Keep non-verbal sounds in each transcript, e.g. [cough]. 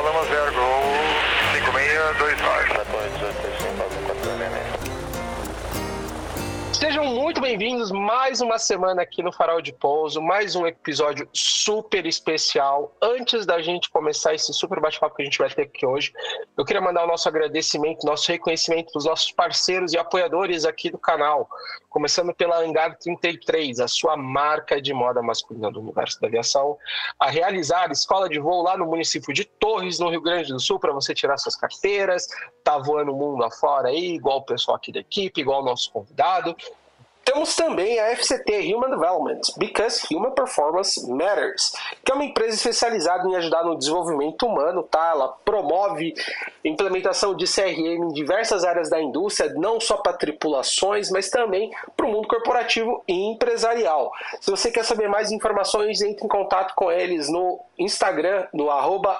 Lama Zero, Gol 5629. Sejam muito bem-vindos mais uma semana aqui no Farol de Pouso, mais um episódio super especial. Antes da gente começar esse super bate-papo que a gente vai ter aqui hoje, eu queria mandar o nosso agradecimento, nosso reconhecimento para os nossos parceiros e apoiadores aqui do canal, começando pela Hangar 33, a sua marca de moda masculina do universo da aviação, a realizar escola de voo lá no município de Torres, no Rio Grande do Sul, para você tirar suas carteiras, tá voando o mundo afora aí, igual o pessoal aqui da equipe, igual o nosso convidado. Temos também a FCT Human Development, Because Human Performance Matters, que é uma empresa especializada em ajudar no desenvolvimento humano, tá? Ela promove implementação de CRM em diversas áreas da indústria, não só para tripulações, mas também para o mundo corporativo e empresarial. Se você quer saber mais informações, entre em contato com eles no Instagram, no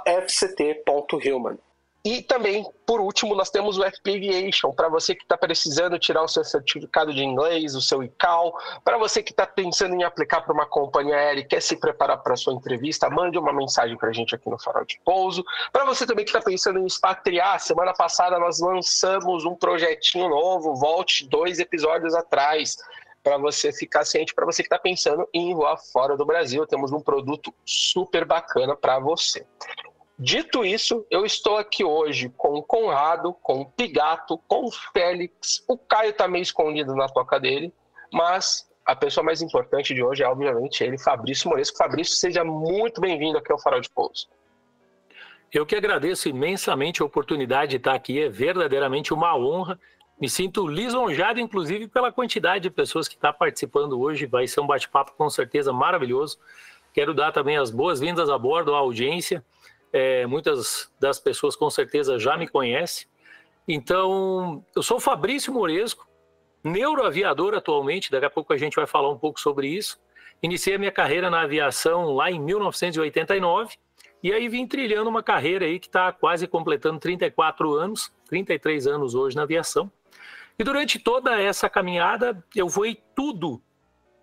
fct.human. E também, por último, nós temos o FP Aviation, para você que está precisando tirar o seu certificado de inglês, o seu ICAO, para você que está pensando em aplicar para uma companhia aérea e quer se preparar para a sua entrevista, mande uma mensagem para a gente aqui no Farol de Pouso. Para você também que está pensando em expatriar, semana passada nós lançamos um projetinho novo, volte dois episódios atrás, para você ficar ciente, para você que está pensando em voar fora do Brasil, temos um produto super bacana para você. Dito isso, eu estou aqui hoje com o Conrado, com o Pigato, com o Félix. O Caio está meio escondido na toca dele, mas a pessoa mais importante de hoje é, obviamente, ele, Fabrício Moresco. Fabrício, seja muito bem-vindo aqui ao Farol de Pouso. Eu que agradeço imensamente a oportunidade de estar aqui, é verdadeiramente uma honra. Me sinto lisonjado, inclusive, pela quantidade de pessoas que está participando hoje. Vai ser um bate-papo com certeza maravilhoso. Quero dar também as boas-vindas a bordo à audiência. É, muitas das pessoas com certeza já me conhecem. Então, eu sou Fabrício Moresco, neuroaviador atualmente, daqui a pouco a gente vai falar um pouco sobre isso. Iniciei a minha carreira na aviação lá em 1989 e aí vim trilhando uma carreira aí que está quase completando 34 anos, 33 anos hoje na aviação. E durante toda essa caminhada eu fui tudo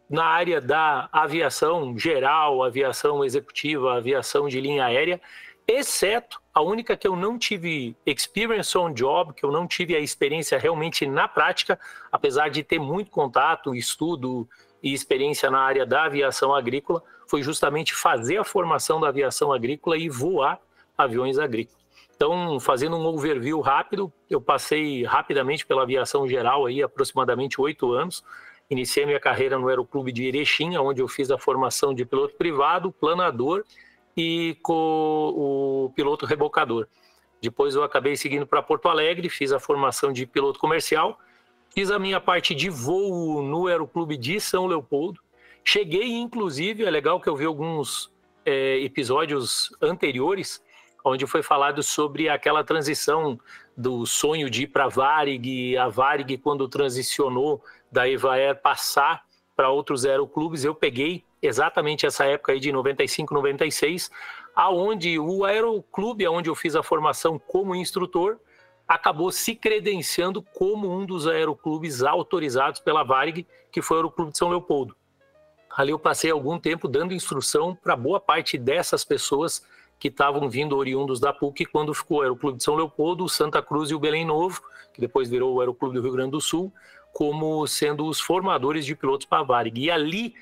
na área da aviação geral, aviação executiva, aviação de linha aérea exceto a única que eu não tive experience on job, que eu não tive a experiência realmente na prática, apesar de ter muito contato, estudo e experiência na área da aviação agrícola, foi justamente fazer a formação da aviação agrícola e voar aviões agrícolas. Então, fazendo um overview rápido, eu passei rapidamente pela aviação geral aí, aproximadamente oito anos. Iniciei minha carreira no Aeroclube de Erechim, onde eu fiz a formação de piloto privado, planador e com o piloto rebocador. Depois eu acabei seguindo para Porto Alegre, fiz a formação de piloto comercial, fiz a minha parte de voo no Aeroclube de São Leopoldo. Cheguei, inclusive, é legal que eu vi alguns é, episódios anteriores, onde foi falado sobre aquela transição do sonho de ir para Varig, a Varig, quando transicionou da Evaer passar para outros aeroclubes, eu peguei exatamente essa época aí de 95, 96, aonde o aeroclube, onde eu fiz a formação como instrutor, acabou se credenciando como um dos aeroclubes autorizados pela Varig, que foi o Aeroclube de São Leopoldo. Ali eu passei algum tempo dando instrução para boa parte dessas pessoas que estavam vindo oriundos da PUC quando ficou o Aeroclube de São Leopoldo, Santa Cruz e o Belém Novo, que depois virou o Aeroclube do Rio Grande do Sul, como sendo os formadores de pilotos para a Varig. E ali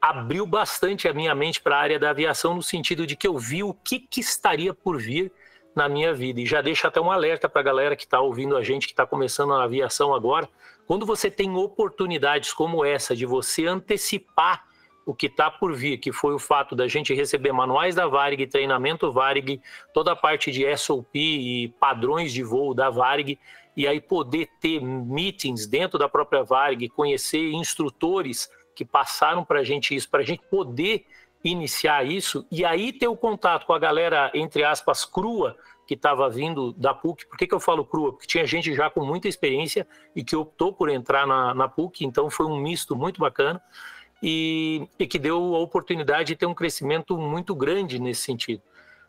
abriu bastante a minha mente para a área da aviação, no sentido de que eu vi o que, que estaria por vir na minha vida. E já deixa até um alerta para a galera que está ouvindo a gente, que está começando a aviação agora. Quando você tem oportunidades como essa de você antecipar o que está por vir, que foi o fato da gente receber manuais da Varig, treinamento Varig, toda a parte de SOP e padrões de voo da Varig, e aí poder ter meetings dentro da própria Varig, conhecer instrutores que passaram para a gente isso, para a gente poder iniciar isso e aí ter o contato com a galera, entre aspas, crua, que estava vindo da PUC. Por que, que eu falo crua? Porque tinha gente já com muita experiência e que optou por entrar na, na PUC, então foi um misto muito bacana e, e que deu a oportunidade de ter um crescimento muito grande nesse sentido.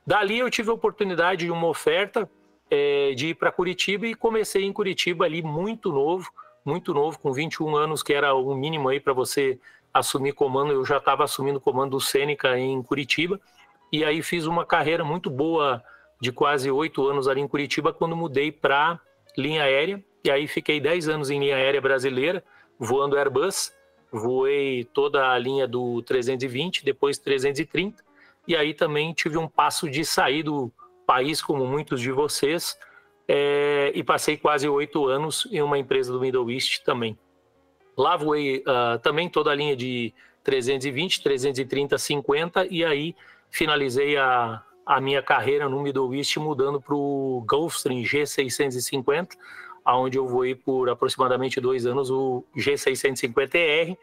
Dali eu tive a oportunidade de uma oferta é, de ir para Curitiba e comecei em Curitiba ali muito novo, muito novo, com 21 anos, que era o mínimo aí para você assumir comando. Eu já estava assumindo comando do Sêneca em Curitiba. E aí fiz uma carreira muito boa de quase oito anos ali em Curitiba, quando mudei para linha aérea. E aí fiquei dez anos em linha aérea brasileira, voando Airbus. Voei toda a linha do 320, depois 330. E aí também tive um passo de sair do país, como muitos de vocês, é, e passei quase oito anos em uma empresa do Middle East também. Lá voei uh, também toda a linha de 320, 330, 50 e aí finalizei a, a minha carreira no Middle East mudando para o Gulfstream G650, aonde eu voei por aproximadamente dois anos o G650ER.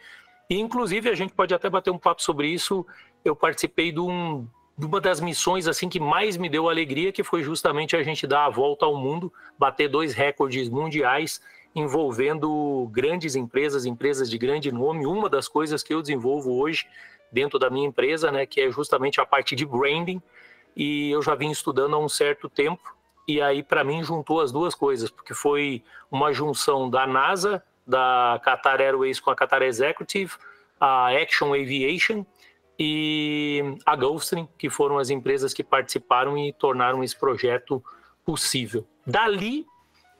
E, inclusive, a gente pode até bater um papo sobre isso. Eu participei de, um, de uma das missões assim que mais me deu alegria, que foi justamente a gente dar a volta ao mundo, bater dois recordes mundiais envolvendo grandes empresas, empresas de grande nome. Uma das coisas que eu desenvolvo hoje dentro da minha empresa, né, que é justamente a parte de branding, e eu já vim estudando há um certo tempo, e aí para mim juntou as duas coisas, porque foi uma junção da NASA, da Qatar Airways com a Qatar Executive, a Action Aviation e a Gulfstream, que foram as empresas que participaram e tornaram esse projeto possível. Dali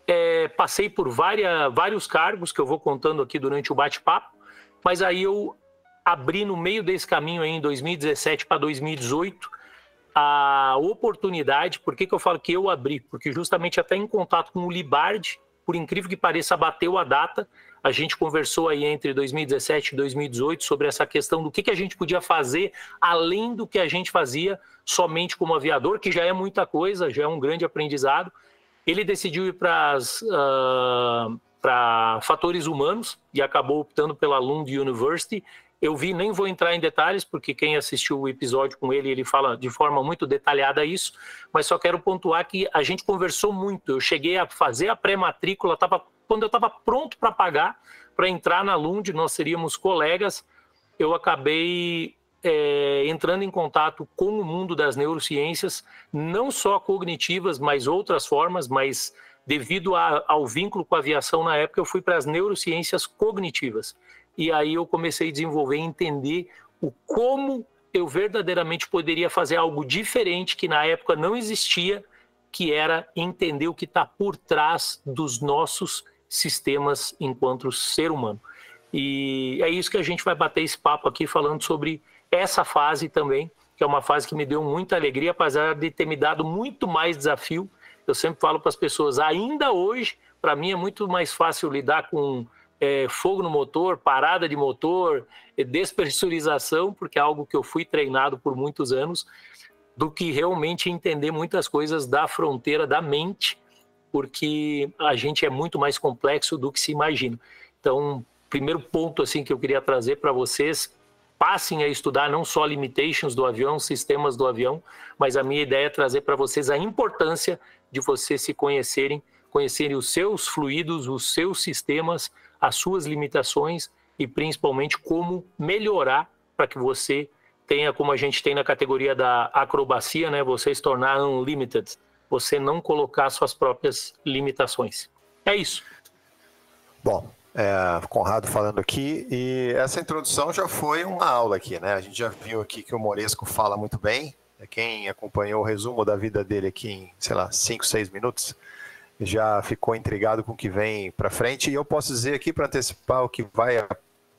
é, passei por várias, vários cargos que eu vou contando aqui durante o bate-papo, mas aí eu abri no meio desse caminho aí em 2017 para 2018 a oportunidade, por que, que eu falo que eu abri? Porque justamente até em contato com o Libard, por incrível que pareça, bateu a data, a gente conversou aí entre 2017 e 2018 sobre essa questão do que, que a gente podia fazer além do que a gente fazia somente como aviador, que já é muita coisa, já é um grande aprendizado, ele decidiu ir para uh, ah, fatores humanos e acabou optando pela Lund University. Eu vi, nem vou entrar em detalhes, porque quem assistiu o episódio com ele, ele fala de forma muito detalhada isso, mas só quero pontuar que a gente conversou muito. Eu cheguei a fazer a pré-matrícula, quando eu estava pronto para pagar, para entrar na Lund, nós seríamos colegas, eu acabei é, entrando em contato com o mundo das neurociências, não só cognitivas, mas outras formas, mas devido a, ao vínculo com a aviação na época, eu fui para as neurociências cognitivas. E aí eu comecei a desenvolver entender o como eu verdadeiramente poderia fazer algo diferente que na época não existia, que era entender o que está por trás dos nossos sistemas enquanto ser humano. E é isso que a gente vai bater esse papo aqui falando sobre essa fase também, que é uma fase que me deu muita alegria, apesar de ter me dado muito mais desafio. Eu sempre falo para as pessoas, ainda hoje, para mim é muito mais fácil lidar com é, fogo no motor, parada de motor, despressurização, porque é algo que eu fui treinado por muitos anos, do que realmente entender muitas coisas da fronteira da mente, porque a gente é muito mais complexo do que se imagina. Então, primeiro ponto assim que eu queria trazer para vocês passem a estudar não só limitations do avião, sistemas do avião, mas a minha ideia é trazer para vocês a importância de vocês se conhecerem, conhecerem os seus fluidos, os seus sistemas, as suas limitações e principalmente como melhorar para que você tenha, como a gente tem na categoria da acrobacia, né, você se tornar unlimited, você não colocar suas próprias limitações. É isso. Bom, é, Conrado falando aqui, e essa introdução já foi uma aula aqui, né? A gente já viu aqui que o Moresco fala muito bem, quem acompanhou o resumo da vida dele aqui em, sei lá, 5, 6 minutos, já ficou intrigado com o que vem para frente, e eu posso dizer aqui para antecipar o que vai,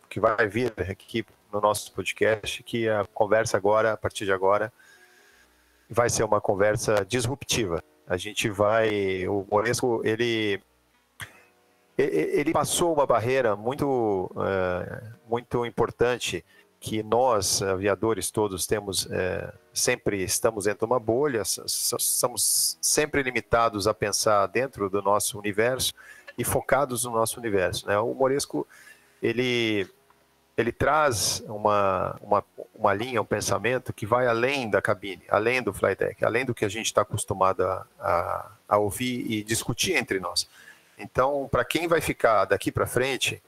que vai vir aqui no nosso podcast, que a conversa agora, a partir de agora, vai ser uma conversa disruptiva. A gente vai, o Moresco, ele ele passou uma barreira muito, é, muito importante que nós, aviadores todos, temos é, sempre estamos dentro de uma bolha, somos sempre limitados a pensar dentro do nosso universo e focados no nosso universo. Né? O Moresco, ele, ele traz uma, uma, uma linha, um pensamento que vai além da cabine, além do flight deck, além do que a gente está acostumado a, a, a ouvir e discutir entre nós. Então, para quem vai ficar daqui para frente,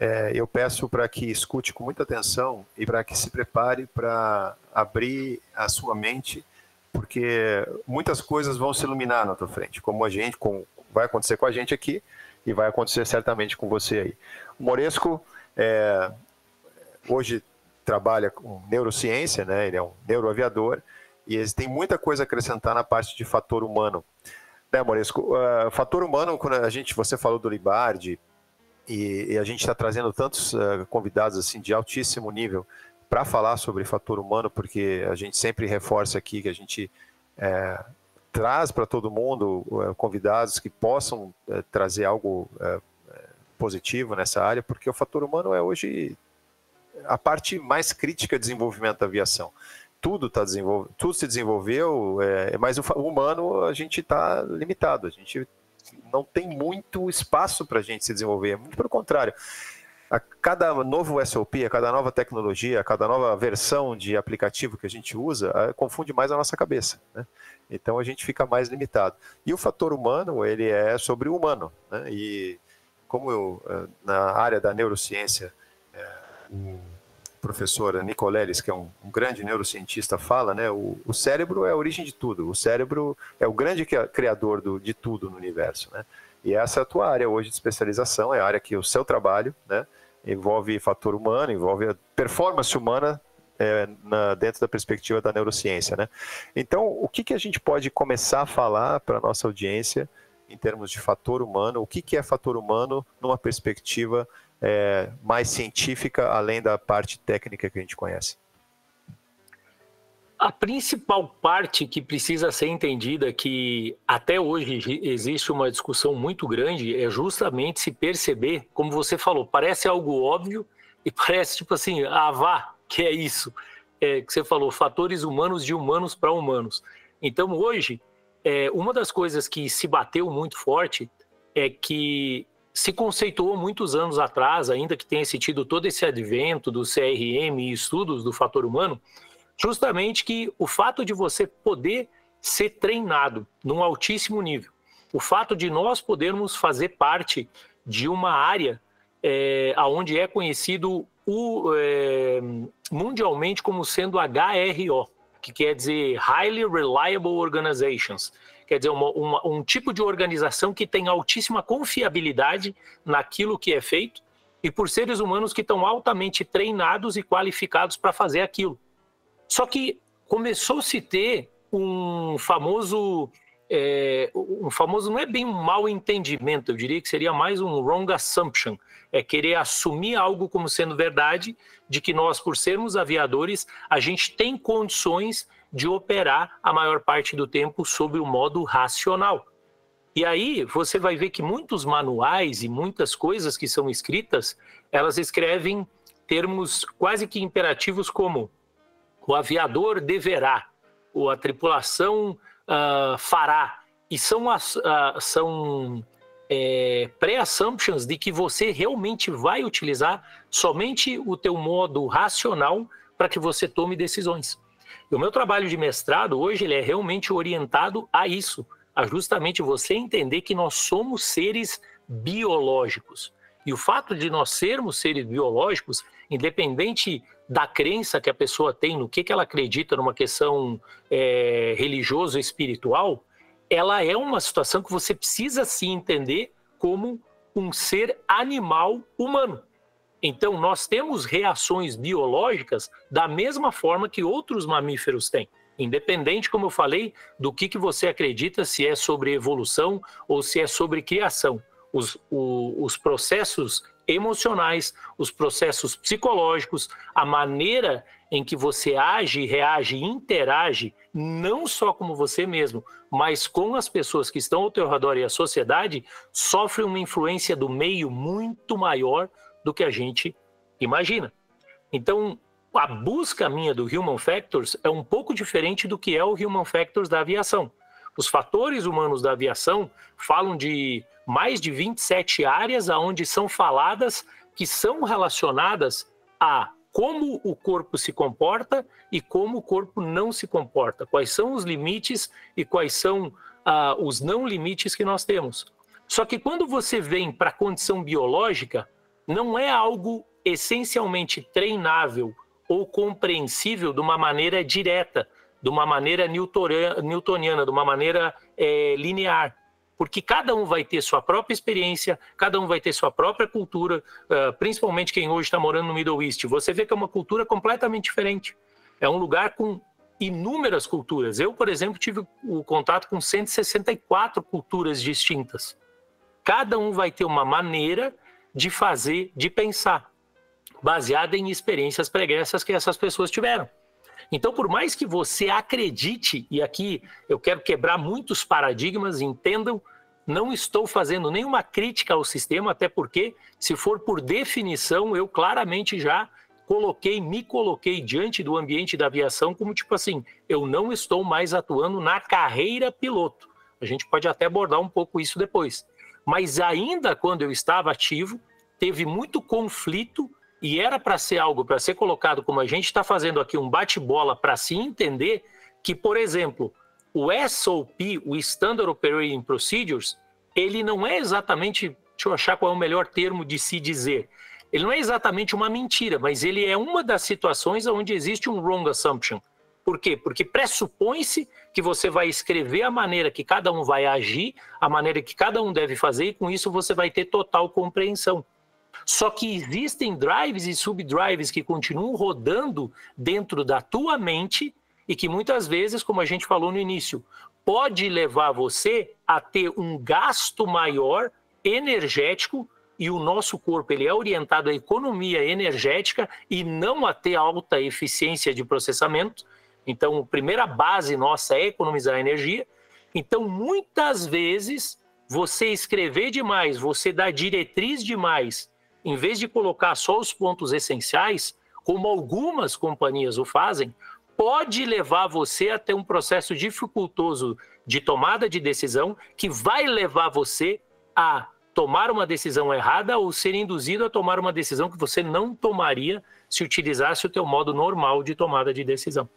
é, eu peço para que escute com muita atenção e para que se prepare para abrir a sua mente, porque muitas coisas vão se iluminar na tua frente, como a gente, com, vai acontecer com a gente aqui e vai acontecer certamente com você aí. O Moresco é, hoje trabalha com neurociência, né? Ele é um neuroaviador e eles têm muita coisa a acrescentar na parte de fator humano. Né, Moresco? Uh, fator humano, quando a gente, você falou do Libardi, e, e a gente está trazendo tantos uh, convidados assim de altíssimo nível para falar sobre fator humano, porque a gente sempre reforça aqui que a gente é, traz para todo mundo uh, convidados que possam uh, trazer algo positivo nessa área, porque o fator humano é hoje a parte mais crítica de desenvolvimento da aviação. Tudo tá desenvolvendo, tudo se desenvolveu, é, mas o humano a gente está limitado, a gente não tem muito espaço para a gente se desenvolver, muito pelo contrário. A cada novo SOP, a cada nova tecnologia, a cada nova versão de aplicativo que a gente usa, confunde mais a nossa cabeça. Né? Então a gente fica mais limitado. E o fator humano, ele é sobre o humano. Né? E como eu, eh, na área da neurociência, é, professora Nicoleles, que é um, um grande neurocientista, fala, né, o, o, cérebro é a origem de tudo. O cérebro é o grande criador do, de tudo no universo, né? E essa é a tua área hoje de especialização, é a área que o seu trabalho, né, envolve fator humano, envolve a performance humana é, na, dentro da perspectiva da neurociência, né? Então, o que, que a gente pode começar a falar para a nossa audiência em termos de fator humano? O que, que é fator humano numa perspectiva é, mais científica, além da parte técnica que a gente conhece? A principal parte que precisa ser entendida, que até hoje existe uma discussão muito grande, é justamente se perceber, como você falou, parece algo óbvio e [laughs] parece tipo assim, ah, vá, que é isso. É, que você falou, fatores humanos de humanos para humanos. Então, hoje, é, uma das coisas que se bateu muito forte é que se conceituou muitos anos atrás, ainda que tenha tido todo esse advento do CRM e estudos do fator humano, justamente que o fato de você poder ser treinado num altíssimo nível, o fato de nós podermos fazer parte de uma área é, onde é conhecido o, é, mundialmente como sendo HRO, que quer dizer Highly Reliable Organizations, quer dizer, uma, uma, um tipo de organização que tem altíssima confiabilidade naquilo que é feito e por seres humanos que estão altamente treinados e qualificados para fazer aquilo. Só que começou a se ter um famoso é, um famoso não é bem um mau entendimento, eu diria que seria mais um wrong assumption, é querer assumir algo como sendo verdade, de que nós, por sermos aviadores, a gente tem condições de operar a maior parte do tempo sob o modo racional. E aí você vai ver que muitos manuais e muitas coisas que são escritas, elas escrevem termos quase que imperativos como o aviador deverá, ou a tripulação uh, fará. E são, uh, são é, pré-assumptions de que você realmente vai utilizar somente o teu modo racional para que você tome decisões. E o meu trabalho de mestrado hoje ele é realmente orientado a isso, a justamente você entender que nós somos seres biológicos. E o fato de nós sermos seres biológicos, independente da crença que a pessoa tem, no que, que ela acredita numa questão é, religiosa espiritual, ela é uma situação que você precisa se entender como um ser animal humano. Então, nós temos reações biológicas da mesma forma que outros mamíferos têm. Independente, como eu falei, do que, que você acredita, se é sobre evolução ou se é sobre criação. Os, o, os processos emocionais, os processos psicológicos, a maneira em que você age, reage interage, não só como você mesmo, mas com as pessoas que estão ao teu redor e a sociedade, sofre uma influência do meio muito maior do que a gente imagina. Então, a busca minha do Human Factors é um pouco diferente do que é o Human Factors da aviação. Os fatores humanos da aviação falam de mais de 27 áreas aonde são faladas que são relacionadas a como o corpo se comporta e como o corpo não se comporta, quais são os limites e quais são ah, os não limites que nós temos. Só que quando você vem para a condição biológica, não é algo essencialmente treinável ou compreensível de uma maneira direta, de uma maneira newtoniana, de uma maneira é, linear. Porque cada um vai ter sua própria experiência, cada um vai ter sua própria cultura, uh, principalmente quem hoje está morando no Middle East. Você vê que é uma cultura completamente diferente. É um lugar com inúmeras culturas. Eu, por exemplo, tive o contato com 164 culturas distintas. Cada um vai ter uma maneira de fazer, de pensar, baseada em experiências pregressas que essas pessoas tiveram. Então, por mais que você acredite, e aqui eu quero quebrar muitos paradigmas, entendam, não estou fazendo nenhuma crítica ao sistema, até porque, se for por definição, eu claramente já coloquei, me coloquei diante do ambiente da aviação como tipo assim, eu não estou mais atuando na carreira piloto. A gente pode até abordar um pouco isso depois. Mas ainda quando eu estava ativo, teve muito conflito e era para ser algo para ser colocado como a gente está fazendo aqui um bate-bola para se entender que, por exemplo, o SOP, o Standard Operating Procedures, ele não é exatamente, deixa eu achar qual é o melhor termo de se dizer, ele não é exatamente uma mentira, mas ele é uma das situações onde existe um wrong assumption. Por quê? Porque pressupõe-se que você vai escrever a maneira que cada um vai agir, a maneira que cada um deve fazer, e com isso você vai ter total compreensão. Só que existem drives e subdrives que continuam rodando dentro da tua mente e que muitas vezes, como a gente falou no início, pode levar você a ter um gasto maior energético e o nosso corpo ele é orientado à economia energética e não a ter alta eficiência de processamento. Então, a primeira base nossa é economizar energia. Então, muitas vezes, você escrever demais, você dar diretriz demais em vez de colocar só os pontos essenciais, como algumas companhias o fazem, pode levar você a ter um processo dificultoso de tomada de decisão que vai levar você a tomar uma decisão errada ou ser induzido a tomar uma decisão que você não tomaria se utilizasse o teu modo normal de tomada de decisão.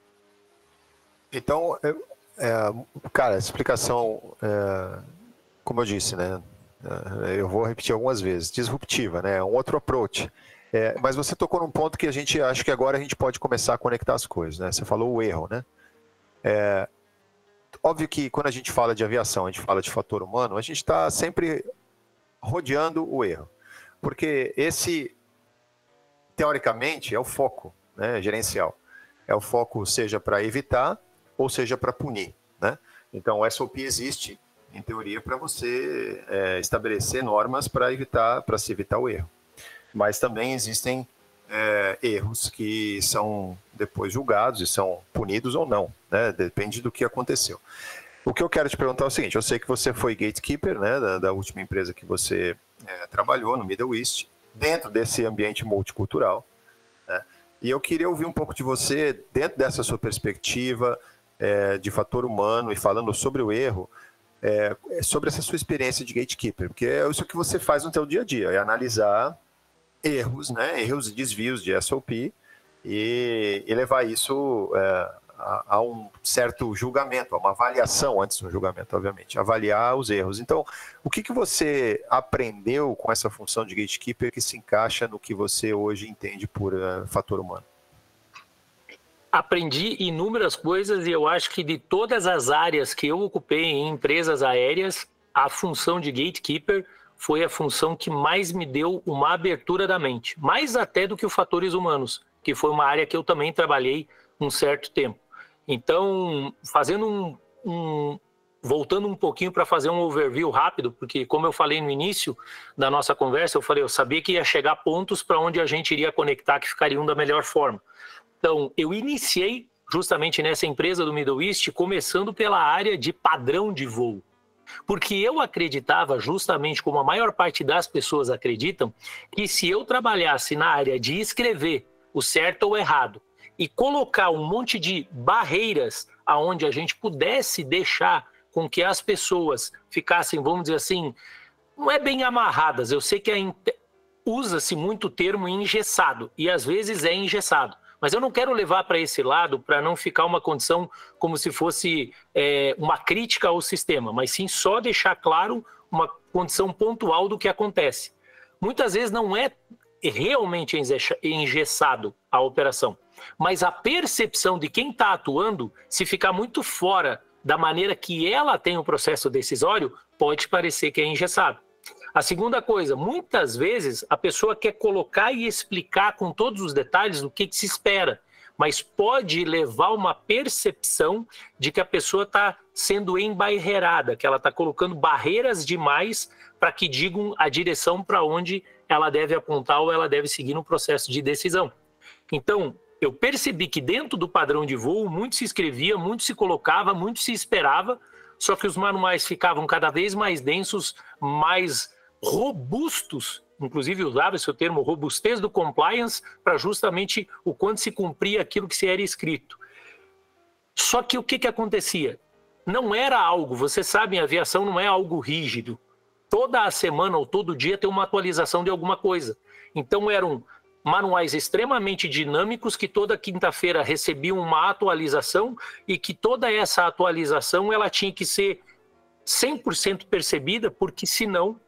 Então, é, é, cara, explicação, é, como eu disse, né, eu vou repetir algumas vezes, disruptiva, né? É um outro approach. É, mas você tocou num ponto que a gente acha que agora a gente pode começar a conectar as coisas, né? Você falou o erro, né? É, óbvio que quando a gente fala de aviação, a gente fala de fator humano, a gente está sempre rodeando o erro, porque esse teoricamente é o foco, né? Gerencial é o foco seja para evitar ou seja para punir, né? Então o SOP existe em teoria, para você é, estabelecer normas para evitar, para se evitar o erro. Mas também existem é, erros que são depois julgados e são punidos ou não, né? Depende do que aconteceu. O que eu quero te perguntar é o seguinte: eu sei que você foi gatekeeper, né, da, da última empresa que você é, trabalhou no Middle East, dentro desse ambiente multicultural. Né? E eu queria ouvir um pouco de você, dentro dessa sua perspectiva é, de fator humano e falando sobre o erro, é, é, sobre essa sua experiência de gatekeeper, porque é isso que você faz no seu dia a dia, é analisar erros, né, erros e desvios de SOP e, e levar isso é, a, a, um certo julgamento, a uma avaliação antes do julgamento, obviamente, avaliar os erros. Então, o que, que você aprendeu com essa função de gatekeeper que se encaixa no que você hoje entende por uh, fator humano? Aprendi inúmeras coisas e eu acho que de todas as áreas que eu ocupei em empresas aéreas, a função de gatekeeper foi a função que mais me deu uma abertura da mente, mais até do que os fatores humanos, que foi uma área que eu também trabalhei um certo tempo. Então, fazendo um, um voltando um pouquinho para fazer um overview rápido, porque como eu falei no início da nossa conversa, eu falei, eu sabia que ia chegar pontos para onde a gente iria conectar que ficariam da melhor forma. Então, eu iniciei justamente nessa empresa do Middle East, começando pela área de padrão de voo. Porque eu acreditava, justamente como a maior parte das pessoas acreditam, que se eu trabalhasse na área de escrever o certo ou errado e colocar um monte de barreiras aonde a gente pudesse deixar com que as pessoas ficassem, vamos dizer assim, não é bem amarradas, eu sei que é usa-se muito o termo engessado, e às vezes é engessado. Mas eu não quero levar para esse lado para não ficar uma condição como se fosse é, uma crítica ao sistema, mas sim só deixar claro uma condição pontual do que acontece. Muitas vezes não é realmente engessado a operação, mas a percepção de quem está atuando, se ficar muito fora da maneira que ela tem o processo decisório, pode parecer que é engessado. A segunda coisa, muitas vezes a pessoa quer colocar e explicar com todos os detalhes o que, que se espera, mas pode levar uma percepção de que a pessoa está sendo embairrada, que ela está colocando barreiras demais para que digam a direção para onde ela deve apontar ou ela deve seguir no processo de decisão. Então, eu percebi que dentro do padrão de voo, muito se escrevia, muito se colocava, muito se esperava, só que os manuais ficavam cada vez mais densos, mais robustos, inclusive usava esse termo robustez do compliance para justamente o quanto se cumpria aquilo que se era escrito. Só que o que, que acontecia? Não era algo, você sabe, a aviação não é algo rígido. Toda a semana ou todo dia tem uma atualização de alguma coisa. Então eram manuais extremamente dinâmicos que toda quinta-feira recebiam uma atualização e que toda essa atualização ela tinha que ser 100% percebida, porque senão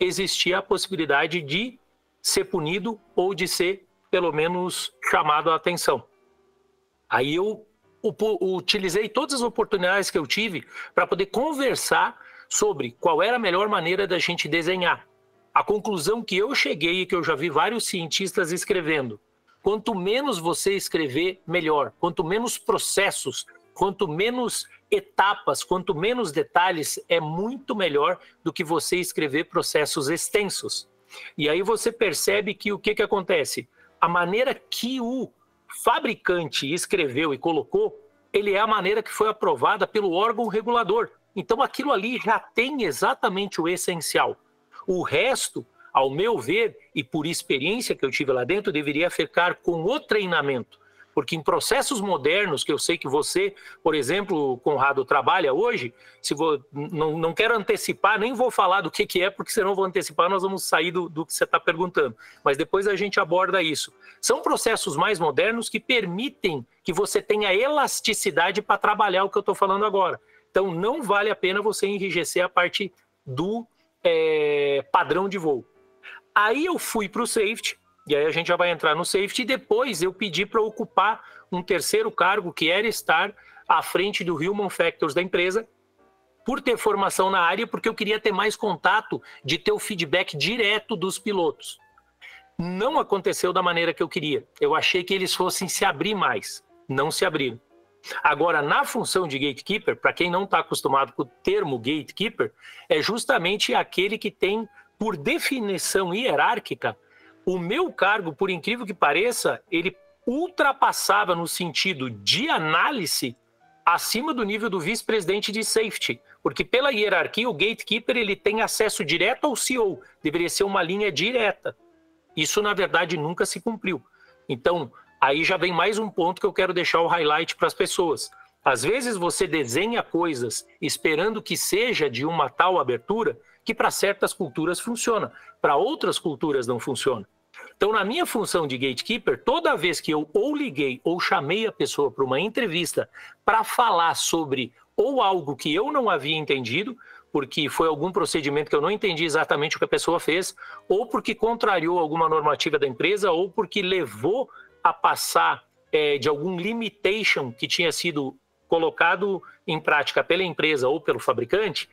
existia a possibilidade de ser punido ou de ser, pelo menos, chamado a atenção. Aí eu utilizei todas as oportunidades que eu tive para poder conversar sobre qual era a melhor maneira da gente desenhar. A conclusão que eu cheguei e que eu já vi vários cientistas escrevendo: quanto menos você escrever, melhor. Quanto menos processos, quanto menos etapas, quanto menos detalhes, é muito melhor do que você escrever processos extensos. E aí você percebe que o que, que acontece? A maneira que o fabricante escreveu e colocou, ele é a maneira que foi aprovada pelo órgão regulador. Então aquilo ali já tem exatamente o essencial. O resto, ao meu ver, e por experiência que eu tive lá dentro, deveria ficar com o treinamento. Porque em processos modernos, que eu sei que você, por exemplo, Conrado, trabalha hoje, se vou, não, não quero antecipar, nem vou falar do que, que é, porque senão vou antecipar, nós vamos sair do, do que você está perguntando. Mas depois a gente aborda isso. São processos mais modernos que permitem que você tenha elasticidade para trabalhar o que eu estou falando agora. Então, não vale a pena você enrijecer a parte do é, padrão de voo. Aí eu fui para o safety, e aí a gente já vai entrar no safety. E depois eu pedi para ocupar um terceiro cargo, que era estar à frente do Human Factors da empresa, por ter formação na área, porque eu queria ter mais contato de ter o feedback direto dos pilotos. Não aconteceu da maneira que eu queria. Eu achei que eles fossem se abrir mais. Não se abriram. Agora, na função de gatekeeper, para quem não está acostumado com o termo gatekeeper, é justamente aquele que tem, por definição hierárquica, o meu cargo, por incrível que pareça, ele ultrapassava no sentido de análise acima do nível do vice-presidente de safety, porque pela hierarquia o gatekeeper ele tem acesso direto ao CEO, deveria ser uma linha direta. Isso na verdade nunca se cumpriu. Então, aí já vem mais um ponto que eu quero deixar o highlight para as pessoas. Às vezes você desenha coisas esperando que seja de uma tal abertura que para certas culturas funciona, para outras culturas não funciona. Então, na minha função de gatekeeper, toda vez que eu ou liguei ou chamei a pessoa para uma entrevista para falar sobre ou algo que eu não havia entendido, porque foi algum procedimento que eu não entendi exatamente o que a pessoa fez, ou porque contrariou alguma normativa da empresa, ou porque levou a passar é, de algum limitation que tinha sido colocado em prática pela empresa ou pelo fabricante,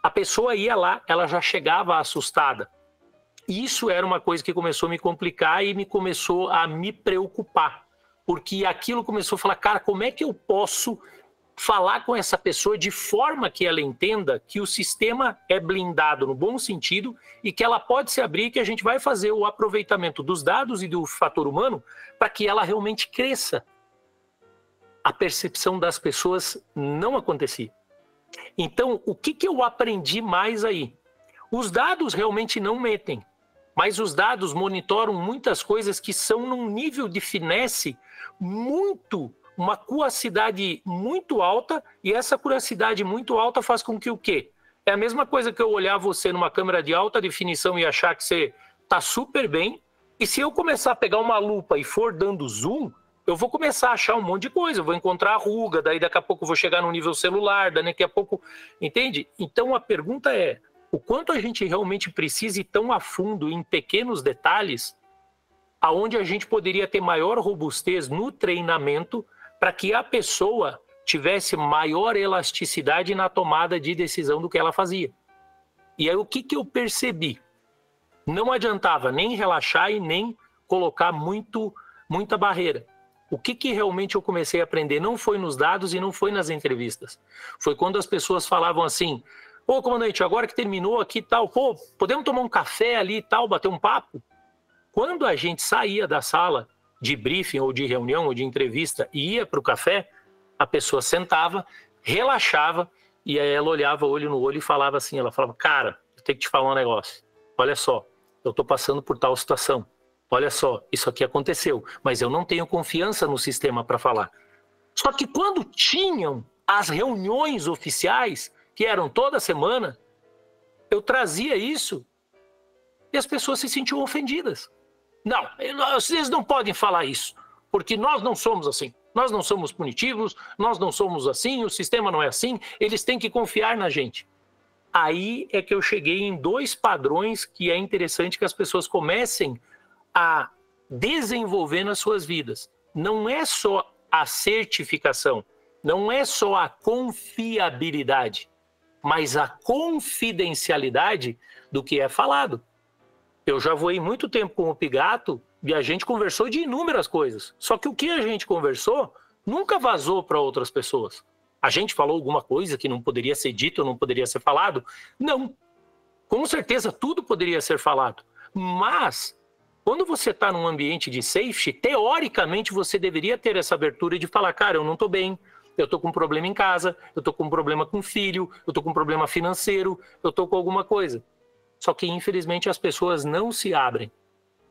a pessoa ia lá, ela já chegava assustada isso era uma coisa que começou a me complicar e me começou a me preocupar, porque aquilo começou a falar, cara, como é que eu posso falar com essa pessoa de forma que ela entenda que o sistema é blindado no bom sentido e que ela pode se abrir, que a gente vai fazer o aproveitamento dos dados e do fator humano para que ela realmente cresça. A percepção das pessoas não acontecia. Então, o que, que eu aprendi mais aí? Os dados realmente não metem mas os dados monitoram muitas coisas que são num nível de finesse muito, uma curiosidade muito alta, e essa curiosidade muito alta faz com que o quê? É a mesma coisa que eu olhar você numa câmera de alta definição e achar que você está super bem, e se eu começar a pegar uma lupa e for dando zoom, eu vou começar a achar um monte de coisa, eu vou encontrar ruga, daí daqui a pouco eu vou chegar no nível celular, daqui a pouco, entende? Então a pergunta é, o quanto a gente realmente precisa ir tão a fundo em pequenos detalhes, aonde a gente poderia ter maior robustez no treinamento para que a pessoa tivesse maior elasticidade na tomada de decisão do que ela fazia. E aí o que, que eu percebi? Não adiantava nem relaxar e nem colocar muito muita barreira. O que, que realmente eu comecei a aprender não foi nos dados e não foi nas entrevistas. Foi quando as pessoas falavam assim: Ô, comandante, agora que terminou aqui tal, pô, podemos tomar um café ali e tal, bater um papo? Quando a gente saía da sala de briefing ou de reunião ou de entrevista e ia para o café, a pessoa sentava, relaxava e aí ela olhava olho no olho e falava assim: ela falava, cara, eu tenho que te falar um negócio. Olha só, eu estou passando por tal situação. Olha só, isso aqui aconteceu, mas eu não tenho confiança no sistema para falar. Só que quando tinham as reuniões oficiais, que eram toda semana, eu trazia isso e as pessoas se sentiam ofendidas. Não, vocês não podem falar isso, porque nós não somos assim. Nós não somos punitivos, nós não somos assim, o sistema não é assim, eles têm que confiar na gente. Aí é que eu cheguei em dois padrões que é interessante que as pessoas comecem a desenvolver nas suas vidas. Não é só a certificação, não é só a confiabilidade, mas a confidencialidade do que é falado. Eu já voei muito tempo com o Pigato e a gente conversou de inúmeras coisas. Só que o que a gente conversou nunca vazou para outras pessoas. A gente falou alguma coisa que não poderia ser dito, não poderia ser falado? Não. Com certeza tudo poderia ser falado. Mas quando você está num ambiente de safety, teoricamente você deveria ter essa abertura de falar, cara, eu não estou bem, eu estou com um problema em casa, eu estou com um problema com filho, eu estou com um problema financeiro, eu estou com alguma coisa. Só que infelizmente as pessoas não se abrem.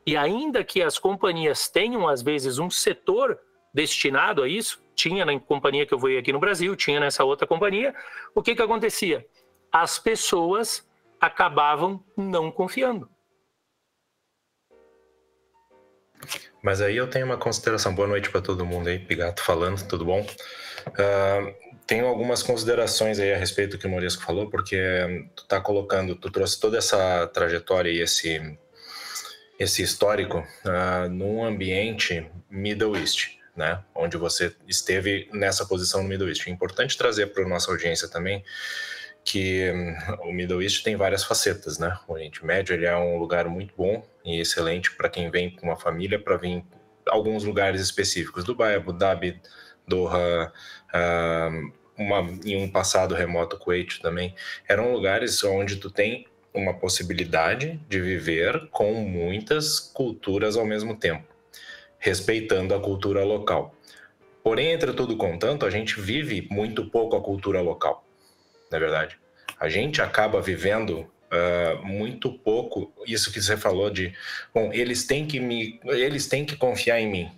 E ainda que as companhias tenham às vezes um setor destinado a isso, tinha na companhia que eu fui aqui no Brasil, tinha nessa outra companhia, o que que acontecia? As pessoas acabavam não confiando. Mas aí eu tenho uma consideração. Boa noite para todo mundo aí, Pigato falando, tudo bom? Uh, tenho algumas considerações aí a respeito do que o Morisco falou, porque tu tá colocando, tu trouxe toda essa trajetória e esse, esse histórico uh, num ambiente Middle East, né? Onde você esteve nessa posição no Middle East. É importante trazer para nossa audiência também que hum, o Middle East tem várias facetas, né? O Oriente Médio ele é um lugar muito bom e excelente para quem vem com uma família para vir alguns lugares específicos, Dubai, Abu Dhabi, Doha, uh, uma, em um passado remoto Kuwait também, eram lugares onde tu tem uma possibilidade de viver com muitas culturas ao mesmo tempo, respeitando a cultura local. Porém, entre tudo contanto, a gente vive muito pouco a cultura local na verdade. A gente acaba vivendo uh, muito pouco isso que você falou de, bom, eles têm que me, eles têm que confiar em mim.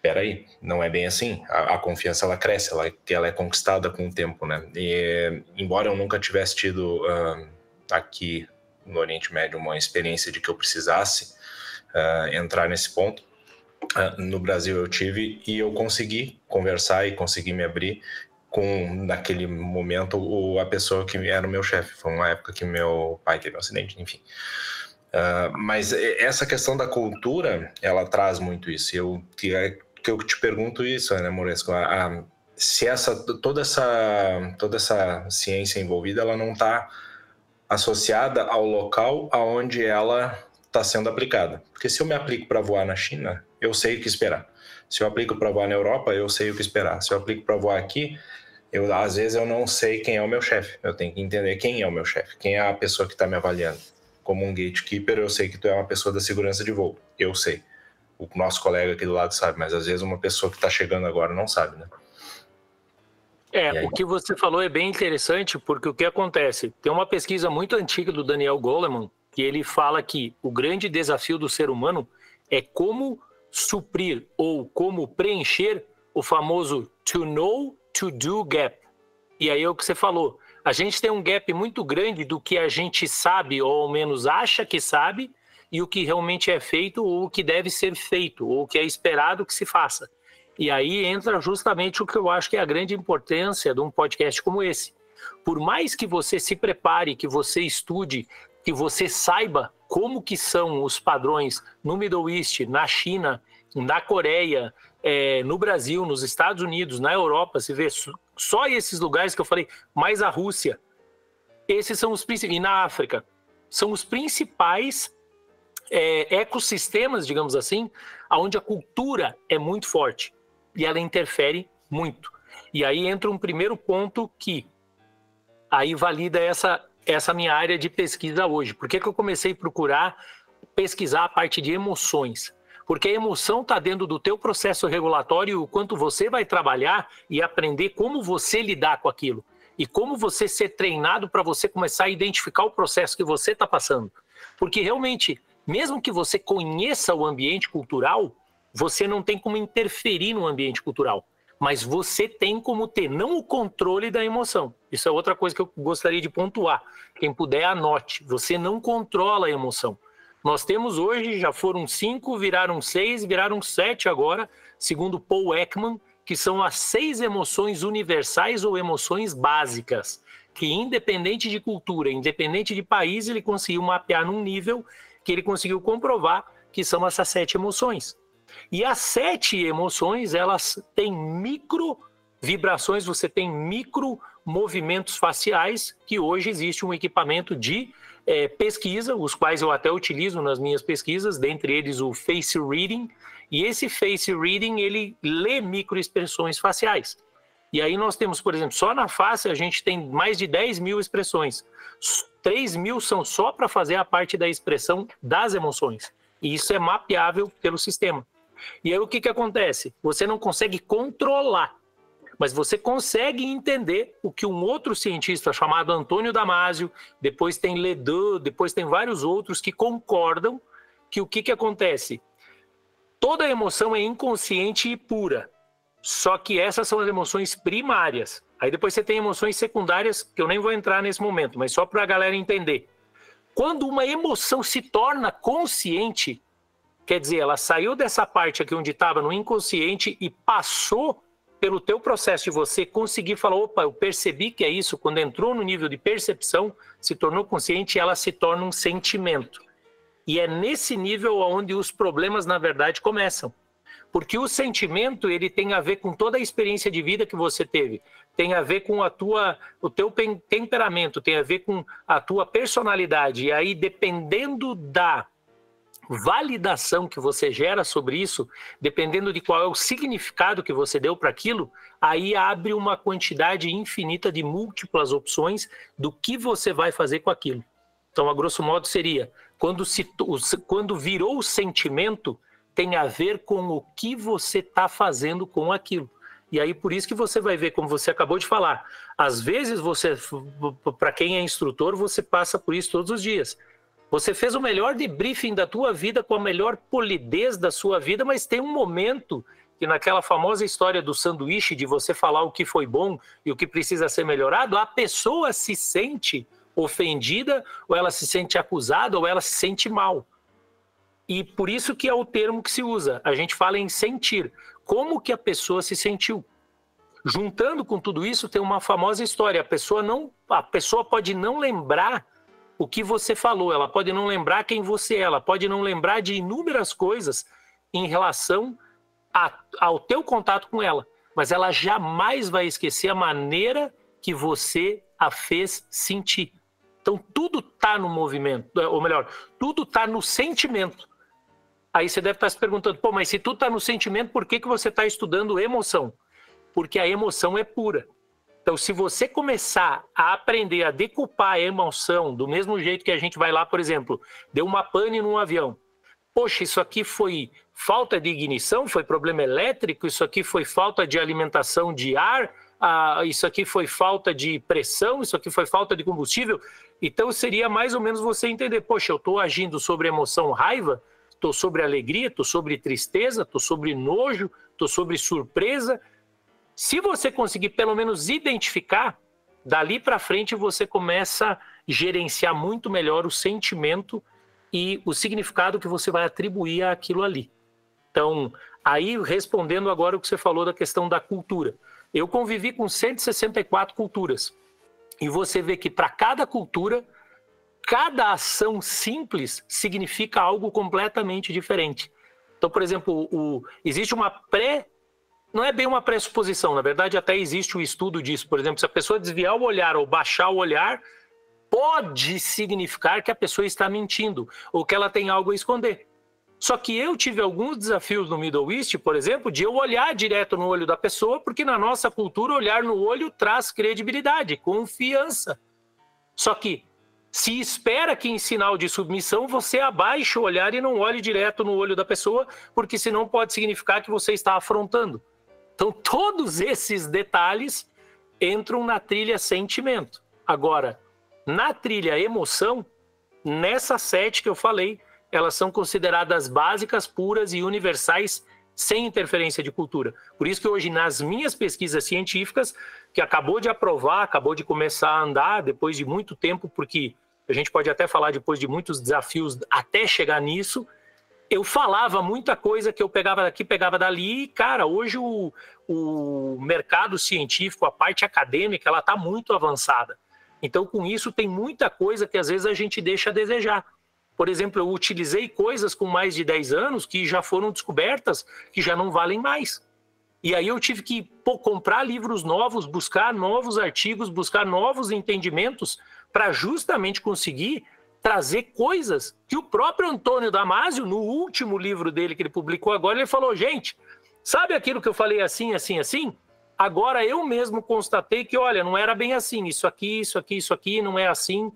Peraí, não é bem assim. A, a confiança ela cresce, ela, ela é conquistada com o tempo, né? E embora eu nunca tivesse tido uh, aqui no Oriente Médio uma experiência de que eu precisasse uh, entrar nesse ponto, no Brasil eu tive e eu consegui conversar e consegui me abrir com, naquele momento, o, a pessoa que era o meu chefe. Foi uma época que meu pai teve um acidente, enfim. Uh, mas essa questão da cultura, ela traz muito isso. Eu que, é, que eu te pergunto isso, né, Moresco? A, a, se essa toda essa toda essa ciência envolvida, ela não está associada ao local aonde ela está sendo aplicada. Porque se eu me aplico para voar na China, eu sei o que esperar. Se eu aplico para voar na Europa, eu sei o que esperar. Se eu aplico para voar aqui, eu às vezes eu não sei quem é o meu chefe. Eu tenho que entender quem é o meu chefe, quem é a pessoa que está me avaliando. Como um gatekeeper, eu sei que tu é uma pessoa da segurança de voo. Eu sei. O nosso colega aqui do lado sabe, mas às vezes uma pessoa que está chegando agora não sabe, né? É, o que você falou é bem interessante, porque o que acontece? Tem uma pesquisa muito antiga do Daniel Goleman, que ele fala que o grande desafio do ser humano é como suprir ou como preencher o famoso to know to-do gap. E aí é o que você falou. A gente tem um gap muito grande do que a gente sabe, ou ao menos acha que sabe, e o que realmente é feito, ou o que deve ser feito, ou o que é esperado que se faça. E aí entra justamente o que eu acho que é a grande importância de um podcast como esse. Por mais que você se prepare, que você estude, que você saiba como que são os padrões no Middle East, na China, na Coreia, é, no Brasil, nos Estados Unidos, na Europa, se vê só esses lugares que eu falei, mais a Rússia, esses são os principais, e na África, são os principais é, ecossistemas, digamos assim, onde a cultura é muito forte e ela interfere muito. E aí entra um primeiro ponto que aí valida essa, essa minha área de pesquisa hoje. Por que, que eu comecei a procurar pesquisar a parte de emoções? Porque a emoção está dentro do teu processo regulatório, o quanto você vai trabalhar e aprender como você lidar com aquilo. E como você ser treinado para você começar a identificar o processo que você está passando. Porque realmente, mesmo que você conheça o ambiente cultural, você não tem como interferir no ambiente cultural. Mas você tem como ter não o controle da emoção. Isso é outra coisa que eu gostaria de pontuar. Quem puder, anote. Você não controla a emoção. Nós temos hoje, já foram cinco, viraram seis, viraram sete agora, segundo Paul Ekman, que são as seis emoções universais ou emoções básicas, que independente de cultura, independente de país, ele conseguiu mapear num nível que ele conseguiu comprovar que são essas sete emoções. E as sete emoções, elas têm micro vibrações, você tem micro movimentos faciais, que hoje existe um equipamento de é, pesquisa, os quais eu até utilizo nas minhas pesquisas, dentre eles o Face Reading, e esse Face Reading, ele lê microexpressões faciais. E aí nós temos, por exemplo, só na face a gente tem mais de 10 mil expressões. 3 mil são só para fazer a parte da expressão das emoções. E isso é mapeável pelo sistema. E aí o que, que acontece? Você não consegue controlar mas você consegue entender o que um outro cientista chamado Antônio Damasio, depois tem Ledoux, depois tem vários outros que concordam que o que, que acontece? Toda emoção é inconsciente e pura, só que essas são as emoções primárias. Aí depois você tem emoções secundárias, que eu nem vou entrar nesse momento, mas só para a galera entender. Quando uma emoção se torna consciente, quer dizer, ela saiu dessa parte aqui onde estava no inconsciente e passou pelo teu processo de você conseguir falar, opa, eu percebi que é isso, quando entrou no nível de percepção, se tornou consciente, ela se torna um sentimento. E é nesse nível onde os problemas, na verdade, começam. Porque o sentimento, ele tem a ver com toda a experiência de vida que você teve, tem a ver com a tua, o teu temperamento, tem a ver com a tua personalidade. E aí, dependendo da validação que você gera sobre isso, dependendo de qual é o significado que você deu para aquilo, aí abre uma quantidade infinita de múltiplas opções do que você vai fazer com aquilo. Então, a grosso modo, seria: quando, se, quando virou o sentimento, tem a ver com o que você está fazendo com aquilo. E aí, por isso que você vai ver, como você acabou de falar, às vezes você, para quem é instrutor, você passa por isso todos os dias você fez o melhor debriefing da tua vida com a melhor polidez da sua vida, mas tem um momento que naquela famosa história do sanduíche de você falar o que foi bom e o que precisa ser melhorado, a pessoa se sente ofendida, ou ela se sente acusada, ou ela se sente mal. E por isso que é o termo que se usa. A gente fala em sentir. Como que a pessoa se sentiu? Juntando com tudo isso, tem uma famosa história. A pessoa não, a pessoa pode não lembrar o que você falou, ela pode não lembrar quem você é, ela pode não lembrar de inúmeras coisas em relação a, ao teu contato com ela, mas ela jamais vai esquecer a maneira que você a fez sentir. Então tudo está no movimento, ou melhor, tudo está no sentimento. Aí você deve estar se perguntando, pô, mas se tudo está no sentimento, por que, que você está estudando emoção? Porque a emoção é pura. Então, se você começar a aprender a decupar a emoção do mesmo jeito que a gente vai lá, por exemplo, deu uma pane num avião. Poxa, isso aqui foi falta de ignição, foi problema elétrico, isso aqui foi falta de alimentação de ar, ah, isso aqui foi falta de pressão, isso aqui foi falta de combustível. Então, seria mais ou menos você entender: poxa, eu estou agindo sobre emoção raiva, estou sobre alegria, estou sobre tristeza, estou sobre nojo, estou sobre surpresa se você conseguir pelo menos identificar, dali para frente você começa a gerenciar muito melhor o sentimento e o significado que você vai atribuir àquilo ali. Então, aí respondendo agora o que você falou da questão da cultura. Eu convivi com 164 culturas. E você vê que para cada cultura, cada ação simples significa algo completamente diferente. Então, por exemplo, o, existe uma pré não é bem uma pressuposição, na verdade até existe o um estudo disso. Por exemplo, se a pessoa desviar o olhar ou baixar o olhar, pode significar que a pessoa está mentindo ou que ela tem algo a esconder. Só que eu tive alguns desafios no Middle East, por exemplo, de eu olhar direto no olho da pessoa, porque na nossa cultura olhar no olho traz credibilidade, confiança. Só que se espera que em sinal de submissão você abaixe o olhar e não olhe direto no olho da pessoa, porque senão pode significar que você está afrontando. Então, todos esses detalhes entram na trilha sentimento. Agora, na trilha emoção, nessa sete que eu falei, elas são consideradas básicas, puras e universais, sem interferência de cultura. Por isso que hoje, nas minhas pesquisas científicas, que acabou de aprovar, acabou de começar a andar, depois de muito tempo, porque a gente pode até falar depois de muitos desafios até chegar nisso. Eu falava muita coisa que eu pegava daqui, pegava dali, e, cara, hoje o, o mercado científico, a parte acadêmica, ela está muito avançada. Então, com isso, tem muita coisa que às vezes a gente deixa a desejar. Por exemplo, eu utilizei coisas com mais de 10 anos que já foram descobertas, que já não valem mais. E aí eu tive que pô, comprar livros novos, buscar novos artigos, buscar novos entendimentos para justamente conseguir trazer coisas que o próprio Antônio Damasio, no último livro dele que ele publicou agora, ele falou: gente, sabe aquilo que eu falei assim, assim, assim? Agora eu mesmo constatei que, olha, não era bem assim, isso aqui, isso aqui, isso aqui, não é assim.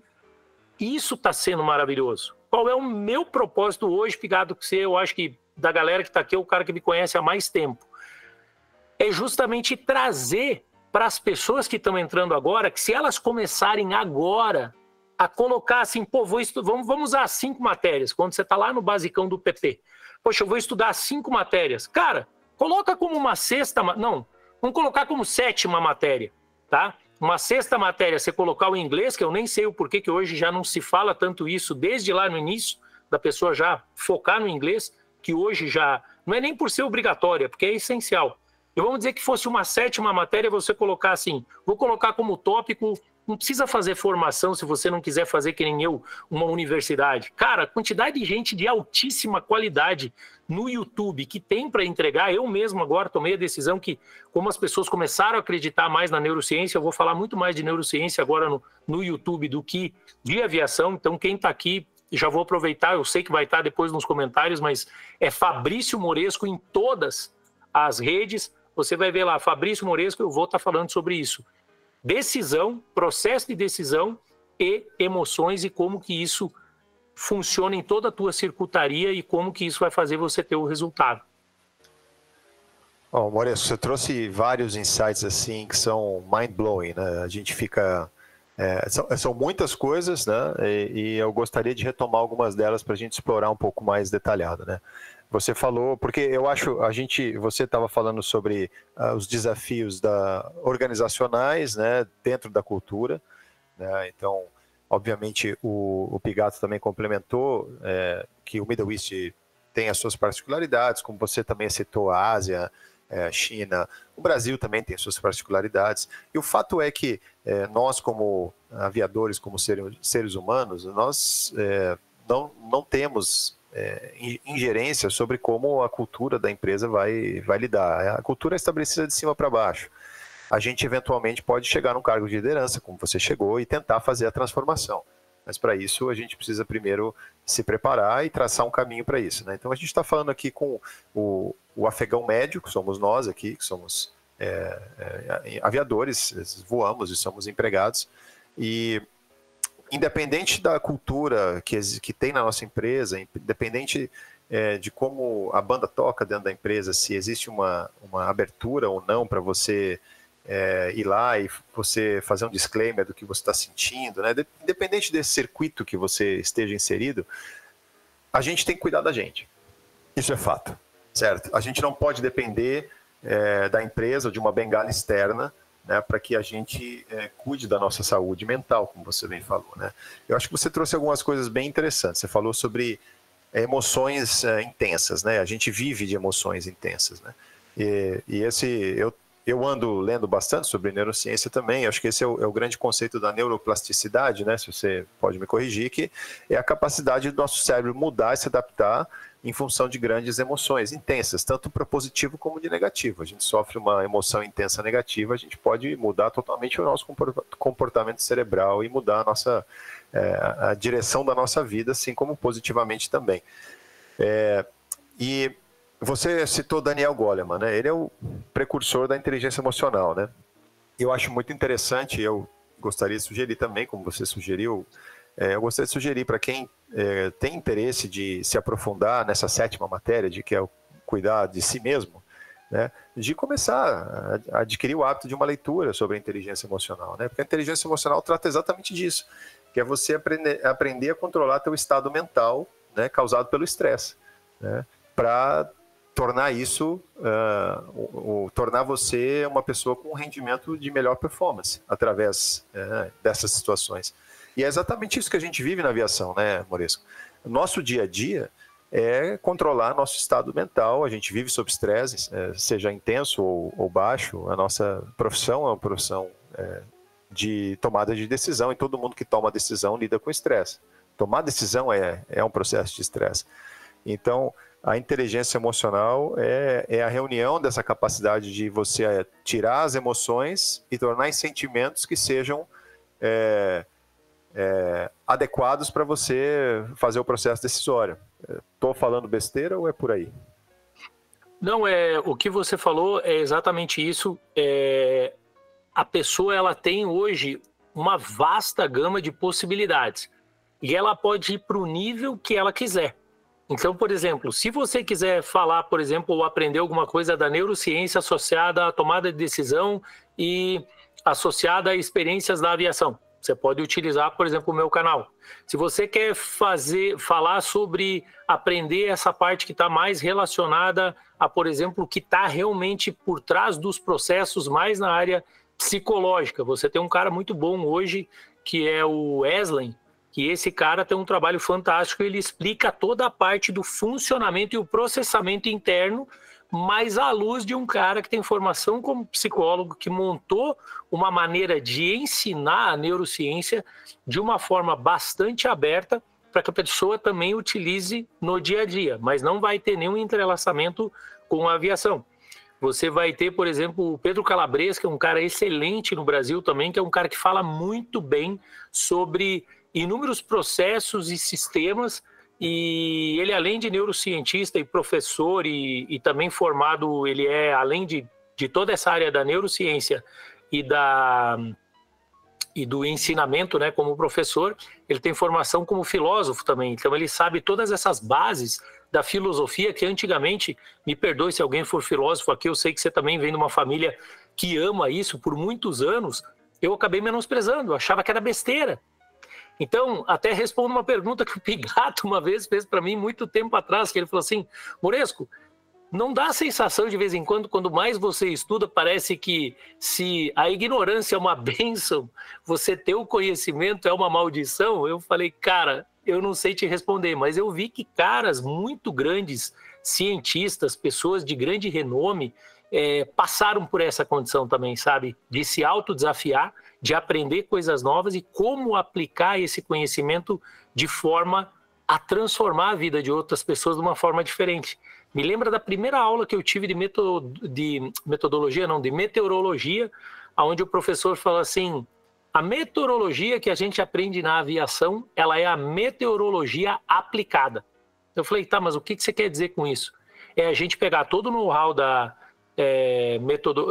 Isso está sendo maravilhoso. Qual é o meu propósito hoje, Pigado, que você, eu acho que da galera que está aqui, é o cara que me conhece há mais tempo. É justamente trazer para as pessoas que estão entrando agora, que se elas começarem agora a colocar assim, pô, vou vamos, vamos usar cinco matérias, quando você está lá no basicão do PT. Poxa, eu vou estudar cinco matérias. Cara, coloca como uma sexta, não, vamos colocar como sétima matéria, tá? Uma sexta matéria, você colocar o inglês, que eu nem sei o porquê que hoje já não se fala tanto isso, desde lá no início, da pessoa já focar no inglês, que hoje já não é nem por ser obrigatória, porque é essencial. E vamos dizer que fosse uma sétima matéria, você colocar assim, vou colocar como tópico, não precisa fazer formação se você não quiser fazer que nem eu, uma universidade. Cara, quantidade de gente de altíssima qualidade no YouTube que tem para entregar, eu mesmo agora tomei a decisão que, como as pessoas começaram a acreditar mais na neurociência, eu vou falar muito mais de neurociência agora no, no YouTube do que de aviação. Então, quem está aqui, já vou aproveitar, eu sei que vai estar tá depois nos comentários, mas é Fabrício Moresco em todas as redes você vai ver lá, Fabrício Moresco, eu vou estar falando sobre isso. Decisão, processo de decisão e emoções e como que isso funciona em toda a tua circuitaria e como que isso vai fazer você ter o resultado. Bom, Moresco, você trouxe vários insights assim que são mind-blowing, né? A gente fica... É, são, são, muitas coisas, né? E, e, eu gostaria de retomar algumas delas para a gente explorar um pouco mais detalhado, né? Você falou, porque eu acho, a gente, você estava falando sobre uh, os desafios da, organizacionais, né, dentro da cultura, né, então, obviamente, o, o Pigato também complementou é, que o Middle East tem as suas particularidades, como você também citou a Ásia, é, China, o Brasil também tem suas particularidades, e o fato é que é, nós, como aviadores, como seres, seres humanos, nós é, não, não temos é, ingerência sobre como a cultura da empresa vai, vai lidar. A cultura é estabelecida de cima para baixo. A gente eventualmente pode chegar num cargo de liderança, como você chegou, e tentar fazer a transformação. Mas para isso a gente precisa primeiro se preparar e traçar um caminho para isso. Né? Então a gente está falando aqui com o, o, afegão médio, que somos nós aqui, que somos é, é, aviadores, voamos e somos empregados. E independente da cultura que, que tem na nossa empresa, independente é, de como a banda toca dentro da empresa, se existe uma, uma abertura ou não para você é, ir lá e você fazer um disclaimer do que você está sentindo, né? independente desse circuito que você esteja inserido, a gente tem que cuidar da gente. Isso é fato, certo? A gente não pode depender é, da empresa, de uma bengala externa, né, para que a gente é, cuide da nossa saúde mental, como você bem falou. Né? Eu acho que você trouxe algumas coisas bem interessantes. Você falou sobre é, emoções é, intensas, né? A gente vive de emoções intensas, né? E, e esse eu eu ando lendo bastante sobre neurociência também, acho que esse é o, é o, grande conceito da neuroplasticidade, né? Se você pode me corrigir, que é a capacidade do nosso cérebro mudar e se adaptar em função de grandes emoções intensas, tanto para positivo como de negativo. A gente sofre uma emoção intensa negativa, a gente pode mudar totalmente o nosso comportamento cerebral e mudar a nossa é, a direção da nossa vida, assim como positivamente também. É, e você citou Daniel Goleman, né? Ele é o precursor da inteligência emocional, né? Eu acho muito interessante, eu gostaria de sugerir também, como você sugeriu, é, eu gostaria de sugerir para quem é, tem interesse de se aprofundar nessa sétima matéria, de que é o cuidar de si mesmo, né, de começar a adquirir o hábito de uma leitura sobre a inteligência emocional, né, porque a inteligência emocional trata exatamente disso, que é você aprender, aprender a controlar teu estado mental, né, causado pelo estresse, né, para tornar isso, uh, tornar você uma pessoa com um rendimento de melhor performance através uh, dessas situações. E é exatamente isso que a gente vive na aviação, né, Moresco? Nosso dia a dia é controlar nosso estado mental. A gente vive sob estresse, é, seja intenso ou, ou, baixo. A nossa profissão é uma profissão é, de tomada de decisão e todo mundo que toma decisão lida com estresse. Tomar decisão é, é um processo de estresse. Então, a inteligência emocional é, é, a reunião dessa capacidade de você é, tirar as emoções e tornar em sentimentos que sejam é, é, adequados para você fazer o processo decisório. Estou falando besteira ou é por aí? Não, é o que você falou é exatamente isso. É, a pessoa ela tem hoje uma vasta gama de possibilidades e ela pode ir para o nível que ela quiser. Então, por exemplo, se você quiser falar, por exemplo, ou aprender alguma coisa da neurociência associada à tomada de decisão e associada a experiências da aviação, você pode utilizar, por exemplo, o meu canal. Se você quer fazer, falar sobre aprender essa parte que está mais relacionada a, por exemplo, o que está realmente por trás dos processos, mais na área psicológica. Você tem um cara muito bom hoje, que é o Eslen, que esse cara tem um trabalho fantástico, ele explica toda a parte do funcionamento e o processamento interno mas à luz de um cara que tem formação como psicólogo, que montou uma maneira de ensinar a neurociência de uma forma bastante aberta para que a pessoa também utilize no dia a dia, mas não vai ter nenhum entrelaçamento com a aviação. Você vai ter, por exemplo, o Pedro Calabres, que é um cara excelente no Brasil também, que é um cara que fala muito bem sobre inúmeros processos e sistemas e ele, além de neurocientista e professor, e, e também formado, ele é, além de, de toda essa área da neurociência e da e do ensinamento, né, como professor, ele tem formação como filósofo também. Então ele sabe todas essas bases da filosofia que antigamente, me perdoe se alguém for filósofo aqui, eu sei que você também vem de uma família que ama isso por muitos anos, eu acabei menosprezando, achava que era besteira. Então, até respondo uma pergunta que o Pigato uma vez fez para mim muito tempo atrás, que ele falou assim: Moresco, não dá a sensação de vez em quando, quando mais você estuda, parece que se a ignorância é uma [laughs] bênção, você ter o conhecimento é uma maldição? Eu falei, cara, eu não sei te responder, mas eu vi que caras muito grandes, cientistas, pessoas de grande renome, é, passaram por essa condição também, sabe? De se autodesafiar de aprender coisas novas e como aplicar esse conhecimento de forma a transformar a vida de outras pessoas de uma forma diferente. Me lembra da primeira aula que eu tive de, de metodologia, não, de meteorologia, onde o professor falou assim: a meteorologia que a gente aprende na aviação, ela é a meteorologia aplicada. Eu falei, tá, mas o que você quer dizer com isso? É a gente pegar todo o know-how da, é,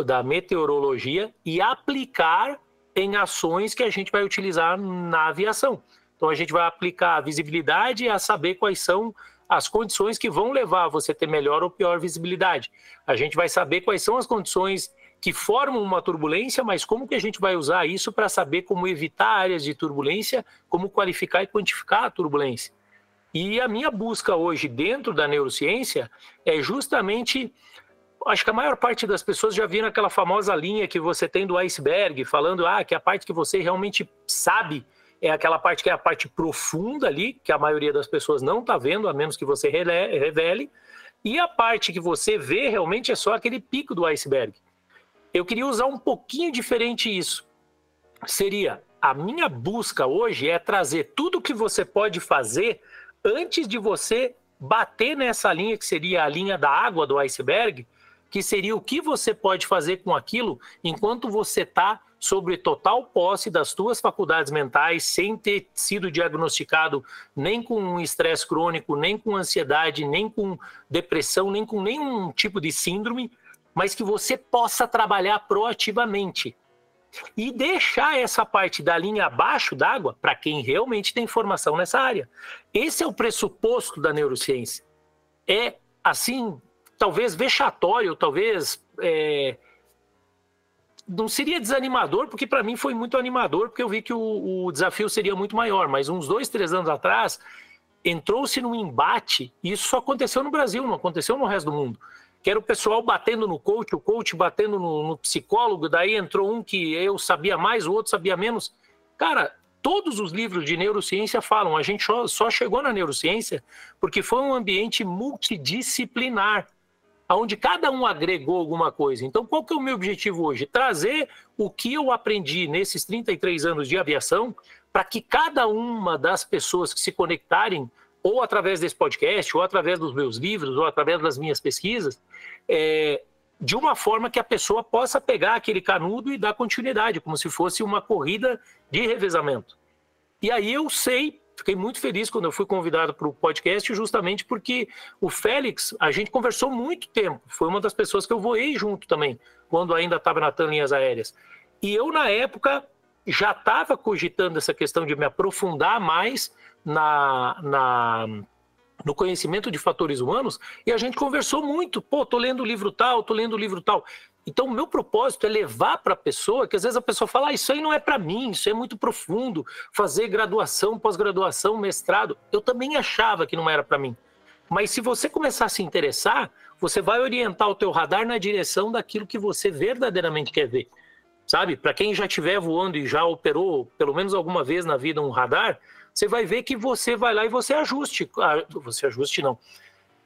da meteorologia e aplicar tem ações que a gente vai utilizar na aviação. Então a gente vai aplicar a visibilidade a saber quais são as condições que vão levar a você ter melhor ou pior visibilidade. A gente vai saber quais são as condições que formam uma turbulência, mas como que a gente vai usar isso para saber como evitar áreas de turbulência, como qualificar e quantificar a turbulência. E a minha busca hoje dentro da neurociência é justamente acho que a maior parte das pessoas já viram aquela famosa linha que você tem do iceberg, falando ah, que a parte que você realmente sabe é aquela parte que é a parte profunda ali, que a maioria das pessoas não está vendo, a menos que você revele, e a parte que você vê realmente é só aquele pico do iceberg. Eu queria usar um pouquinho diferente isso. Seria a minha busca hoje é trazer tudo que você pode fazer antes de você bater nessa linha que seria a linha da água do iceberg, que seria o que você pode fazer com aquilo enquanto você está sobre total posse das suas faculdades mentais, sem ter sido diagnosticado nem com um estresse crônico, nem com ansiedade, nem com depressão, nem com nenhum tipo de síndrome, mas que você possa trabalhar proativamente. E deixar essa parte da linha abaixo d'água para quem realmente tem formação nessa área. Esse é o pressuposto da neurociência. É, assim, talvez vexatório, talvez é, não seria desanimador, porque para mim foi muito animador, porque eu vi que o, o, desafio seria muito maior. Mas uns dois, três anos atrás, entrou-se num embate, e isso só aconteceu no Brasil, não aconteceu no resto do mundo. Que era o pessoal batendo no coach, o coach batendo no, no psicólogo, daí entrou um que eu sabia mais, o outro sabia menos. Cara, todos os livros de neurociência falam, a gente só, só chegou na neurociência porque foi um ambiente multidisciplinar onde cada um agregou alguma coisa. Então, qual que é o meu objetivo hoje? Trazer o que eu aprendi nesses 33 anos de aviação para que cada uma das pessoas que se conectarem, ou através desse podcast, ou através dos meus livros, ou através das minhas pesquisas, é, de uma forma que a pessoa possa pegar aquele canudo e dar continuidade, como se fosse uma corrida de revezamento. E aí eu sei Fiquei muito feliz quando eu fui convidado para o podcast, justamente porque o Félix, a gente conversou muito tempo. Foi uma das pessoas que eu voei junto também, quando ainda estava na TAM Linhas Aéreas. E eu, na época, já estava cogitando essa questão de me aprofundar mais na, na, no conhecimento de fatores humanos, e a gente conversou muito. Pô, tô lendo o livro tal, tô lendo o livro tal. Então, o meu propósito é levar para a pessoa, que às vezes a pessoa fala, ah, isso aí não é para mim, isso é muito profundo, fazer graduação, pós-graduação, mestrado. Eu também achava que não era para mim. Mas se você começar a se interessar, você vai orientar o teu radar na direção daquilo que você verdadeiramente quer ver. Sabe? Para quem já estiver voando e já operou pelo menos alguma vez na vida um radar, você vai ver que você vai lá e você ajuste. Ah, você ajuste não.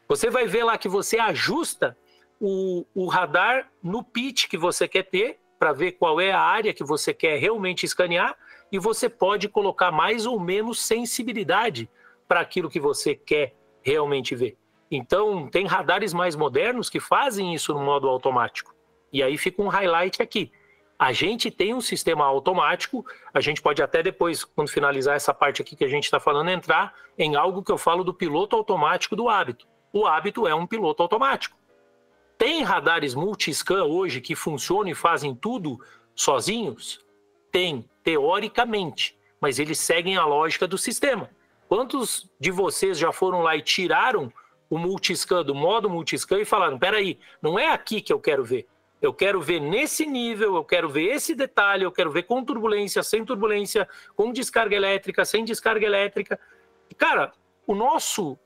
Você vai ver lá que você ajusta o, o radar no pitch que você quer ter, para ver qual é a área que você quer realmente escanear, e você pode colocar mais ou menos sensibilidade para aquilo que você quer realmente ver. Então, tem radares mais modernos que fazem isso no modo automático. E aí fica um highlight aqui. A gente tem um sistema automático, a gente pode até depois, quando finalizar essa parte aqui que a gente está falando, entrar em algo que eu falo do piloto automático do hábito. O hábito é um piloto automático. Tem radares multiscan hoje que funcionam e fazem tudo sozinhos? Tem, teoricamente, mas eles seguem a lógica do sistema. Quantos de vocês já foram lá e tiraram o multiscan do modo multiscan e falaram: peraí, não é aqui que eu quero ver. Eu quero ver nesse nível, eu quero ver esse detalhe, eu quero ver com turbulência, sem turbulência, com descarga elétrica, sem descarga elétrica. Cara, o nosso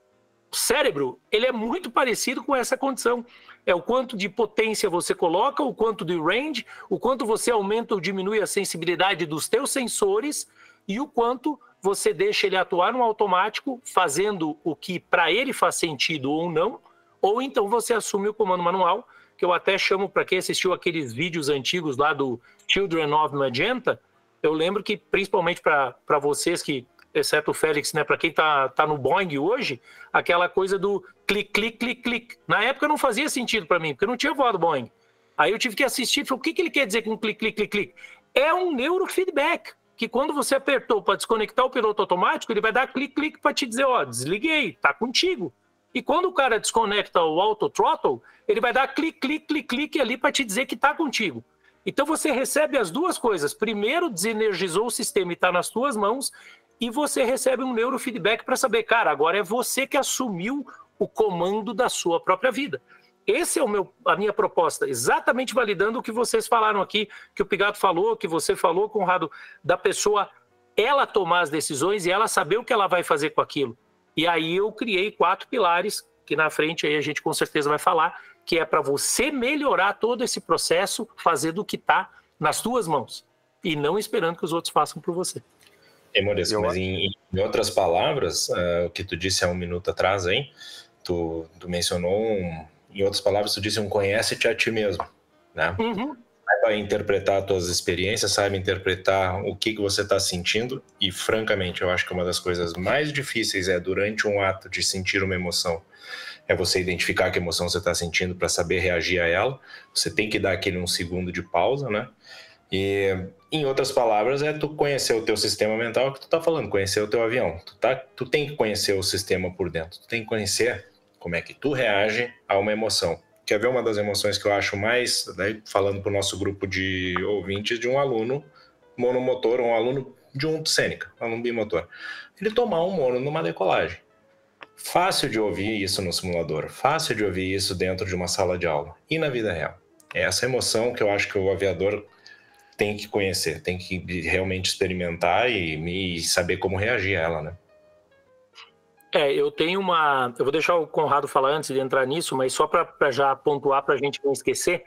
cérebro, ele é muito parecido com essa condição é o quanto de potência você coloca, o quanto de range, o quanto você aumenta ou diminui a sensibilidade dos teus sensores e o quanto você deixa ele atuar no automático, fazendo o que para ele faz sentido ou não, ou então você assume o comando manual, que eu até chamo para quem assistiu aqueles vídeos antigos lá do Children of Magenta, eu lembro que principalmente para vocês que exceto o Félix, né, para quem tá, tá no Boeing hoje, aquela coisa do clique, clique, clique, clique. Na época não fazia sentido para mim, porque eu não tinha voado Boeing. Aí eu tive que assistir e falei, o que, que ele quer dizer com clique, clique, clique, clique? É um neurofeedback, que quando você apertou para desconectar o piloto automático, ele vai dar clique, clique para te dizer, ó, desliguei, tá contigo. E quando o cara desconecta o auto throttle, ele vai dar clique, clique, clique, clique ali para te dizer que tá contigo. Então você recebe as duas coisas. Primeiro, desenergizou o sistema e está nas tuas mãos e você recebe um neurofeedback para saber, cara, agora é você que assumiu o comando da sua própria vida. Esse é o meu, a minha proposta, exatamente validando o que vocês falaram aqui, que o Pigato falou, que você falou, Conrado, da pessoa ela tomar as decisões e ela saber o que ela vai fazer com aquilo. E aí eu criei quatro pilares, que na frente aí a gente com certeza vai falar, que é para você melhorar todo esse processo, fazendo o que está nas tuas mãos e não esperando que os outros façam por você. É, Maurício, mas em, em, outras palavras, uh, o que tu disse há um minuto atrás, hein? Tu, tu mencionou, um, em outras palavras, tu disse um conhece-te a ti mesmo, né? Uhum. saiba interpretar as tuas experiências, saiba interpretar o que, que você está sentindo. E, francamente, eu acho que uma das coisas mais difíceis é, durante um ato de sentir uma emoção, é você identificar que emoção você está sentindo para saber reagir a ela. Você tem que dar aquele um segundo de pausa, né? E, em outras palavras, é tu conhecer o teu sistema mental que tu tá falando, conhecer o teu avião. Tu, tá, tu tem que conhecer o sistema por dentro. Tu tem que conhecer como é que tu reage a uma emoção. Quer ver uma das emoções que eu acho mais, né, falando para o nosso grupo de ouvintes, de um aluno monomotor, um aluno de um Sêneca, um aluno bimotor. Ele tomar um mono numa decolagem. Fácil de ouvir isso no simulador, fácil de ouvir isso dentro de uma sala de aula e na vida real. É essa emoção que eu acho que o aviador tem que conhecer, tem que realmente experimentar e, e saber como reagir a ela, né? É, eu tenho uma. Eu vou deixar o Conrado falar antes de entrar nisso, mas só para já pontuar para a gente não esquecer,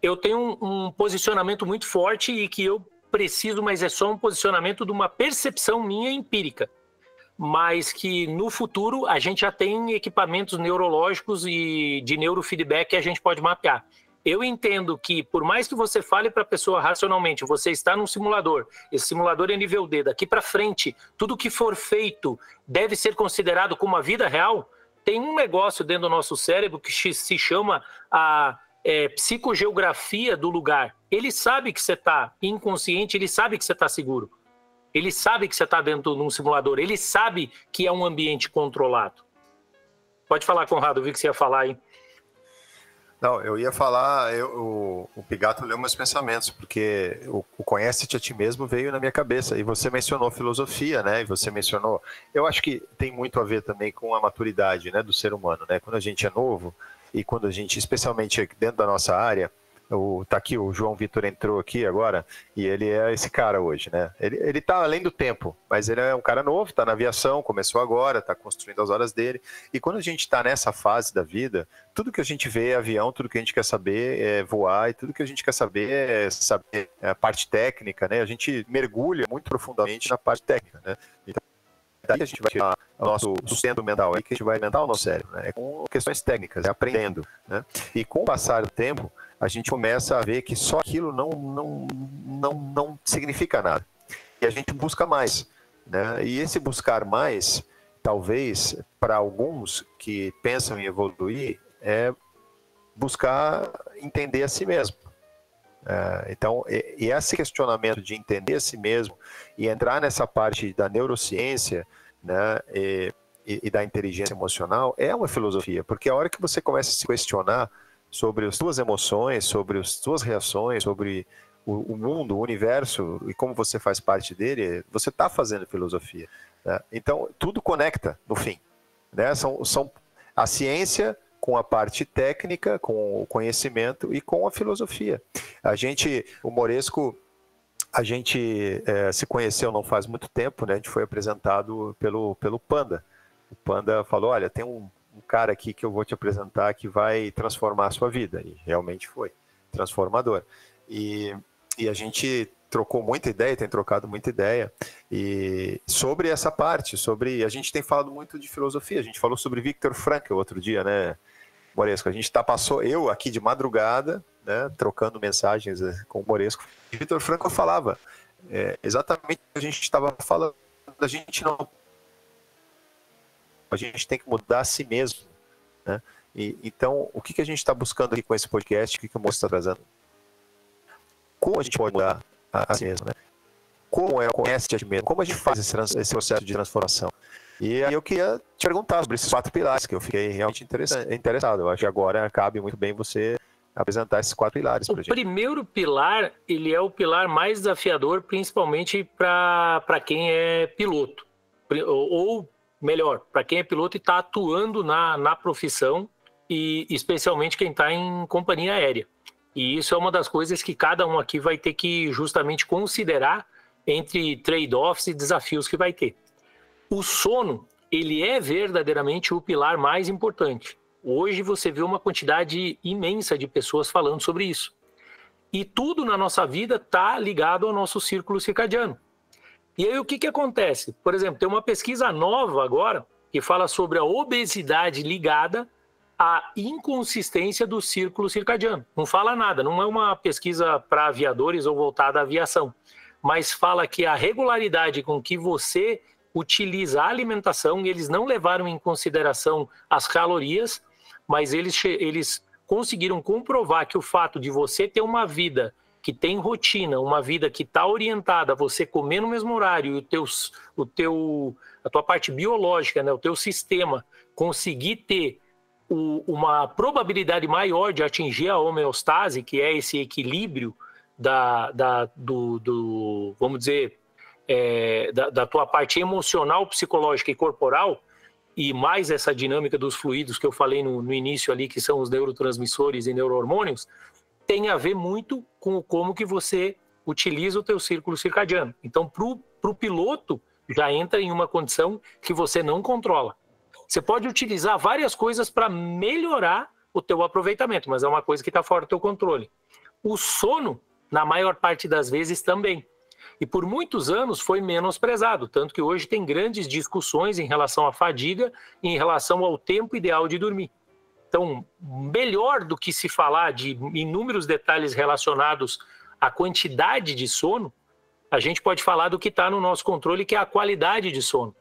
eu tenho um, um, posicionamento muito forte e que eu preciso, mas é só um posicionamento de uma percepção minha empírica. Mas que no futuro a gente já tem equipamentos neurológicos e de neurofeedback que a gente pode mapear. Eu entendo que, por mais que você fale para a pessoa racionalmente, você está num simulador, esse simulador é nível D, daqui para frente, tudo que for feito deve ser considerado como a vida real. Tem um negócio dentro do nosso cérebro que se chama a é, psicogeografia do lugar. Ele sabe que você está inconsciente, ele sabe que você está seguro. Ele sabe que você está dentro de um simulador, ele sabe que é um ambiente controlado. Pode falar, Conrado, eu vi que você ia falar aí. Não, eu ia falar, eu, o, o Pigato leu meus pensamentos, porque o, o Conhece-te a ti mesmo veio na minha cabeça, e você mencionou filosofia, né, e você mencionou, eu acho que tem muito a ver também com a maturidade, né, do ser humano, né, quando a gente é novo, e quando a gente, especialmente dentro da nossa área, o, tá aqui, o João Vitor entrou aqui agora, e ele é esse cara hoje, né? Ele, ele tá além do tempo, mas ele é um cara novo, tá na aviação, começou agora, tá construindo as horas dele. E quando a gente tá nessa fase da vida, tudo que a gente vê é avião, tudo que a gente quer saber é voar, e tudo que a gente quer saber é saber a parte técnica, né? A gente mergulha muito profundamente na parte técnica, né? Então, daí a gente vai tirar o nosso sustento mental aí, que a gente vai alimentar o nosso cérebro, né? É com questões técnicas, é aprendendo, né? E com o passar do tempo, a gente começa a ver que só aquilo não, não, não, não significa nada. E a gente busca mais. Né? E esse buscar mais, talvez, para alguns que pensam em evoluir, é buscar entender a si mesmo. É, então, esse questionamento de entender a si mesmo e entrar nessa parte da neurociência né, e, e da inteligência emocional é uma filosofia, porque a hora que você começa a se questionar sobre as suas emoções, sobre as suas reações, sobre o, o mundo, o universo e como você faz parte dele, você está fazendo filosofia. Né? Então, tudo conecta no fim. Né? São, são a ciência com a parte técnica, com o conhecimento e com a filosofia. A gente, o Moresco, a gente é, se conheceu não faz muito tempo, né? A gente foi apresentado pelo, pelo Panda. O Panda falou, olha, tem um, um cara aqui que eu vou te apresentar que vai transformar a sua vida. E realmente foi transformador. E, e a gente trocou muita ideia, tem trocado muita ideia e sobre essa parte, sobre a gente tem falado muito de filosofia. A gente falou sobre Viktor Frankl outro dia, né, Moresco? A gente tá passou eu aqui de madrugada, né, trocando mensagens eh, com o Moresco. E Viktor Frankl falava é, exatamente o que a gente estava falando. A gente não a gente tem que mudar a si mesmo. Né? E, então, o que, que a gente está buscando aqui com esse podcast? O que, que o moço está trazendo? Como a gente pode mudar a, a si mesmo? Né? Como é conhece a si mesmo? Como a gente faz esse, esse processo de transformação? E aí eu queria te perguntar sobre esses quatro pilares, que eu fiquei realmente interessado. Eu acho que agora cabe muito bem você apresentar esses quatro pilares. O gente. primeiro pilar, ele é o pilar mais desafiador, principalmente para quem é piloto. Ou melhor, para quem é piloto e está atuando na, na profissão e especialmente quem está em companhia aérea. E isso é uma das coisas que cada um aqui vai ter que justamente considerar entre trade-offs e desafios que vai ter. O sono, ele é verdadeiramente o pilar mais importante. Hoje você vê uma quantidade imensa de pessoas falando sobre isso. E tudo na nossa vida está ligado ao nosso círculo circadiano. E aí o que, que acontece? Por exemplo, tem uma pesquisa nova agora que fala sobre a obesidade ligada a inconsistência do círculo circadiano. Não fala nada, não é uma pesquisa para aviadores ou voltada à aviação, mas fala que a regularidade com que você utiliza a alimentação, eles não levaram em consideração as calorias, mas eles, eles conseguiram comprovar que o fato de você ter uma vida que tem rotina, uma vida que está orientada a você comer no mesmo horário e o teu, o teu, a tua parte biológica, né, o teu sistema conseguir ter o, uma probabilidade maior de atingir a homeostase, que é esse equilíbrio da, da do, do, vamos dizer, é, da, da tua parte emocional, psicológica e corporal, e mais essa dinâmica dos fluidos que eu falei no, no, início ali, que são os neurotransmissores e neurohormônios, tem a ver muito com como que você utiliza o teu círculo circadiano. Então, para o piloto, já entra em uma condição que você não controla. Você pode utilizar várias coisas para melhorar o teu aproveitamento, mas é uma coisa que está fora do teu controle. O sono, na maior parte das vezes, também. E por muitos anos foi menosprezado, tanto que hoje tem grandes discussões em relação à fadiga em relação ao tempo ideal de dormir. Então, melhor do que se falar de inúmeros detalhes relacionados à quantidade de sono, a gente pode falar do que está no nosso controle, que é a qualidade de sono.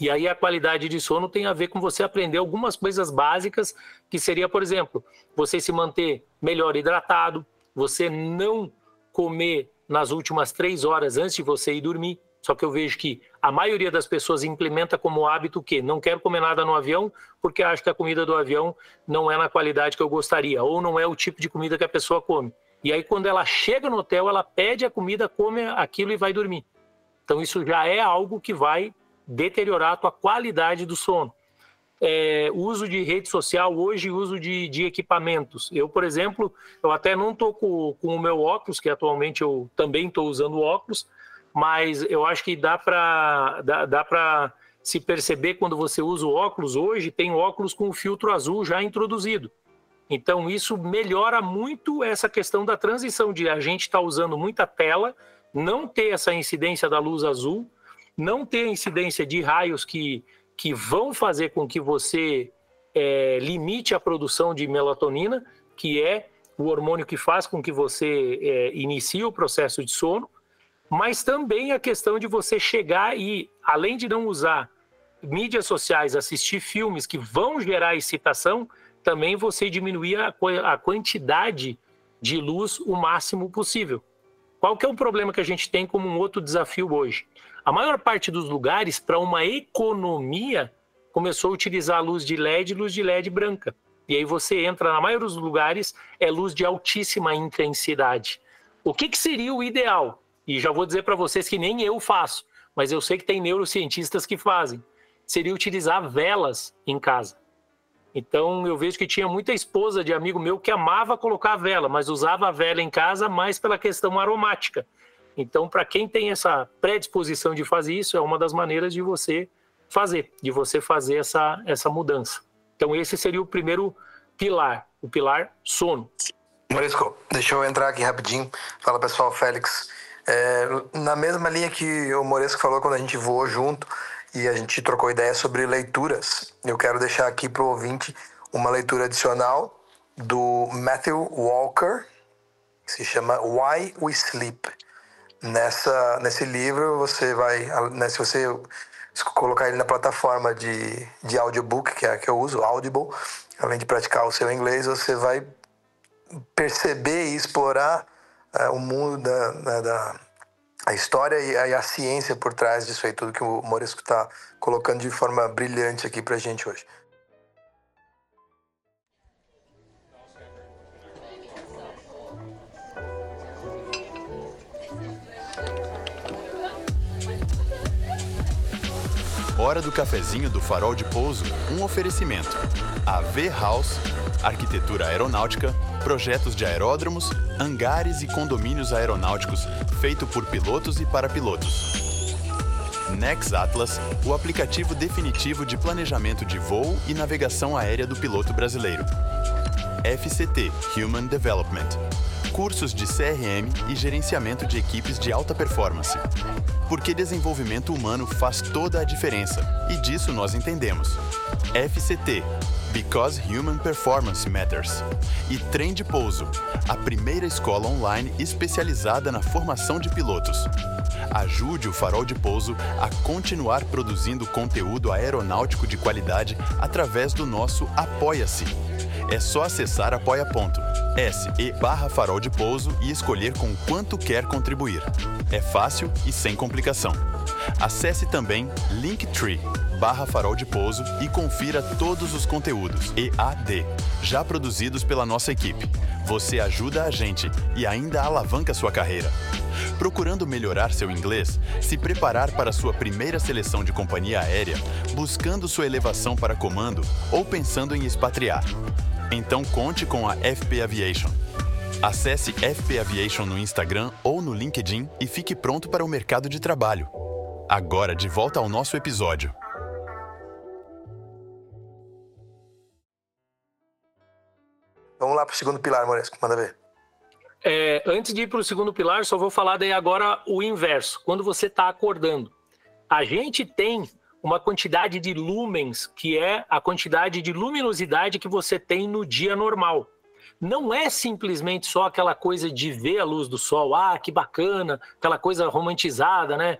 E aí a qualidade de sono tem a ver com você aprender algumas coisas básicas, que seria, por exemplo, você se manter melhor hidratado, você não comer nas últimas três horas antes de você ir dormir. Só que eu vejo que a maioria das pessoas implementa como hábito o quê? Não quero comer nada no avião porque acho que a comida do avião não é na qualidade que eu gostaria, ou não é o tipo de comida que a pessoa come. E aí, quando ela chega no hotel, ela pede a comida, come aquilo e vai dormir. Então, isso já é algo que vai deteriorar a tua qualidade do sono. É, uso de rede social hoje, uso de, de, equipamentos. Eu, por exemplo, eu até não estou com, com, o meu óculos, que atualmente eu também estou usando óculos, mas eu acho que dá para dá, dá se perceber quando você usa o óculos hoje, tem óculos com filtro azul já introduzido. Então, isso melhora muito essa questão da transição de a gente estar tá usando muita tela, não ter essa incidência da luz azul, não ter incidência de raios que, que vão fazer com que você é, limite a produção de melatonina, que é o hormônio que faz com que você é, inicie o processo de sono, mas também a questão de você chegar e, além de não usar mídias sociais, assistir filmes que vão gerar excitação, também você diminuir a, a quantidade de luz o máximo possível. Qual que é o problema que a gente tem como um outro desafio hoje? A maior parte dos lugares, para uma economia, começou a utilizar luz de LED luz de LED branca. E aí você entra, na maioria dos lugares, é luz de altíssima intensidade. O que, que seria o ideal? E já vou dizer para vocês que nem eu faço, mas eu sei que tem neurocientistas que fazem. Seria utilizar velas em casa. Então eu vejo que tinha muita esposa de amigo meu que amava colocar vela, mas usava a vela em casa mais pela questão aromática. Então, para quem tem essa predisposição de fazer isso, é uma das maneiras de você fazer, de você fazer essa, essa mudança. Então, esse seria o primeiro pilar, o pilar sono. Morisco, deixa eu entrar aqui rapidinho. Fala pessoal, Félix. É, na mesma linha que o Moresco falou quando a gente voou junto e a gente trocou ideia sobre leituras, eu quero deixar aqui para o ouvinte uma leitura adicional do Matthew Walker, que se chama Why We Sleep. Nessa, nesse livro, você vai, né, se você colocar ele na plataforma de, de audiobook, que é a que eu uso, Audible, além de praticar o seu inglês, você vai perceber e explorar uh, o mundo da, da, da, a história e a, e a, ciência por trás disso aí, tudo que o Morisco está colocando de forma brilhante aqui para gente hoje. Hora do cafezinho do Farol de Pouso, um oferecimento. AV House, arquitetura aeronáutica, projetos de aeródromos, hangares e condomínios aeronáuticos, feito por pilotos e para pilotos. Nex Atlas, o aplicativo definitivo de planejamento de voo e navegação aérea do piloto brasileiro. FCT Human Development cursos de CRM e gerenciamento de equipes de alta performance. Porque desenvolvimento humano faz toda a diferença e disso nós entendemos. FCT Because Human Performance Matters. E Trem de Pouso, a primeira escola online especializada na formação de pilotos. Ajude o Farol de Pouso a continuar produzindo conteúdo aeronáutico de qualidade através do nosso Apoia-se. É só acessar apoia.se barra farol de pouso e escolher com quanto quer contribuir. É fácil e sem complicação. Acesse também Linktree barra farol de pouso e confira todos os conteúdos EAD já produzidos pela nossa equipe. Você ajuda a gente e ainda alavanca sua carreira. Procurando melhorar seu inglês, se preparar para sua primeira seleção de companhia aérea, buscando sua elevação para comando ou pensando em expatriar. Então conte com a FP Aviation. Acesse FP Aviation no Instagram ou no LinkedIn e fique pronto para o mercado de trabalho. Agora de volta ao nosso episódio. Vamos lá para o segundo pilar, Moresco, manda ver. É, antes de ir para o segundo pilar, só vou falar daí agora o inverso. Quando você está acordando, a gente tem uma quantidade de lumens, que é a quantidade de luminosidade que você tem no dia normal. Não é simplesmente só aquela coisa de ver a luz do sol, ah, que bacana, aquela coisa romantizada, né?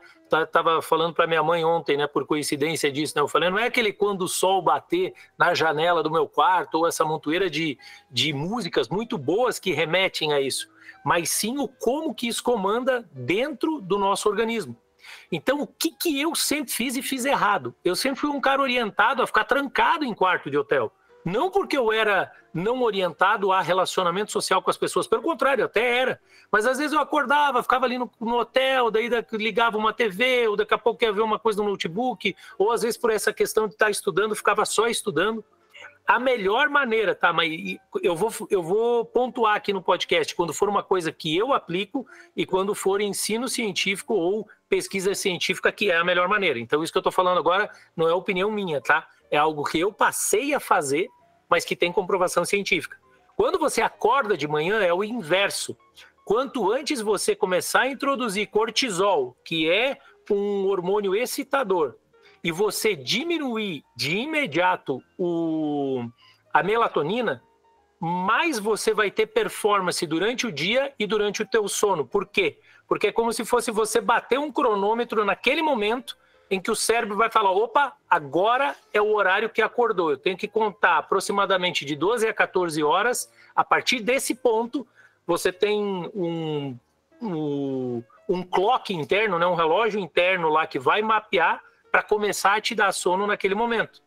Tava falando para minha mãe ontem, né, por coincidência disso, né? Eu falei, não é aquele quando o sol bater na janela do meu quarto ou essa montoeira de, de músicas muito boas que remetem a isso, mas sim o como que isso comanda dentro do nosso organismo. Então, o que, que eu sempre fiz e fiz errado? Eu sempre fui um cara orientado a ficar trancado em quarto de hotel. Não porque eu era não orientado a relacionamento social com as pessoas, pelo contrário, até era. Mas às vezes eu acordava, ficava ali no, no hotel, daí ligava uma TV, ou daqui a pouco ia ver uma coisa no notebook, ou às vezes por essa questão de estar estudando, ficava só estudando. A melhor maneira, tá? Mas eu vou, eu vou pontuar aqui no podcast quando for uma coisa que eu aplico e quando for ensino científico ou pesquisa científica, que é a melhor maneira. Então, isso que eu estou falando agora não é opinião minha, tá? É algo que eu passei a fazer mas que tem comprovação científica. Quando você acorda de manhã, é o inverso. Quanto antes você começar a introduzir cortisol, que é um hormônio excitador, e você diminuir de imediato o, a melatonina, mais você vai ter performance durante o dia e durante o teu sono. Por quê? Porque é como se fosse você bater um cronômetro naquele momento em que o cérebro vai falar: opa, agora é o horário que acordou. Eu tenho que contar aproximadamente de 12 a 14 horas. A partir desse ponto, você tem um, um, um clock interno, né, um relógio interno lá que vai mapear para começar a te dar sono naquele momento.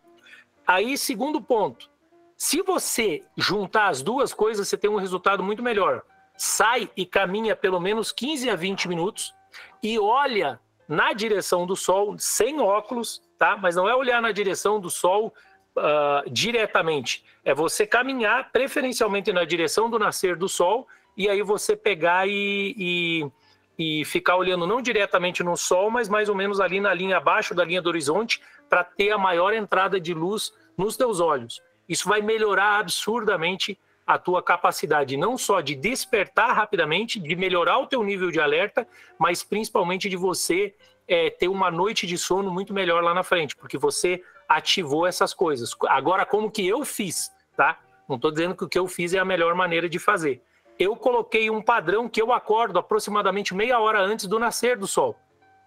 Aí, segundo ponto, se você juntar as duas coisas, você tem um resultado muito melhor. Sai e caminha pelo menos 15 a 20 minutos e olha na direção do sol, sem óculos, tá? Mas não é olhar na direção do sol uh, diretamente. É você caminhar, preferencialmente na direção do nascer do sol, e aí você pegar e, e, e ficar olhando não diretamente no sol, mas mais ou menos ali na linha abaixo da linha do horizonte, para ter a maior entrada de luz nos teus olhos. Isso vai melhorar absurdamente a tua capacidade não só de despertar rapidamente, de melhorar o teu nível de alerta, mas principalmente de você é, ter uma noite de sono muito melhor lá na frente, porque você ativou essas coisas. Agora, como que eu fiz, tá? Não estou dizendo que o que eu fiz é a melhor maneira de fazer. Eu coloquei um padrão que eu acordo aproximadamente meia hora antes do nascer do sol.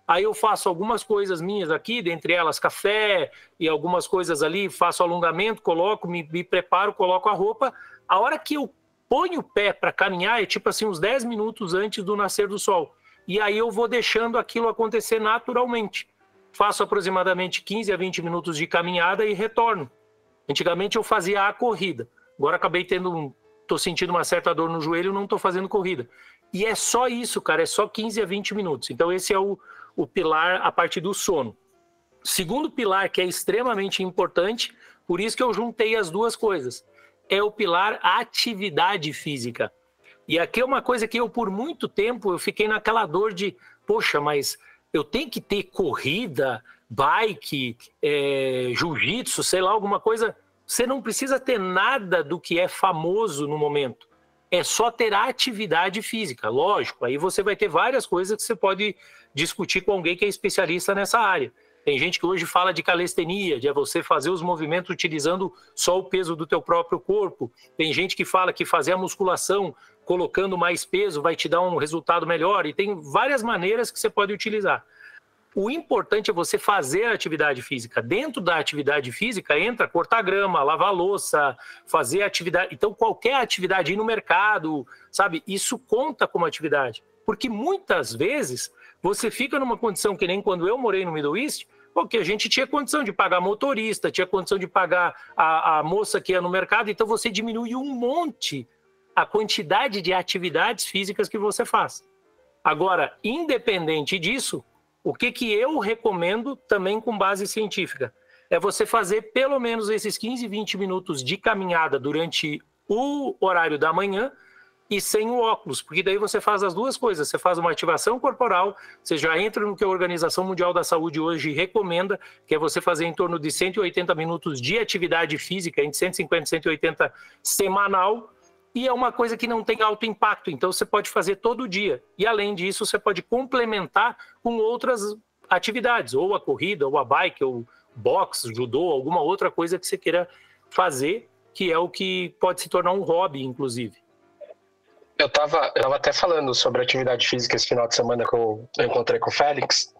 Aí eu faço algumas coisas minhas aqui, dentre elas café e algumas coisas ali, faço alongamento, coloco, me, me preparo, coloco a roupa. A hora que eu ponho o pé para caminhar é tipo assim, uns 10 minutos antes do nascer do sol. E aí eu vou deixando aquilo acontecer naturalmente. Faço aproximadamente 15 a 20 minutos de caminhada e retorno. Antigamente eu fazia a corrida. Agora acabei tendo um, tô sentindo uma certa dor no joelho, não estou fazendo corrida. E é só isso, cara, é só 15 a 20 minutos. Então esse é o, o pilar a partir do sono. Segundo pilar que é extremamente importante, por isso que eu juntei as duas coisas, é o pilar atividade física. E aqui é uma coisa que eu por muito tempo eu fiquei naquela dor de, poxa, mas eu tenho que ter corrida, bike, é, jiu-jitsu, sei lá, alguma coisa. Você não precisa ter nada do que é famoso no momento. É só ter atividade física, lógico. Aí você vai ter várias coisas que você pode discutir com alguém que é especialista nessa área. Tem gente que hoje fala de calistenia, de é você fazer os movimentos utilizando só o peso do teu próprio corpo. Tem gente que fala que fazer a musculação colocando mais peso vai te dar um resultado melhor. E tem várias maneiras que você pode utilizar. O importante é você fazer a atividade física. Dentro da atividade física entra cortar grama, lavar louça, fazer atividade. Então, qualquer atividade, ir no mercado, sabe? Isso conta como atividade. Porque muitas vezes você fica numa condição que nem quando eu morei no Middle East, porque a gente tinha condição de pagar motorista, tinha condição de pagar a, a moça que ia no mercado, então você diminui um monte a quantidade de atividades físicas que você faz. Agora, independente disso, o que, que eu recomendo também com base científica? É você fazer pelo menos esses 15, 20 minutos de caminhada durante o horário da manhã e sem o óculos, porque daí você faz as duas coisas. Você faz uma ativação corporal, você já entra no que a Organização Mundial da Saúde hoje recomenda, que é você fazer em torno de 180 minutos de atividade física, entre 150 e 180 semanal, e é uma coisa que não tem alto impacto, então você pode fazer todo dia. E além disso, você pode complementar com outras atividades, ou a corrida, ou a bike, ou boxe, judô, alguma outra coisa que você queira fazer, que é o que pode se tornar um hobby, inclusive. Eu estava eu tava até falando sobre atividade física esse final de semana que eu, eu encontrei com o Félix.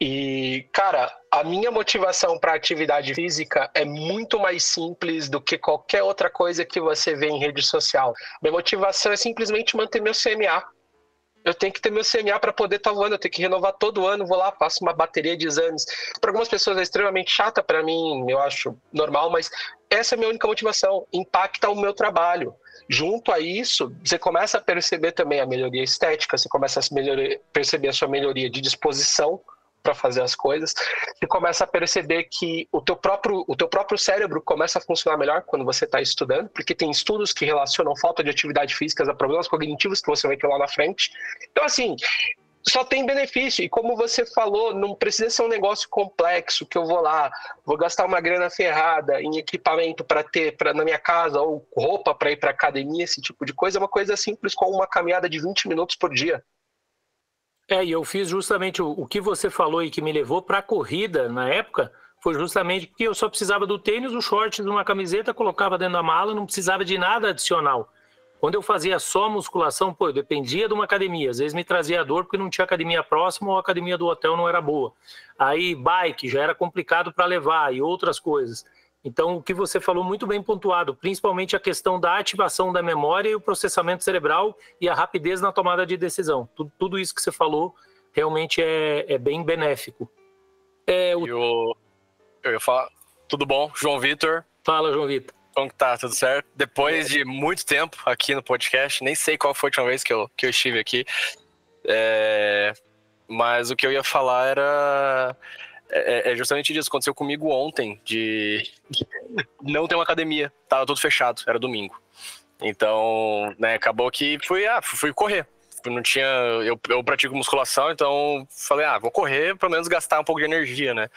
E, cara, a minha motivação para atividade física é muito mais simples do que qualquer outra coisa que você vê em rede social. Minha motivação é simplesmente manter meu CMA. Eu tenho que ter meu CMA para poder estar tá voando, eu tenho que renovar todo ano, vou lá, faço uma bateria de exames. Para algumas pessoas é extremamente chata, para mim, eu acho normal, mas essa é a minha única motivação, impacta o meu trabalho. Junto a isso, você começa a perceber também a melhoria estética, você começa a perceber a sua melhoria de disposição, para fazer as coisas, e começa a perceber que o teu próprio, o teu próprio cérebro começa a funcionar melhor quando você está estudando, porque tem estudos que relacionam falta de atividade física a problemas cognitivos que você vai ter lá na frente. Então, assim, só tem benefício. E como você falou, não precisa ser um negócio complexo que eu vou lá, vou gastar uma grana ferrada em equipamento para ter pra, na minha casa ou roupa para ir para academia, esse tipo de coisa. É uma coisa simples como uma caminhada de 20 minutos por dia. É, e eu fiz justamente o, o que você falou e que me levou para a corrida na época, foi justamente porque eu só precisava do tênis, o short, uma camiseta, colocava dentro da mala, não precisava de nada adicional. Quando eu fazia só musculação, pô, eu dependia de uma academia. Às vezes me trazia dor porque não tinha academia próxima ou a academia do hotel não era boa. Aí bike já era complicado para levar e outras coisas. Então, o que você falou muito bem pontuado, principalmente a questão da ativação da memória e o processamento cerebral e a rapidez na tomada de decisão. Tudo, tudo isso que você falou realmente é, é bem benéfico. É, o... eu, eu ia falar, tudo bom? João Vitor. Fala, João Vitor. Como que tá? Tudo certo? Depois de muito tempo aqui no podcast, nem sei qual foi a última vez que eu, que eu estive aqui, é... mas o que eu ia falar era é, é, justamente isso. Aconteceu comigo ontem, de não ter uma academia. Tava tudo fechado, era domingo. Então, né, acabou que fui, ah, fui correr. Não tinha. Eu, eu pratico musculação, então falei, ah, vou correr, pelo menos gastar um pouco de energia, né?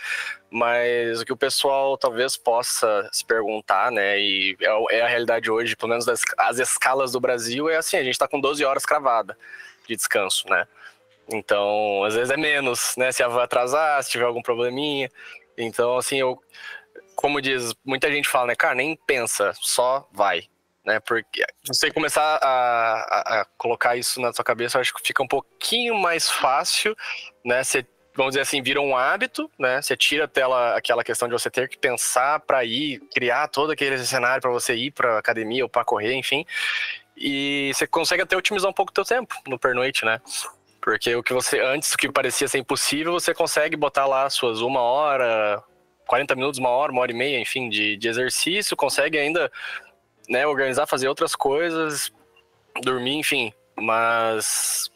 Mas o que o pessoal talvez possa se perguntar, né? E é, é a realidade hoje, pelo menos das, as escalas do Brasil, é assim, a gente tá com 12 horas cravada de descanso, né? Então, às vezes é menos, né? Se a van atrasar, se tiver algum probleminha. Então, assim, eu, como diz, muita gente fala, né, cara, nem pensa, só vai, né? Porque você começar a, a, a, colocar isso na sua cabeça, eu acho que fica um pouquinho mais fácil, né? Você, vamos dizer assim, vira um hábito, né? Você tira tela, aquela questão de você ter que pensar para ir, criar todo aquele cenário para você ir para academia ou para correr, enfim. E você consegue até otimizar um pouco o teu tempo no pernoite, né? Porque o que você, antes, o que parecia ser impossível, você consegue botar lá suas uma hora, 40 minutos, uma hora, uma hora e meia, enfim, de, de exercício, consegue ainda né, organizar, fazer outras coisas, dormir, enfim. Mas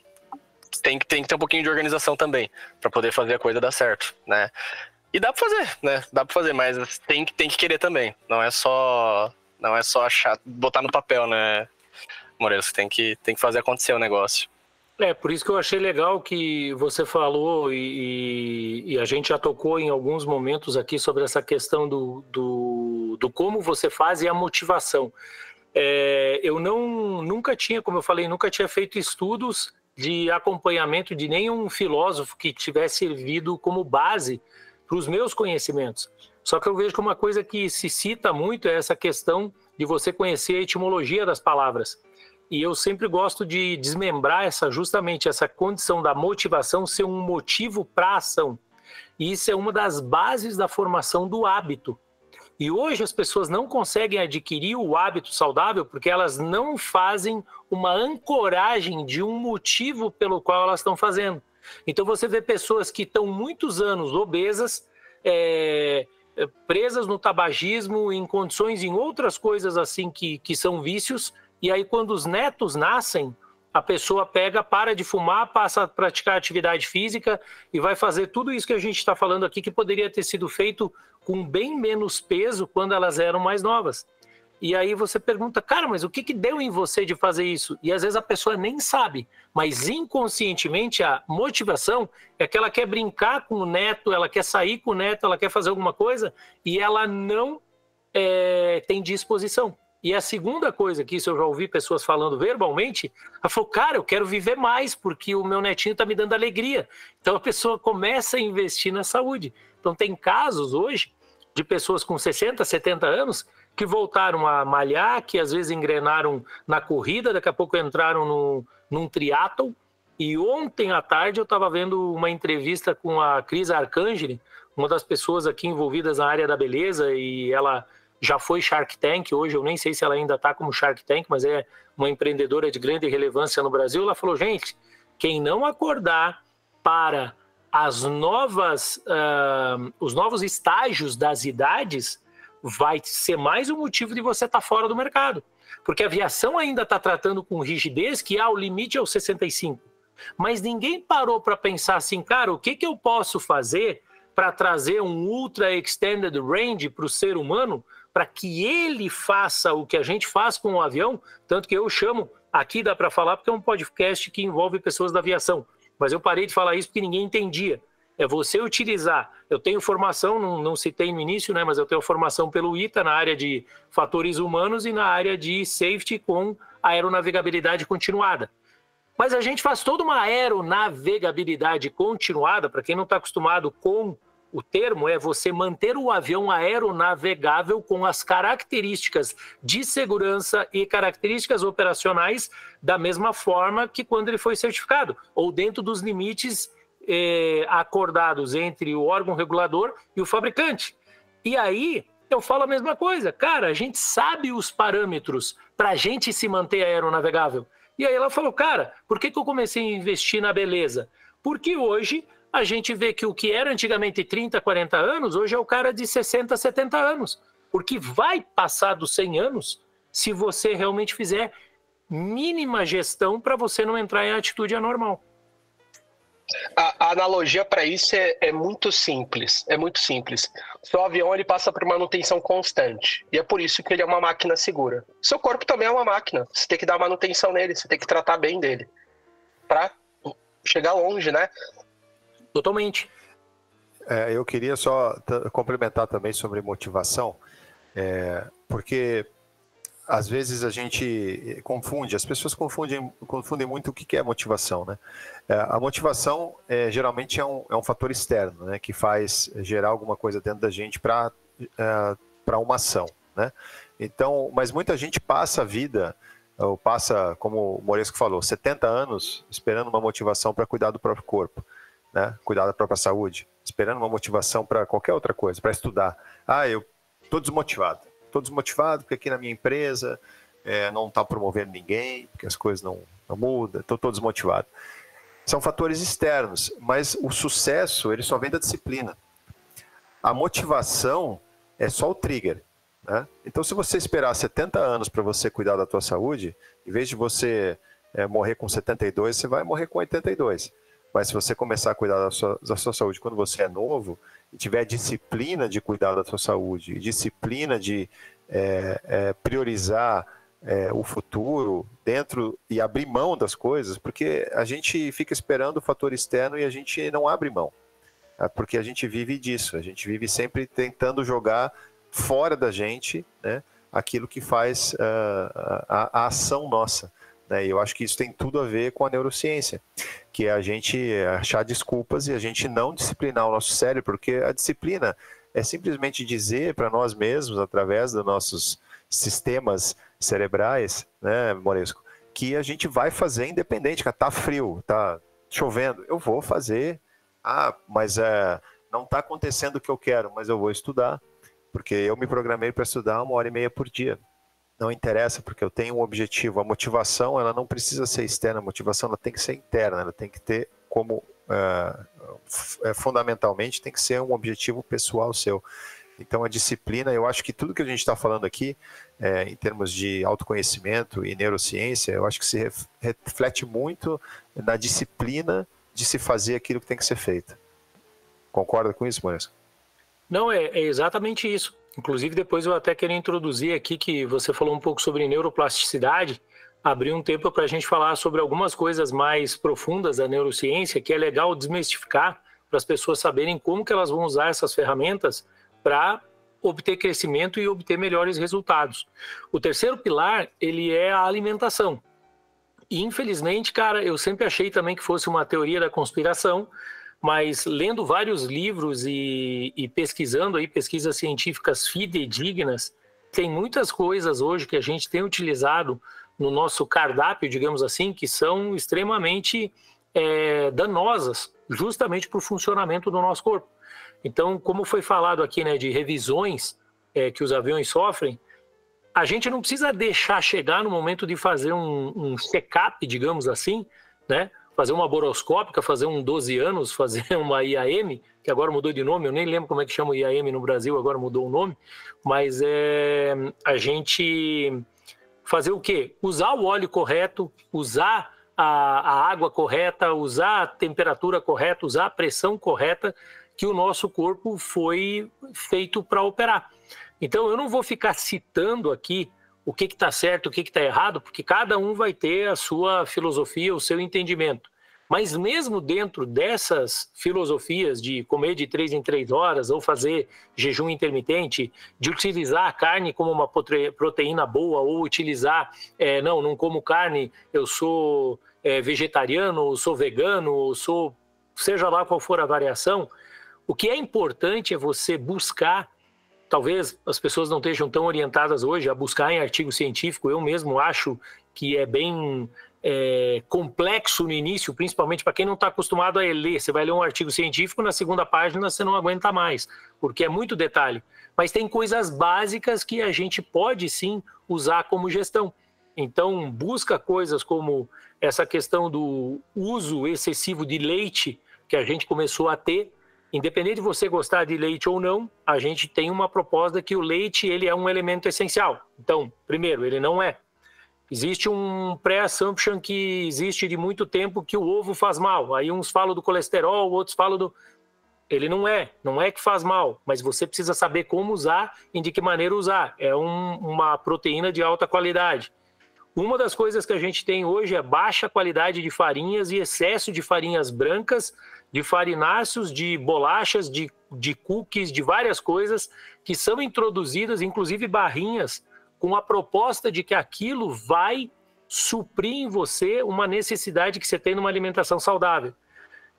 tem que, tem que ter um pouquinho de organização também, para poder fazer a coisa dar certo, né? E dá pra fazer, né? Dá pra fazer, mas tem que, tem que querer também. Não é só. Não é só achar, botar no papel, né, Moreira? Você tem que, tem que fazer acontecer o negócio. É, por isso que eu achei legal que você falou e, e, a gente já tocou em alguns momentos aqui sobre essa questão do, do, do como você faz e a motivação. É, eu não, nunca tinha, como eu falei, nunca tinha feito estudos de acompanhamento de nenhum filósofo que tivesse servido como base para os meus conhecimentos. Só que eu vejo que uma coisa que se cita muito é essa questão de você conhecer a etimologia das palavras. E eu sempre gosto de desmembrar essa justamente essa condição da motivação ser um motivo para a ação. E isso é uma das bases da formação do hábito. E hoje as pessoas não conseguem adquirir o hábito saudável porque elas não fazem uma ancoragem de um motivo pelo qual elas estão fazendo. Então você vê pessoas que estão muitos anos obesas, é, presas no tabagismo, em condições, em outras coisas assim que, que são vícios, e aí quando os netos nascem, a pessoa pega, para de fumar, passa a praticar atividade física e vai fazer tudo isso que a gente está falando aqui, que poderia ter sido feito com bem menos peso quando elas eram mais novas. E aí você pergunta, cara, mas o que, que deu em você de fazer isso? E às vezes a pessoa nem sabe, mas inconscientemente a motivação é que ela quer brincar com o neto, ela quer sair com o neto, ela quer fazer alguma coisa e ela não é, tem disposição. E a segunda coisa que isso eu já ouvi pessoas falando verbalmente, ela falou, cara, eu quero viver mais, porque o meu netinho está me dando alegria. Então a pessoa começa a investir na saúde. Então tem casos hoje de pessoas com 60, 70 anos que voltaram a malhar, que às vezes engrenaram na corrida, daqui a pouco entraram no, num triatlon. E ontem à tarde eu estava vendo uma entrevista com a Cris Arcangeli, uma das pessoas aqui envolvidas na área da beleza, e ela já foi Shark Tank, hoje eu nem sei se ela ainda está como Shark Tank, mas é uma empreendedora de grande relevância no Brasil. Ela falou: gente, quem não acordar para as novas, uh, os novos estágios das idades, vai ser mais um motivo de você estar tá fora do mercado. Porque a aviação ainda está tratando com rigidez que há o limite aos 65. Mas ninguém parou para pensar assim, cara, o que, que eu posso fazer para trazer um ultra extended range para o ser humano para que ele faça o que a gente faz com o avião, tanto que eu chamo, aqui dá para falar porque é um podcast que envolve pessoas da aviação, mas eu parei de falar isso porque ninguém entendia. É você utilizar. Eu tenho formação, não, não citei no início, né, mas eu tenho formação pelo ITA na área de fatores humanos e na área de safety com aeronavegabilidade continuada. Mas a gente faz toda uma aeronavegabilidade continuada, para quem não está acostumado com o termo é você manter o avião aeronavegável com as características de segurança e características operacionais da mesma forma que quando ele foi certificado, ou dentro dos limites eh, acordados entre o órgão regulador e o fabricante. E aí eu falo a mesma coisa, cara, a gente sabe os parâmetros para a gente se manter aeronavegável. E aí ela falou, cara, por que, que eu comecei a investir na beleza? Porque hoje a gente vê que o que era antigamente 30, 40 anos, hoje é o cara de 60, 70 anos. Porque vai passar dos 100 anos se você realmente fizer mínima gestão para você não entrar em atitude anormal. A, a analogia para isso é, é, muito simples. É muito simples. Seu avião ele passa por manutenção constante e é por isso que ele é uma máquina segura. Seu corpo também é uma máquina. Você tem que dar manutenção nele, você tem que tratar bem dele para chegar longe, né? Totalmente. É, eu queria só complementar também sobre motivação, é, porque às vezes a gente confunde, as pessoas confundem, confundem muito o que é motivação, né? É, a motivação é, geralmente é um, é um fator externo, né? Que faz gerar alguma coisa dentro da gente para é, uma ação, né? Então, mas muita gente passa a vida, ou passa, como o Moresco falou, 70 anos esperando uma motivação para cuidar do próprio corpo né? Cuidar da própria saúde, esperando uma motivação para qualquer outra coisa, para estudar. Ah, eu tô desmotivado. Tô desmotivado porque aqui na minha empresa é, não está promovendo ninguém, porque as coisas não, não mudam, estou desmotivado. São fatores externos, mas o sucesso ele só vem da disciplina. A motivação é só o trigger. Né? Então, se você esperar 70 anos para você cuidar da tua saúde, em vez de você é, morrer com 72, você vai morrer com 82. Mas se você começar a cuidar da sua, da sua saúde quando você é novo e tiver disciplina de cuidar da sua saúde, disciplina de é, é, priorizar é, o futuro dentro e abrir mão das coisas, porque a gente fica esperando o fator externo e a gente não abre mão, tá? porque a gente vive disso, a gente vive sempre tentando jogar fora da gente né, aquilo que faz uh, a, a, ação nossa. Né? E eu acho que isso tem tudo a ver com a neurociência, que é a gente achar desculpas e a gente não disciplinar o nosso cérebro, porque a disciplina é simplesmente dizer para nós mesmos, através dos nossos sistemas cerebrais, né, Moresco, que a gente vai fazer independente, que tá frio, tá chovendo, eu vou fazer. Ah, mas é, não está acontecendo o que eu quero, mas eu vou estudar, porque eu me programei para estudar uma hora e meia por dia não interessa, porque eu tenho um objetivo. A motivação, ela não precisa ser externa, a motivação ela tem que ser interna, ela tem que ter como, uh, fundamentalmente, tem que ser um objetivo pessoal seu. Então, a disciplina, eu acho que tudo que a gente está falando aqui, é, em termos de autoconhecimento e neurociência, eu acho que se reflete muito na disciplina de se fazer aquilo que tem que ser feito. Concorda com isso, Maurício? Não, é, é exatamente isso. Inclusive, depois eu até queria introduzir aqui que você falou um pouco sobre neuroplasticidade, abrir um tempo para a gente falar sobre algumas coisas mais profundas da neurociência, que é legal desmistificar para as pessoas saberem como que elas vão usar essas ferramentas para obter crescimento e obter melhores resultados. O terceiro pilar, ele é a alimentação. E infelizmente, cara, eu sempre achei também que fosse uma teoria da conspiração, mas lendo vários livros e, e pesquisando aí pesquisas científicas fidedignas, tem muitas coisas hoje que a gente tem utilizado no nosso cardápio, digamos assim, que são extremamente é, danosas, justamente para o funcionamento do nosso corpo. Então, como foi falado aqui, né, de revisões é, que os aviões sofrem, a gente não precisa deixar chegar no momento de fazer um, um check-up, digamos assim, né, fazer uma boroscópica, fazer um 12 anos, fazer [laughs] uma IAM, que agora mudou de nome, eu nem lembro como é que chama o IAM no Brasil, agora mudou o nome, mas é a gente fazer o quê? Usar o óleo correto, usar a, a água correta, usar a temperatura correta, usar a pressão correta que o nosso corpo foi feito para operar. Então eu não vou ficar citando aqui o que está certo, o que está errado, porque cada um vai ter a sua filosofia, o seu entendimento. Mas mesmo dentro dessas filosofias de comer de três em três horas ou fazer jejum intermitente, de utilizar a carne como uma proteína boa ou utilizar, é, não, não como carne, eu sou é, vegetariano, sou vegano, sou seja lá qual for a variação, o que é importante é você buscar talvez as pessoas não estejam tão orientadas hoje a buscar em artigo científico. Eu mesmo acho que é bem é, complexo no início, principalmente para quem não está acostumado a ler. Você vai ler um artigo científico, na segunda página você não aguenta mais, porque é muito detalhe. Mas tem coisas básicas que a gente pode sim usar como gestão. Então, busca coisas como essa questão do uso excessivo de leite que a gente começou a ter independente de você gostar de leite ou não, a gente tem uma proposta que o leite ele é um elemento essencial. Então, primeiro, ele não é. Existe um pré-assumption que existe de muito tempo que o ovo faz mal. Aí uns falam do colesterol, outros falam do. Ele não é, não é que faz mal, mas você precisa saber como usar e de que maneira usar. É um, uma proteína de alta qualidade. Uma das coisas que a gente tem hoje é baixa qualidade de farinhas e excesso de farinhas brancas de farináceos, de bolachas, de, de cookies, de várias coisas que são introduzidas, inclusive barrinhas, com a proposta de que aquilo vai suprir em você uma necessidade que você tem numa alimentação saudável.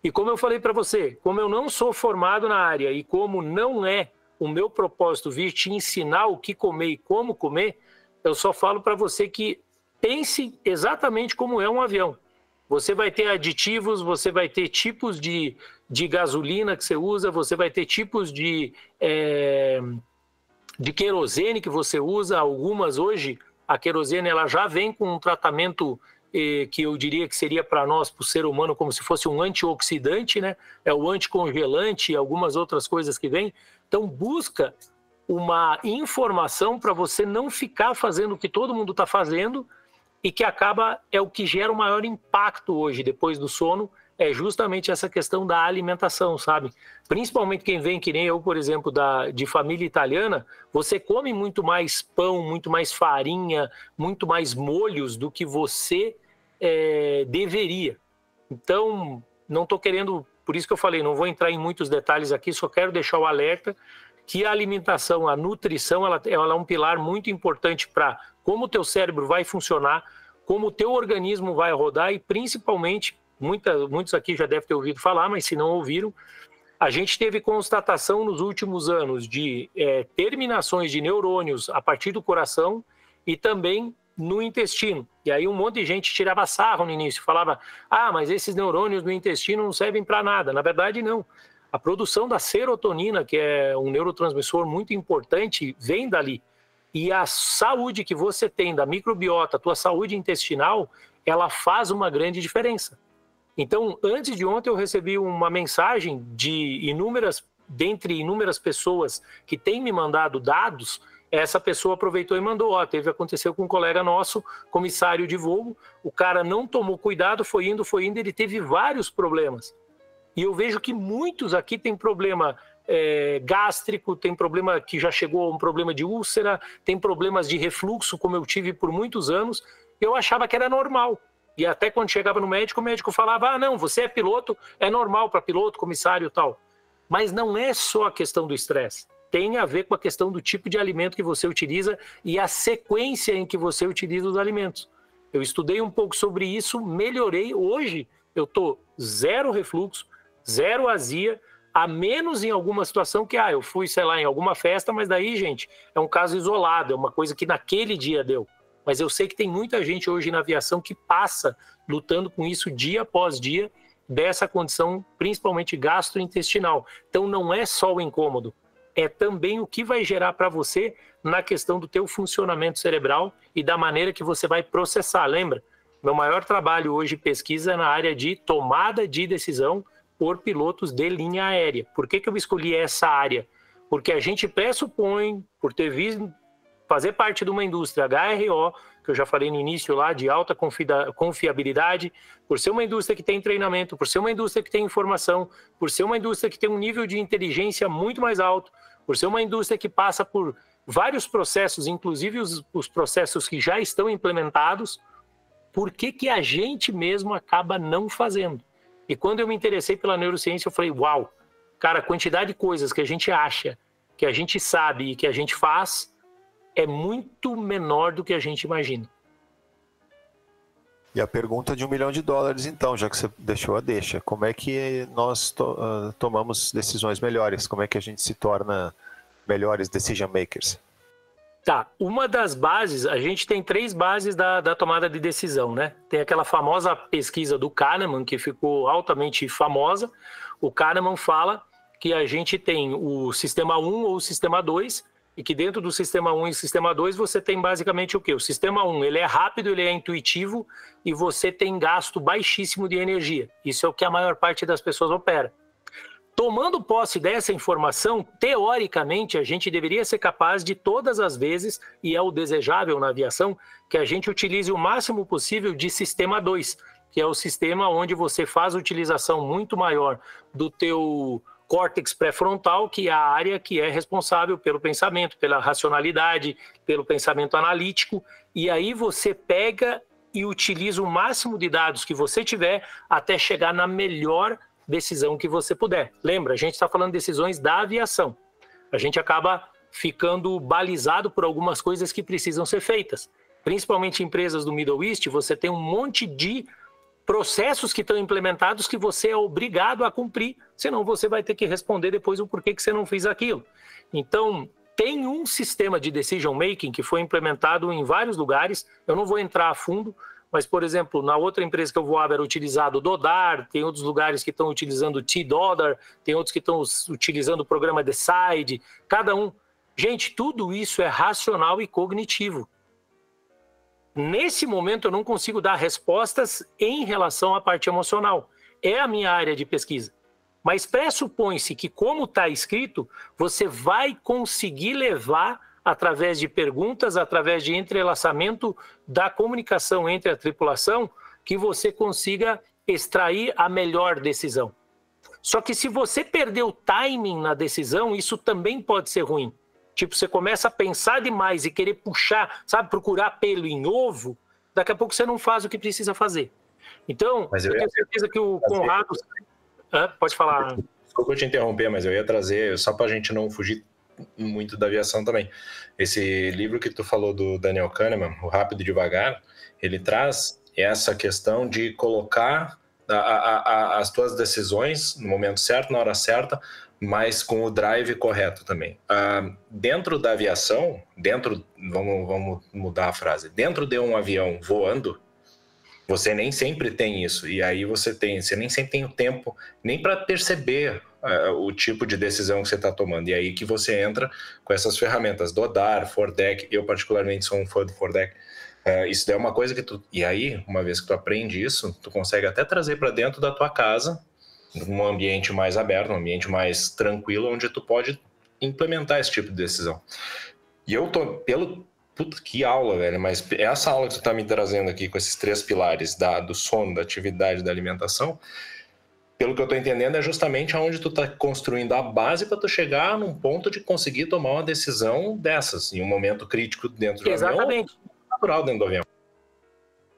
E como eu falei para você, como eu não sou formado na área e como não é o meu propósito vir te ensinar o que comer e como comer, eu só falo para você que pense exatamente como é um avião. Você vai ter aditivos, você vai ter tipos de, de gasolina que você usa, você vai ter tipos de, é, de querosene que você usa. Algumas hoje, a querosene ela já vem com um tratamento eh, que eu diria que seria para nós, para o ser humano, como se fosse um antioxidante, né? É o anticongelante e algumas outras coisas que vêm. Então, busca uma informação para você não ficar fazendo o que todo mundo está fazendo e que acaba é o que gera o maior impacto hoje depois do sono é justamente essa questão da alimentação, sabe? Principalmente quem vem que nem eu, por exemplo, da de família italiana, você come muito mais pão, muito mais farinha, muito mais molhos do que você é, deveria. Então, não estou querendo, por isso que eu falei, não vou entrar em muitos detalhes aqui, só quero deixar o alerta que a alimentação, a nutrição, ela, ela é um pilar muito importante para como o teu cérebro vai funcionar, como o teu organismo vai rodar e principalmente, muita, muitos aqui já devem ter ouvido falar, mas se não ouviram, a gente teve constatação nos últimos anos de é, terminações de neurônios a partir do coração e também no intestino. E aí um monte de gente tirava sarro no início, falava: ah, mas esses neurônios no intestino não servem para nada. Na verdade, não. A produção da serotonina, que é um neurotransmissor muito importante, vem dali. E a saúde que você tem da microbiota, tua saúde intestinal, ela faz uma grande diferença. Então, antes de ontem, eu recebi uma mensagem de inúmeras, dentre inúmeras pessoas que têm me mandado dados, essa pessoa aproveitou e mandou, ó, teve aconteceu com um colega nosso, comissário de voo, o cara não tomou cuidado, foi indo, foi indo, ele teve vários problemas. E eu vejo que muitos aqui têm problema é, gástrico, tem problema que já chegou a um problema de úlcera, tem problemas de refluxo, como eu tive por muitos anos. Eu achava que era normal. E até quando chegava no médico, o médico falava: ah, não, você é piloto, é normal para piloto, comissário tal. Mas não é só a questão do estresse. Tem a ver com a questão do tipo de alimento que você utiliza e a sequência em que você utiliza os alimentos. Eu estudei um pouco sobre isso, melhorei. Hoje eu estou zero refluxo, zero azia, a menos em alguma situação que, ah, eu fui, sei lá, em alguma festa, mas daí, gente, é um caso isolado, é uma coisa que naquele dia deu. Mas eu sei que tem muita gente hoje na aviação que passa lutando com isso dia após dia, dessa condição, principalmente gastrointestinal. Então não é só o incômodo, é também o que vai gerar para você na questão do teu funcionamento cerebral e da maneira que você vai processar. Lembra? Meu maior trabalho hoje pesquisa é na área de tomada de decisão por pilotos de linha aérea. Por que, que eu escolhi essa área? Porque a gente pressupõe, por ter visto fazer parte de uma indústria HRO, que eu já falei no início lá, de alta confiabilidade, por ser uma indústria que tem treinamento, por ser uma indústria que tem informação, por ser uma indústria que tem um nível de inteligência muito mais alto, por ser uma indústria que passa por vários processos, inclusive os, os processos que já estão implementados, por que, que a gente mesmo acaba não fazendo? E quando eu me interessei pela neurociência, eu falei, uau, cara, a quantidade de coisas que a gente acha, que a gente sabe e que a gente faz é muito menor do que a gente imagina. E a pergunta de um milhão de dólares, então, já que você deixou a deixa, como é que nós to uh, tomamos decisões melhores? Como é que a gente se torna melhores decision makers? Tá, uma das bases, a gente tem três bases da, da tomada de decisão, né? Tem aquela famosa pesquisa do Kahneman, que ficou altamente famosa. O Kahneman fala que a gente tem o sistema 1 ou o sistema 2, e que dentro do sistema 1 e sistema 2 você tem basicamente o quê? O sistema 1 ele é rápido, ele é intuitivo e você tem gasto baixíssimo de energia. Isso é o que a maior parte das pessoas opera. Tomando posse dessa informação, teoricamente, a gente deveria ser capaz de todas as vezes, e é o desejável na aviação, que a gente utilize o máximo possível de sistema 2, que é o sistema onde você faz utilização muito maior do teu córtex pré-frontal, que é a área que é responsável pelo pensamento, pela racionalidade, pelo pensamento analítico, e aí você pega e utiliza o máximo de dados que você tiver até chegar na melhor decisão que você puder. Lembra, a gente está falando de decisões da aviação. A gente acaba ficando balizado por algumas coisas que precisam ser feitas. Principalmente empresas do Middle East, você tem um monte de processos que estão implementados que você é obrigado a cumprir, senão você vai ter que responder depois o porquê que você não fez aquilo. Então, tem um sistema de decision making que foi implementado em vários lugares, eu não vou entrar a fundo, mas, por exemplo, na outra empresa que eu voava era utilizado o Dodar, tem outros lugares que estão utilizando o T-Dodar, tem outros que estão utilizando o programa Decide, cada um. Gente, tudo isso é racional e cognitivo. Nesse momento, eu não consigo dar respostas em relação à parte emocional. É a minha área de pesquisa. Mas pressupõe-se que, como está escrito, você vai conseguir levar através de perguntas, através de entrelaçamento da comunicação entre a tripulação, que você consiga extrair a melhor decisão. Só que se você perder o timing na decisão, isso também pode ser ruim. Tipo, você começa a pensar demais e querer puxar, sabe, procurar pelo em ovo, daqui a pouco você não faz o que precisa fazer. Então, mas eu, eu tenho certeza que o. Conrado. Pode falar. Desculpa te interromper, mas eu ia trazer, só para a gente não fugir muito da aviação também. Esse livro que tu falou do Daniel Kahneman, O Rápido e Devagar, ele traz essa questão de colocar a, a, a, as tuas decisões no momento certo, na hora certa, mas com o drive correto também. Uh, dentro da aviação, dentro, vamos, vamos mudar a frase, dentro de um avião voando, você nem sempre tem isso. E aí você tem, você nem sempre tem o tempo nem para perceber o tipo de decisão que você está tomando. E aí que você entra com essas ferramentas, Dodar, Fordeck. Eu particularmente sou um fã do Fordeck. Uh, isso é uma coisa que tu. E aí, uma vez que tu aprende isso, tu consegue até trazer para dentro da tua casa um ambiente mais aberto, um ambiente mais tranquilo, onde tu pode implementar esse tipo de decisão. E eu tô, pelo. Puta, que aula, velho, mas essa aula que tu tá me trazendo aqui com esses três pilares, da, do sono, da atividade, da alimentação, pelo que eu tô entendendo, é justamente aonde tu tá construindo a base para tu chegar num ponto de conseguir tomar uma decisão dessas, em um momento crítico dentro do Exatamente. avião, natural dentro do avião.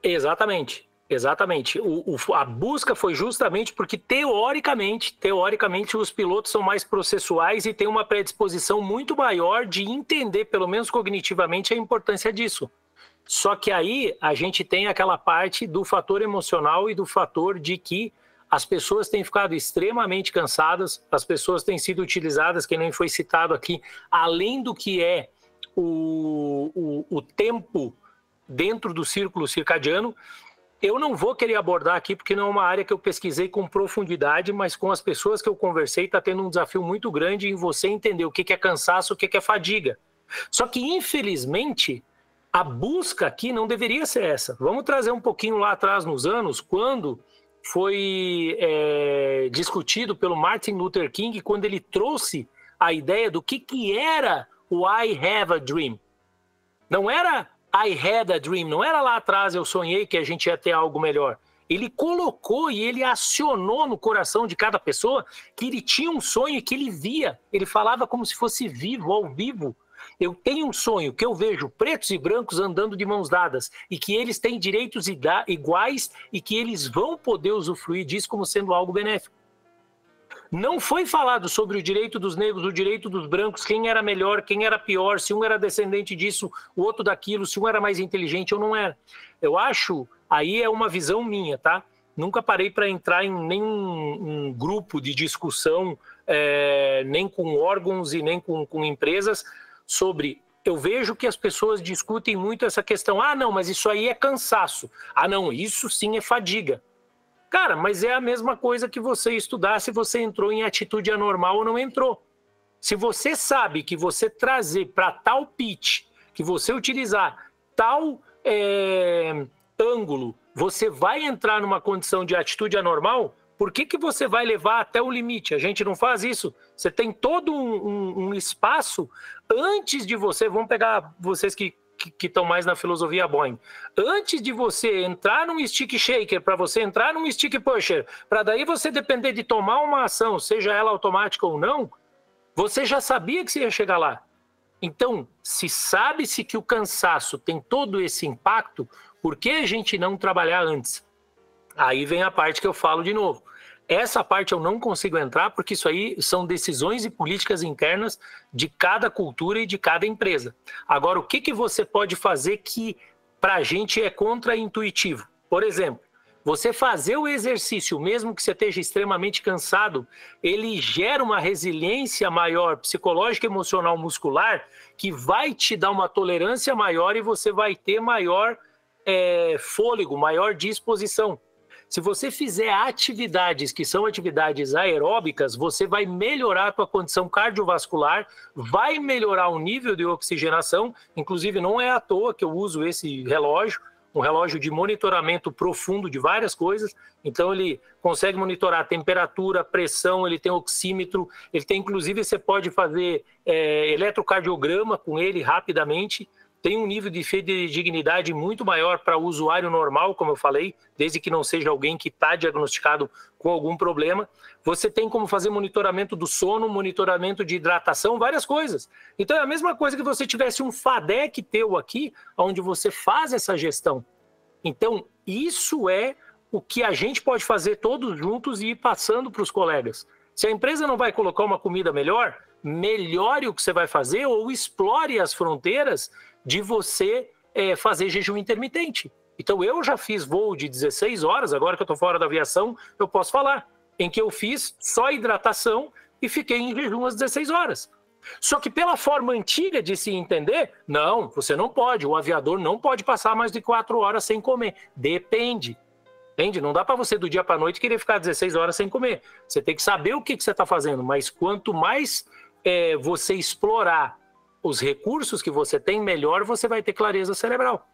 Exatamente. Exatamente. O, o, a busca foi justamente porque, teoricamente, teoricamente, os pilotos são mais processuais e têm uma predisposição muito maior de entender, pelo menos cognitivamente, a importância disso. Só que aí a gente tem aquela parte do fator emocional e do fator de que as pessoas têm ficado extremamente cansadas, as pessoas têm sido utilizadas, que nem foi citado aqui, além do que é o, o, o tempo dentro do círculo circadiano eu não vou querer abordar aqui porque não é uma área que eu pesquisei com profundidade, mas com as pessoas que eu conversei está tendo um desafio muito grande em você entender o que é cansaço, o que é fadiga. Só que infelizmente a busca aqui não deveria ser essa. Vamos trazer um pouquinho lá atrás nos anos, quando foi é, discutido pelo Martin Luther King, quando ele trouxe a ideia do que, que era o I Have a Dream. Não era I had a dream, não era lá atrás eu sonhei que a gente ia ter algo melhor. Ele colocou e ele acionou no coração de cada pessoa que ele tinha um sonho que ele via. Ele falava como se fosse vivo, ao vivo. Eu tenho um sonho que eu vejo pretos e brancos andando de mãos dadas e que eles têm direitos iguais e que eles vão poder usufruir disso como sendo algo benéfico. Não foi falado sobre o direito dos negros, o direito dos brancos, quem era melhor, quem era pior, se um era descendente disso, o outro daquilo, se um era mais inteligente ou não era. Eu acho, aí é uma visão minha, tá? Nunca parei para entrar em nenhum um grupo de discussão, é, nem com órgãos e nem com, com empresas, sobre eu vejo que as pessoas discutem muito essa questão. Ah, não, mas isso aí é cansaço. Ah, não, isso sim é fadiga. Cara, mas é a mesma coisa que você estudar se você entrou em atitude anormal ou não entrou. Se você sabe que você trazer para tal pitch, que você utilizar tal é, ângulo, você vai entrar numa condição de atitude anormal, por que, que você vai levar até o limite? A gente não faz isso. Você tem todo um, um, um espaço antes de você. Vamos pegar vocês que que estão mais na filosofia Boeing. Antes de você entrar num stick shaker, para você entrar num stick pusher, para daí você depender de tomar uma ação, seja ela automática ou não, você já sabia que você ia chegar lá. Então, se sabe-se que o cansaço tem todo esse impacto, por que a gente não trabalhar antes? Aí vem a parte que eu falo de novo. Essa parte eu não consigo entrar porque isso aí são decisões e políticas internas de cada cultura e de cada empresa. Agora, o que, que você pode fazer que para a gente é contra-intuitivo? Por exemplo, você fazer o exercício, mesmo que você esteja extremamente cansado, ele gera uma resiliência maior psicológica, emocional, muscular, que vai te dar uma tolerância maior e você vai ter maior é, fôlego, maior disposição. Se você fizer atividades que são atividades aeróbicas, você vai melhorar a tua condição cardiovascular, vai melhorar o nível de oxigenação. Inclusive, não é à toa que eu uso esse relógio, um relógio de monitoramento profundo de várias coisas. Então, ele consegue monitorar temperatura, pressão, ele tem oxímetro, ele tem, inclusive, você pode fazer é, eletrocardiograma com ele rapidamente tem um nível de fidedignidade muito maior para o usuário normal, como eu falei, desde que não seja alguém que está diagnosticado com algum problema. Você tem como fazer monitoramento do sono, monitoramento de hidratação, várias coisas. Então é a mesma coisa que você tivesse um FADEC teu aqui, onde você faz essa gestão. Então, isso é o que a gente pode fazer todos juntos e ir passando para os colegas. Se a empresa não vai colocar uma comida melhor, melhore o que você vai fazer ou explore as fronteiras de você é, fazer jejum intermitente. Então eu já fiz voo de 16 horas, agora que eu estou fora da aviação, eu posso falar, em que eu fiz só hidratação e fiquei em jejum às 16 horas. Só que pela forma antiga de se entender, não, você não pode, o aviador não pode passar mais de 4 horas sem comer. Depende. Entende? Não dá para você do dia para noite querer ficar 16 horas sem comer. Você tem que saber o que, que você está fazendo, mas quanto mais é, você explorar os recursos que você tem, melhor você vai ter clareza cerebral.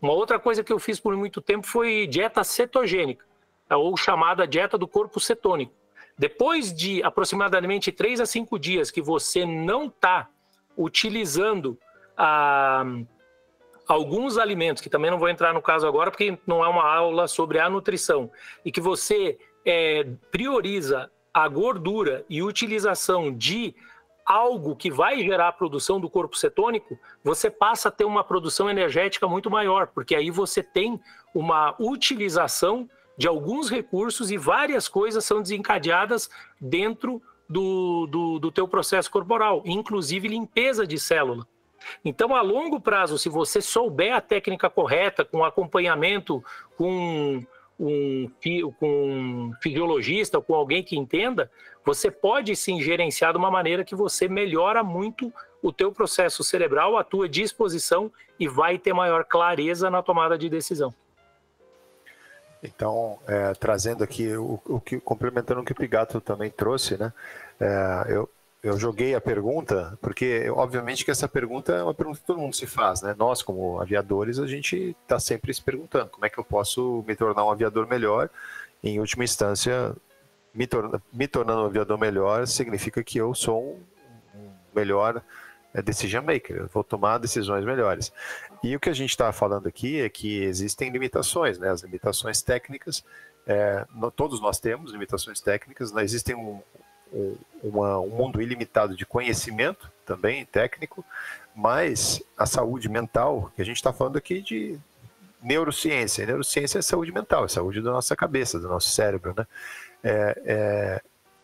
Uma outra coisa que eu fiz por muito tempo foi dieta cetogênica, ou chamada dieta do corpo cetônico. Depois de aproximadamente 3 a 5 dias que você não está utilizando ah, alguns alimentos, que também não vou entrar no caso agora, porque não é uma aula sobre a nutrição, e que você é, prioriza a gordura e utilização de algo que vai gerar a produção do corpo cetônico, você passa a ter uma produção energética muito maior, porque aí você tem uma utilização de alguns recursos e várias coisas são desencadeadas dentro do, do, do teu processo corporal, inclusive limpeza de célula. Então, a longo prazo, se você souber a técnica correta, com acompanhamento, com um, com um fisiologista, com alguém que entenda, você pode sim gerenciar de uma maneira que você melhora muito o teu processo cerebral, a tua disposição e vai ter maior clareza na tomada de decisão. Então, é, trazendo aqui o, o, que complementando o que o Pigato também trouxe, né? É, eu, eu joguei a pergunta porque obviamente que essa pergunta é uma pergunta que todo mundo se faz, né? Nós como aviadores a gente está sempre se perguntando como é que eu posso me tornar um aviador melhor. Em última instância, me, torna, me tornando um aviador melhor significa que eu sou um, melhor é, decision maker, eu vou tomar decisões melhores. E o que a gente está falando aqui é que existem limitações, né? As limitações técnicas, é, todos nós temos limitações técnicas, né? existem um, um, uma, um mundo ilimitado de conhecimento também técnico, mas a saúde mental, que a gente está falando aqui de neurociência, neurociência é saúde mental, é saúde da nossa cabeça, do nosso cérebro, né? É, é,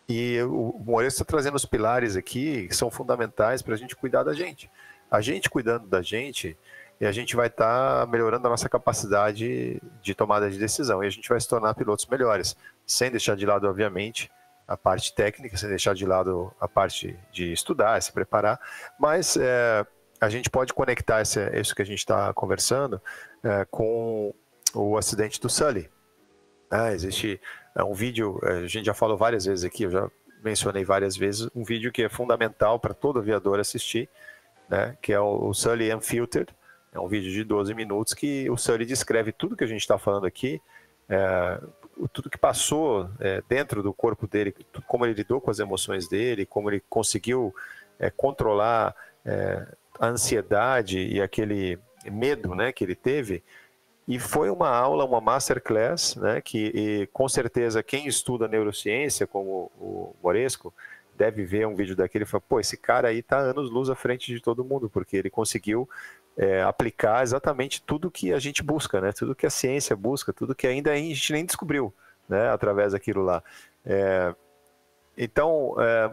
e o Moreira está trazendo os pilares aqui que são fundamentais para a gente cuidar da gente. A gente cuidando da gente, e a gente vai estar tá melhorando a nossa capacidade de tomada de decisão e a gente vai se tornar pilotos melhores, sem deixar de lado, obviamente, a parte técnica, sem deixar de lado a parte de estudar, se preparar, mas é, a gente pode conectar esse, isso que a gente está conversando é, com o acidente do Sully. Ah, existe é um vídeo, é, a gente já falou várias vezes aqui, eu já mencionei várias vezes, um vídeo que é fundamental para todo aviador assistir, né, que é o Sully Unfiltered, é um vídeo de 12 minutos que o Sully descreve tudo que a gente está falando aqui, é, tudo que passou é, dentro do corpo dele, como ele lidou com as emoções dele, como ele conseguiu é, controlar é, a ansiedade e aquele medo né, que ele teve. E foi uma aula, uma masterclass, né, que com certeza quem estuda neurociência, como o Moresco, deve ver um vídeo daquele e falar, pô, esse cara aí está anos luz à frente de todo mundo, porque ele conseguiu é, aplicar exatamente tudo que a gente busca, né, tudo que a ciência busca, tudo que ainda a gente nem descobriu, né, através daquilo lá. É, então, é,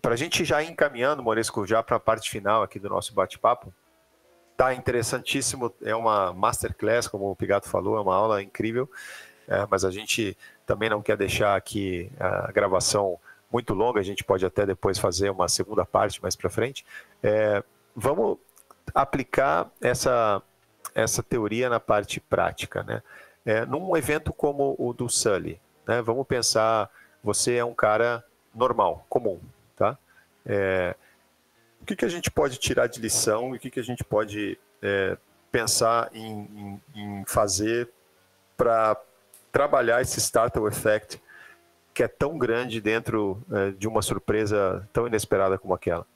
para a gente já ir encaminhando, Moresco, já para a parte final aqui do nosso bate-papo, Tá interessantíssimo, é uma masterclass, como o Pigato falou, é uma aula incrível, é, mas a gente também não quer deixar aqui a gravação muito longa, a gente pode até depois fazer uma segunda parte mais para frente. É, vamos aplicar essa, essa teoria na parte prática, né? É, num evento como o do Sully, né? Vamos pensar, você é um cara normal, comum, tá? É, o que, que a gente pode tirar de lição e o que, que a gente pode é, pensar em, em, em fazer para trabalhar esse startup effect que é tão grande dentro é, de uma surpresa tão inesperada como aquela?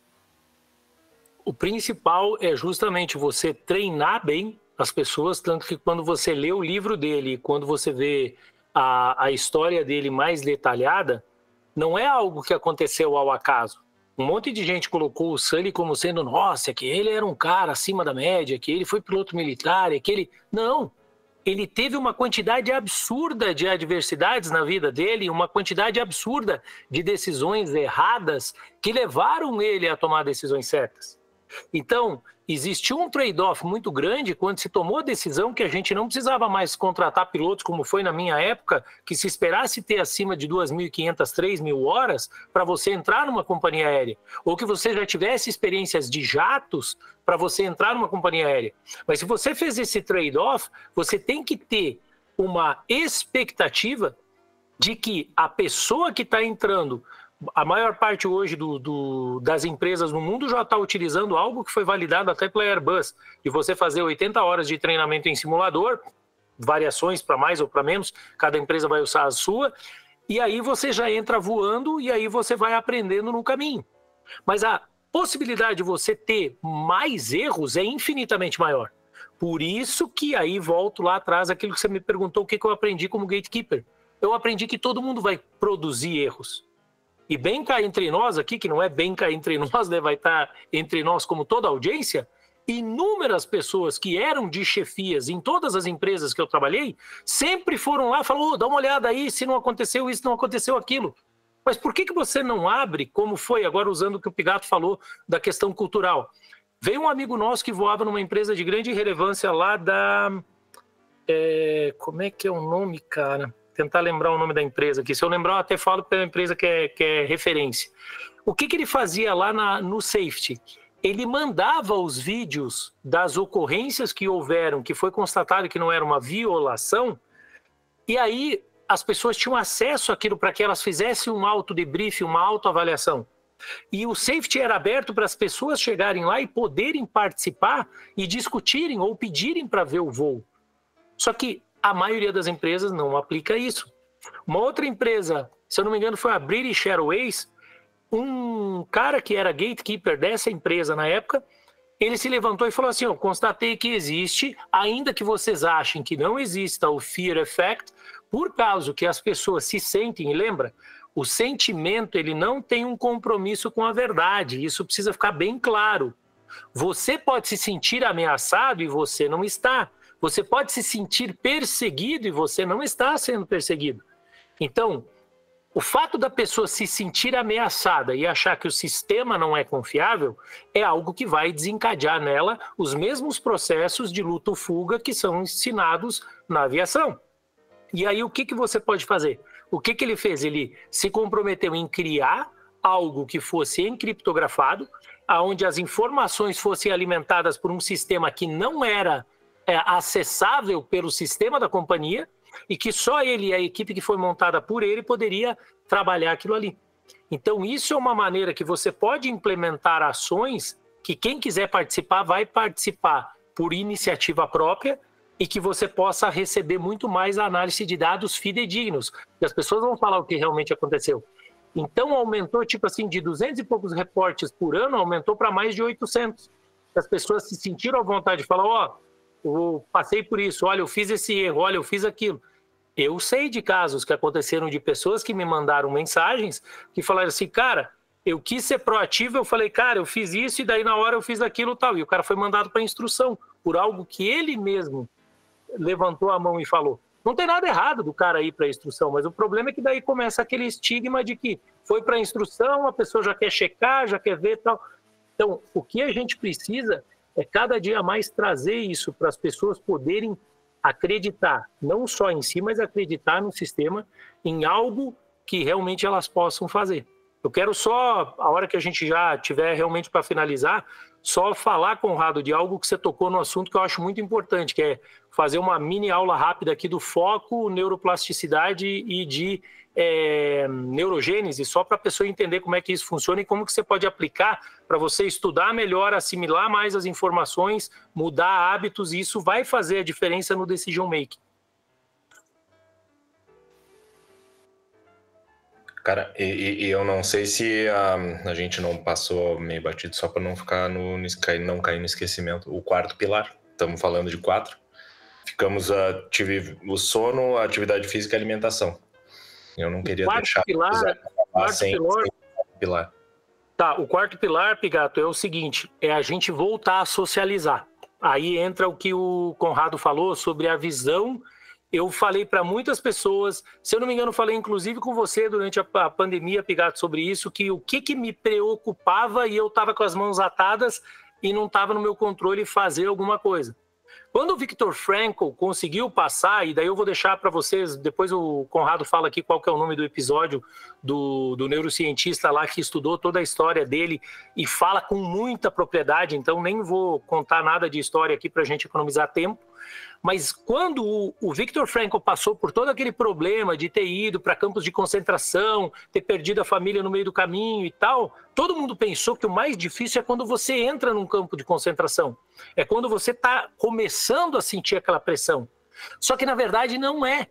O principal é justamente você treinar bem as pessoas, tanto que quando você lê o livro dele, quando você vê a, a história dele mais detalhada, não é algo que aconteceu ao acaso um monte de gente colocou o Sully como sendo, nossa, que ele era um cara acima da média, que ele foi piloto militar, que ele. Não! ele teve uma quantidade absurda de adversidades na vida dele, uma quantidade absurda de decisões erradas que levaram ele a tomar decisões certas. Então, existiu um trade-off muito grande quando se tomou a decisão que a gente não precisava mais contratar pilotos, como foi na minha época, que se esperasse ter acima de 2.500, 3.000 horas para você entrar numa companhia aérea, ou que você já tivesse experiências de jatos para você entrar numa companhia aérea. Mas se você fez esse trade-off, você tem que ter uma expectativa de que a pessoa que está entrando a maior parte hoje do, do, das empresas no mundo já está utilizando algo que foi validado até pela Airbus, de você fazer 80 horas de treinamento em simulador, variações para mais ou para menos, cada empresa vai usar a sua, e aí você já entra voando e aí você vai aprendendo no caminho. Mas a possibilidade de você ter mais erros é infinitamente maior. Por isso que aí volto lá atrás aquilo que você me perguntou, o que, que eu aprendi como gatekeeper. Eu aprendi que todo mundo vai produzir erros e bem cá entre nós aqui, que não é bem cá entre nós, né, vai estar tá entre nós como toda a audiência, inúmeras pessoas que eram de chefias em todas as empresas que eu trabalhei, sempre foram lá e falaram, oh, dá uma olhada aí, se não aconteceu isso, não aconteceu aquilo. Mas por que, que você não abre, como foi agora usando o que o Pigato falou da questão cultural? Veio um amigo nosso que voava numa empresa de grande relevância lá da... É, como é que é o nome, cara? Tentar lembrar o nome da empresa aqui. Se eu lembrar, eu até falo pela empresa que é, que é referência. O que, que ele fazia lá na, no safety? Ele mandava os vídeos das ocorrências que houveram, que foi constatado que não era uma violação, e aí as pessoas tinham acesso àquilo para que elas fizessem um auto debrief, uma autoavaliação. E o safety era aberto para as pessoas chegarem lá e poderem participar e discutirem ou pedirem para ver o voo. Só que a maioria das empresas não aplica isso. Uma outra empresa, se eu não me engano, foi a British Airways, um cara que era gatekeeper dessa empresa na época, ele se levantou e falou assim: Eu constatei que existe, ainda que vocês achem que não exista o fear effect, por causa que as pessoas se sentem, lembra, o sentimento ele não tem um compromisso com a verdade, isso precisa ficar bem claro. Você pode se sentir ameaçado e você não está. Você pode se sentir perseguido e você não está sendo perseguido. Então, o fato da pessoa se sentir ameaçada e achar que o sistema não é confiável é algo que vai desencadear nela os mesmos processos de luto-fuga que são ensinados na aviação. E aí, o que, que você pode fazer? O que, que ele fez? Ele se comprometeu em criar algo que fosse encriptografado, aonde as informações fossem alimentadas por um sistema que não era é, acessável pelo sistema da companhia e que só ele e a equipe que foi montada por ele poderia trabalhar aquilo ali. Então, isso é uma maneira que você pode implementar ações que quem quiser participar vai participar por iniciativa própria e que você possa receber muito mais análise de dados fidedignos. E as pessoas vão falar o que realmente aconteceu. Então, aumentou, tipo assim, de 200 e poucos reportes por ano, aumentou para mais de 800. As pessoas se sentiram à vontade de falar, ó, oh, eu passei por isso, olha, eu fiz esse erro, olha, eu fiz aquilo. Eu sei de casos que aconteceram de pessoas que me mandaram mensagens que falaram assim, cara, eu quis ser proativo, eu falei, cara, eu fiz isso e daí na hora eu fiz aquilo tal. E o cara foi mandado para instrução por algo que ele mesmo levantou a mão e falou. Não tem nada errado do cara ir para instrução, mas o problema é que daí começa aquele estigma de que foi para instrução, a pessoa já quer checar, já quer ver tal. Então, o que a gente precisa é cada dia mais trazer isso para as pessoas poderem acreditar, não só em si, mas acreditar no sistema, em algo que realmente elas possam fazer. Eu quero só, a hora que a gente já tiver realmente para finalizar, só falar, Conrado, de algo que você tocou no assunto que eu acho muito importante, que é fazer uma mini aula rápida aqui do foco, neuroplasticidade e de é, neurogênese, só para a pessoa entender como é que isso funciona e como que você pode aplicar para você estudar melhor, assimilar mais as informações, mudar hábitos, e isso vai fazer a diferença no decision making. Cara, e, e, eu não sei se a, a gente não passou meio batido só para não ficar no, não cair no esquecimento. O quarto pilar, estamos falando de quatro. Ficamos a tive o sono, a atividade física e a alimentação. Eu não queria deixar pilar, quarto sem, pilar, sem pilar. Tá, o quarto pilar, Pigato, é o seguinte: é a gente voltar a socializar. aí entra o que o Conrado falou sobre a visão. Eu falei para muitas pessoas, se eu não me engano, falei inclusive com você durante a, a pandemia, Pigato, sobre isso, que o que, que me preocupava e eu estava com as mãos atadas e não estava no meu controle fazer alguma coisa. Quando o Viktor Frankl conseguiu passar, e daí eu vou deixar para vocês, depois o Conrado fala aqui qual que é o nome do episódio do, do neurocientista lá que estudou toda a história dele e fala com muita propriedade, então nem vou contar nada de história aqui para a gente economizar tempo. Mas quando o, o Viktor Frankl passou por todo aquele problema de ter ido para campos de concentração, ter perdido a família no meio do caminho e tal, todo mundo pensou que o mais difícil é quando você entra num campo de concentração. É quando você está começando a sentir aquela pressão. Só que na verdade não é.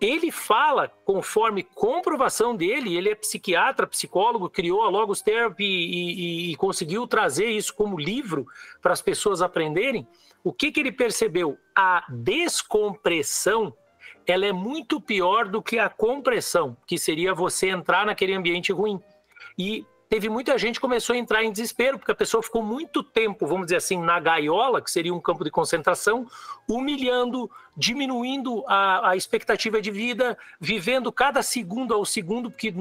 Ele fala, conforme comprovação dele, ele é psiquiatra, psicólogo, criou a Logos Therapy e, e, e conseguiu trazer isso como livro para as pessoas aprenderem o que, que ele percebeu? A descompressão ela é muito pior do que a compressão, que seria você entrar naquele ambiente ruim. E teve muita gente que começou a entrar em desespero, porque a pessoa ficou muito tempo, vamos dizer assim, na gaiola, que seria um campo de concentração, humilhando, diminuindo a, a expectativa de vida, vivendo cada segundo ao segundo, porque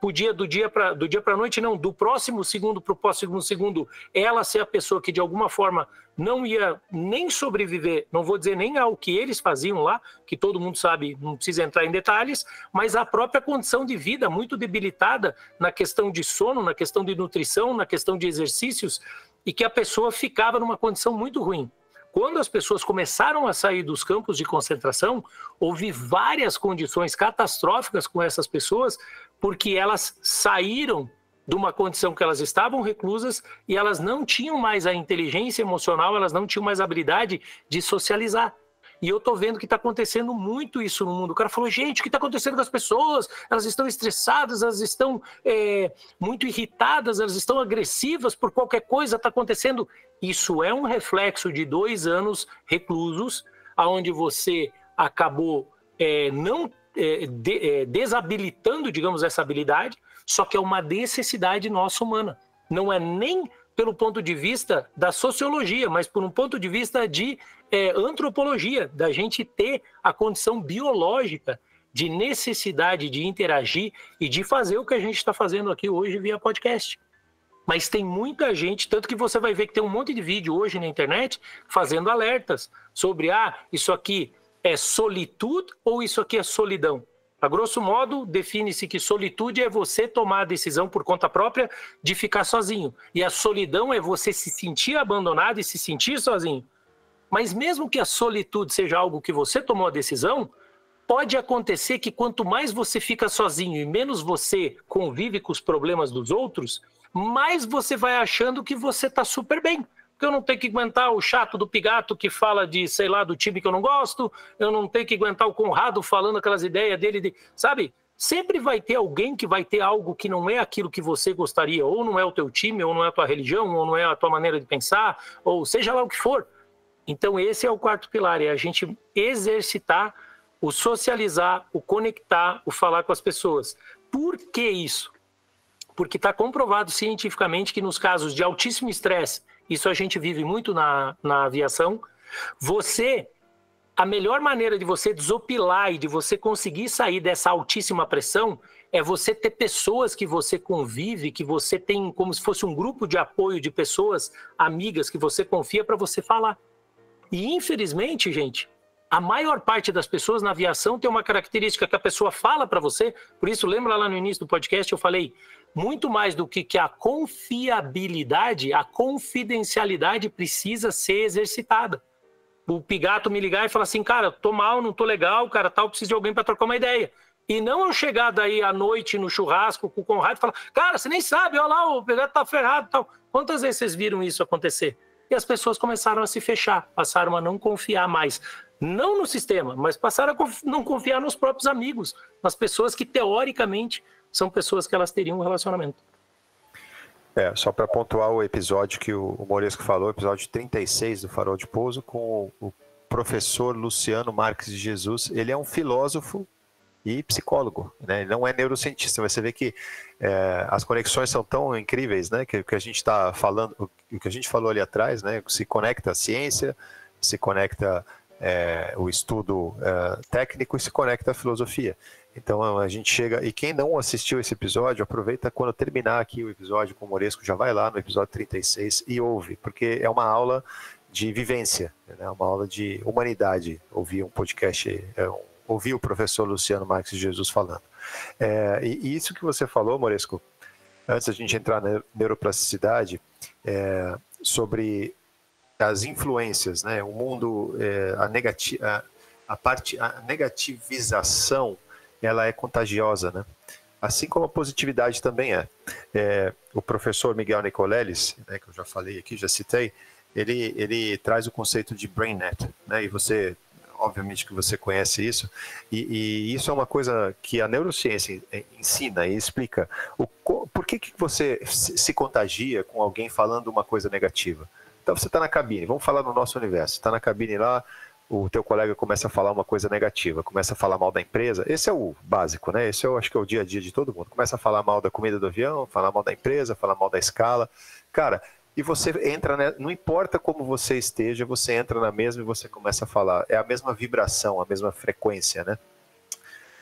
podia do dia para do dia para noite, não, do próximo segundo para o próximo segundo, ela ser a pessoa que de alguma forma não ia nem sobreviver, não vou dizer nem ao que eles faziam lá, que todo mundo sabe, não precisa entrar em detalhes, mas a própria condição de vida muito debilitada na questão de sono, na questão de nutrição, na questão de exercícios, e que a pessoa ficava numa condição muito ruim. Quando as pessoas começaram a sair dos campos de concentração, houve várias condições catastróficas com essas pessoas, porque elas saíram de uma condição que elas estavam reclusas e elas não tinham mais a inteligência emocional, elas não tinham mais a habilidade de socializar. E eu tô vendo que está acontecendo muito isso no mundo. O cara falou, gente, o que está acontecendo com as pessoas? Elas estão estressadas, elas estão é, muito irritadas, elas estão agressivas por qualquer coisa está acontecendo. Isso é um reflexo de dois anos reclusos, aonde você acabou é, não é, de, desabilitando, digamos, essa habilidade, só que é uma necessidade nossa humana. Não é nem pelo ponto de vista da sociologia, mas por um ponto de vista de é, antropologia, da gente ter a condição biológica de necessidade de interagir e de fazer o que a gente está fazendo aqui hoje via podcast. Mas tem muita gente, tanto que você vai ver que tem um monte de vídeo hoje na internet fazendo alertas sobre ah, isso aqui é solitude ou isso aqui é solidão. A grosso modo, define-se que solitude é você tomar a decisão por conta própria de ficar sozinho. E a solidão é você se sentir abandonado e se sentir sozinho. Mas mesmo que a solitude seja algo que você tomou a decisão, pode acontecer que quanto mais você fica sozinho e menos você convive com os problemas dos outros, mais você vai achando que você está super bem porque eu não tenho que aguentar o chato do Pigato que fala de, sei lá, do time que eu não gosto, eu não tenho que aguentar o Conrado falando aquelas ideias dele, de, sabe? Sempre vai ter alguém que vai ter algo que não é aquilo que você gostaria, ou não é o teu time, ou não é a tua religião, ou não é a tua maneira de pensar, ou seja lá o que for. Então esse é o quarto pilar, é a gente exercitar o socializar, o conectar, o falar com as pessoas. Por que isso? Porque está comprovado cientificamente que nos casos de altíssimo estresse isso a gente vive muito na, na aviação. Você, a melhor maneira de você desopilar e de você conseguir sair dessa altíssima pressão é você ter pessoas que você convive, que você tem como se fosse um grupo de apoio de pessoas amigas que você confia para você falar. E infelizmente, gente, a maior parte das pessoas na aviação tem uma característica que a pessoa fala para você. Por isso, lembra lá no início do podcast eu falei, muito mais do que, que a confiabilidade, a confidencialidade precisa ser exercitada. O Pigato me ligar e falar assim, cara, tô mal, não tô legal, cara, tal, preciso de alguém para trocar uma ideia. E não eu chegar daí à noite no churrasco com o Conrado e falar, cara, você nem sabe, olha lá, o Pigato tá ferrado tal. Quantas vezes vocês viram isso acontecer? E as pessoas começaram a se fechar, passaram a não confiar mais. Não no sistema, mas passaram a não confiar nos próprios amigos, nas pessoas que teoricamente são pessoas que elas teriam um relacionamento. É, só para pontuar o episódio que o Moresco falou, episódio 36 do Farol de Pouso, com o professor Luciano Marques de Jesus. Ele é um filósofo e psicólogo, né? Ele não é neurocientista. Você vê que é, as conexões são tão incríveis, né? Que o que a gente está falando, o que a gente falou ali atrás, né? Se conecta a ciência, se conecta é, o estudo é, técnico e se conecta a filosofia. Então a gente chega. E quem não assistiu esse episódio, aproveita quando terminar aqui o episódio com o Moresco, já vai lá no episódio 36 e ouve, porque é uma aula de vivência, né? uma aula de humanidade. Ouvir um podcast, é, um, ouvir o professor Luciano Marques Jesus falando. É, e, isso que você falou, Moresco, antes da gente entrar na neuroplasticidade, é, sobre as influências, né? O mundo, é, a, negati a, a, parte, a negativização, ela é contagiosa, né? Assim como a positividade também é. é o professor Miguel Nicoleles, né, que eu já falei aqui, já citei, ele, ele traz o conceito de BrainNet, né? E você, obviamente que você conhece isso, e, e isso é uma coisa que a neurociência ensina e explica. O, por que, que você se contagia com alguém falando uma coisa negativa? Então você está na cabine, vamos falar no nosso universo, está na cabine lá, o teu colega começa a falar uma coisa negativa, começa a falar mal da empresa, esse é o básico, né? Esse eu acho que é o dia a dia de todo mundo. Começa a falar mal da comida do avião, falar mal da empresa, falar mal da escala. Cara, e você entra, né? não importa como você esteja, você entra na mesma e você começa a falar. É a mesma vibração, a mesma frequência, né?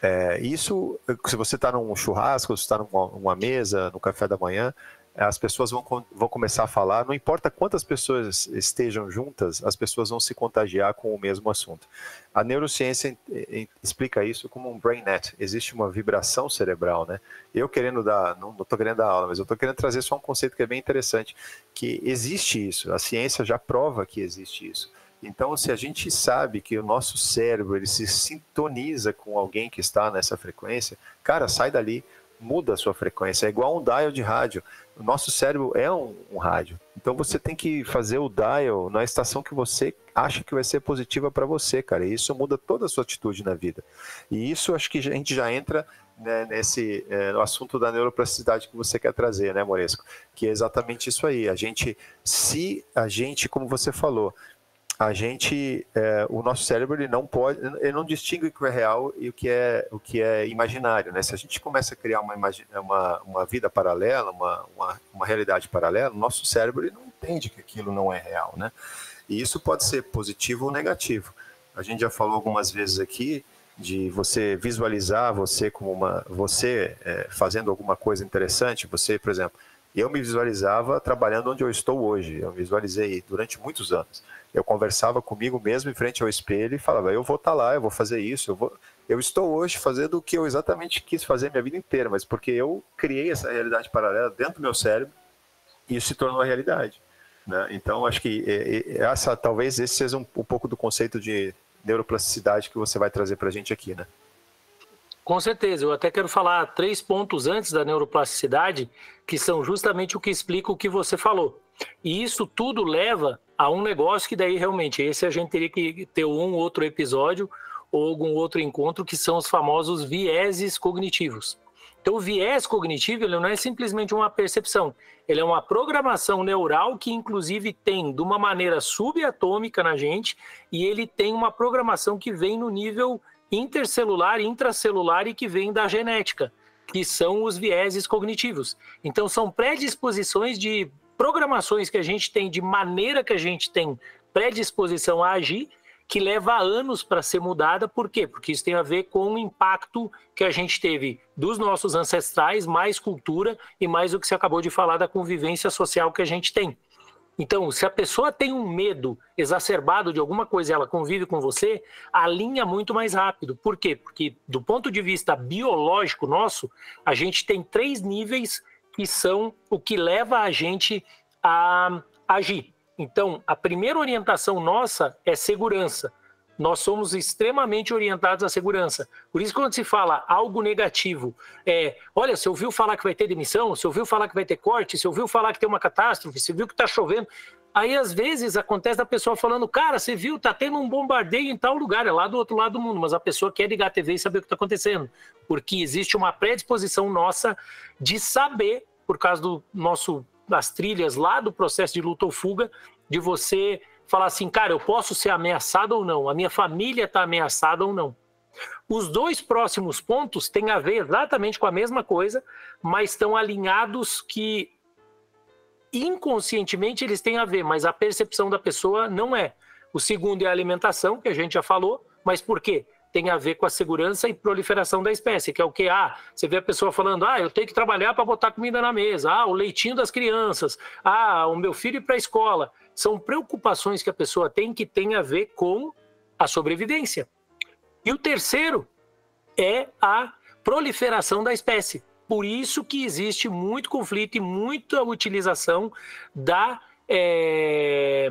É, isso, se você está num churrasco, se está numa, numa mesa, no café da manhã, as pessoas vão, vão começar a falar, não importa quantas pessoas estejam juntas, as pessoas vão se contagiar com o mesmo assunto. A neurociência explica isso como um brain net, existe uma vibração cerebral, né? Eu querendo dar, não estou querendo dar aula, mas eu estou querendo trazer só um conceito que é bem interessante, que existe isso, a ciência já prova que existe isso. Então, se a gente sabe que o nosso cérebro ele se sintoniza com alguém que está nessa frequência, cara, sai dali, muda a sua frequência. É igual um dial de rádio. O nosso cérebro é um, um, rádio. Então você tem que fazer o dial na estação que você acha que vai ser positiva para você, cara. E isso muda toda a sua atitude na vida. E isso acho que a gente já entra né, nesse é, no assunto da neuroplasticidade que você quer trazer, né, Moresco? Que é exatamente isso aí. A gente, se a gente, como você falou, a gente, é, o nosso cérebro ele não pode, ele não distingue o que é real e o que é o que é imaginário, né? Se a gente começa a criar uma uma, uma vida paralela, uma, uma, uma realidade paralela, o nosso cérebro ele não entende que aquilo não é real, né? E isso pode ser positivo ou negativo. A gente já falou algumas vezes aqui de você visualizar você como uma você é, fazendo alguma coisa interessante, você, por exemplo, eu me visualizava trabalhando onde eu estou hoje. Eu visualizei durante muitos anos eu conversava comigo mesmo em frente ao espelho e falava: eu vou estar tá lá, eu vou fazer isso, eu vou. Eu estou hoje fazendo o que eu exatamente quis fazer minha vida inteira, mas porque eu criei essa realidade paralela dentro do meu cérebro e isso se tornou realidade. Né? Então, acho que essa, talvez esse seja um, um pouco do conceito de neuroplasticidade que você vai trazer para a gente aqui, né? Com certeza, eu até quero falar três pontos antes da neuroplasticidade, que são justamente o que explica o que você falou. E isso tudo leva a um negócio que daí realmente esse a gente teria que ter um outro episódio ou algum outro encontro que são os famosos vieses cognitivos. Então, o viés cognitivo ele não é simplesmente uma percepção, ele é uma programação neural que, inclusive, tem de uma maneira subatômica na gente e ele tem uma programação que vem no nível intercelular, intracelular e que vem da genética, que são os vieses cognitivos. Então, são predisposições de programações que a gente tem, de maneira que a gente tem predisposição a agir, que leva anos para ser mudada. Por quê? Porque isso tem a ver com o impacto que a gente teve dos nossos ancestrais, mais cultura e mais o que você acabou de falar da convivência social que a gente tem. Então, se a pessoa tem um medo exacerbado de alguma coisa e ela convive com você, alinha muito mais rápido. Por quê? Porque, do ponto de vista biológico nosso, a gente tem três níveis que são o que leva a gente a agir. Então, a primeira orientação nossa é segurança. Nós somos extremamente orientados à segurança. Por isso, quando se fala algo negativo, é: olha, você ouviu falar que vai ter demissão, você ouviu falar que vai ter corte, você ouviu falar que tem uma catástrofe, você viu que está chovendo. Aí, às vezes, acontece da pessoa falando: cara, você viu, tá tendo um bombardeio em tal lugar, é lá do outro lado do mundo, mas a pessoa quer ligar a TV e saber o que está acontecendo, porque existe uma predisposição nossa de saber por causa do nosso das trilhas lá do processo de luta ou fuga, de você falar assim, cara, eu posso ser ameaçado ou não, a minha família está ameaçada ou não. Os dois próximos pontos têm a ver exatamente com a mesma coisa, mas estão alinhados que inconscientemente eles têm a ver, mas a percepção da pessoa não é. O segundo é a alimentação, que a gente já falou, mas por quê? Tem a ver com a segurança e proliferação da espécie, que é o que? Ah, você vê a pessoa falando, ah, eu tenho que trabalhar para botar comida na mesa, ah, o leitinho das crianças, ah, o meu filho ir para a escola. São preocupações que a pessoa tem que tem a ver com a sobrevivência. E o terceiro é a proliferação da espécie. Por isso que existe muito conflito e muita utilização da, é,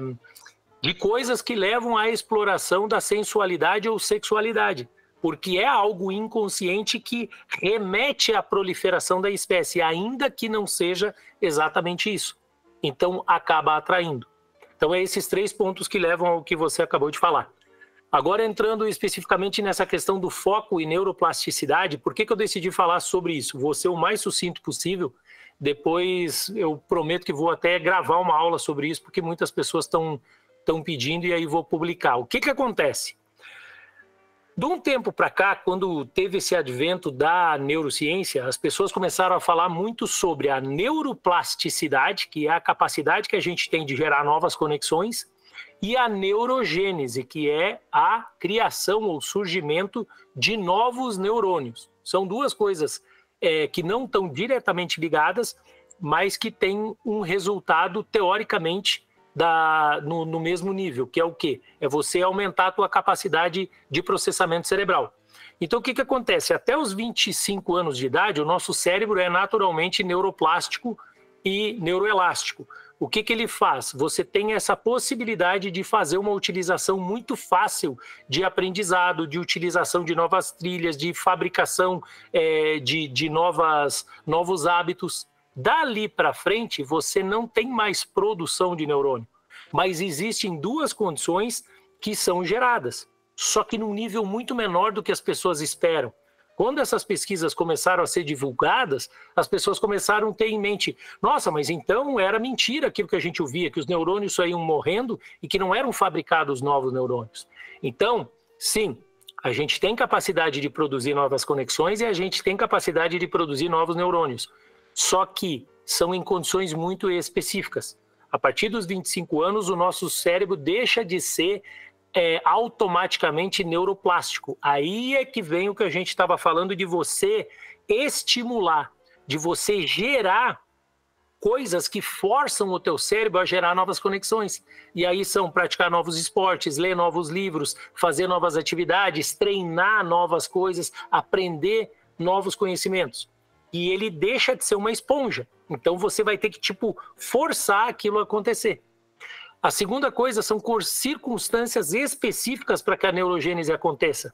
de coisas que levam à exploração da sensualidade ou sexualidade. Porque é algo inconsciente que remete à proliferação da espécie, ainda que não seja exatamente isso. Então acaba atraindo. Então, é esses três pontos que levam ao que você acabou de falar. Agora, entrando especificamente nessa questão do foco e neuroplasticidade, por que, que eu decidi falar sobre isso? Vou ser o mais sucinto possível. Depois eu prometo que vou até gravar uma aula sobre isso, porque muitas pessoas estão pedindo e aí vou publicar. O que, que acontece? De um tempo para cá, quando teve esse advento da neurociência, as pessoas começaram a falar muito sobre a neuroplasticidade, que é a capacidade que a gente tem de gerar novas conexões, e a neurogênese, que é a criação ou surgimento de novos neurônios. São duas coisas é, que não estão diretamente ligadas, mas que têm um resultado teoricamente da, no, no, mesmo nível, que é o quê? É você aumentar a tua capacidade de processamento cerebral. Então, o que, que acontece? Até os 25 anos de idade, o nosso cérebro é naturalmente neuroplástico e neuroelástico. O que, que ele faz? Você tem essa possibilidade de fazer uma utilização muito fácil de aprendizado, de utilização de novas trilhas, de fabricação é, de, de novas, novos hábitos. Dali para frente, você não tem mais produção de neurônio, mas existem duas condições que são geradas, só que num nível muito menor do que as pessoas esperam. Quando essas pesquisas começaram a ser divulgadas, as pessoas começaram a ter em mente: nossa, mas então era mentira aquilo que a gente ouvia, que os neurônios saíam morrendo e que não eram fabricados novos neurônios. Então, sim, a gente tem capacidade de produzir novas conexões e a gente tem capacidade de produzir novos neurônios só que são em condições muito específicas. A partir dos 25 anos, o nosso cérebro deixa de ser é, automaticamente neuroplástico. Aí é que vem o que a gente estava falando de você estimular, de você gerar coisas que forçam o teu cérebro a gerar novas conexões. E aí são praticar novos esportes, ler novos livros, fazer novas atividades, treinar novas coisas, aprender novos conhecimentos e ele deixa de ser uma esponja. Então você vai ter que tipo forçar aquilo a acontecer. A segunda coisa são circunstâncias específicas para que a neurogênese aconteça.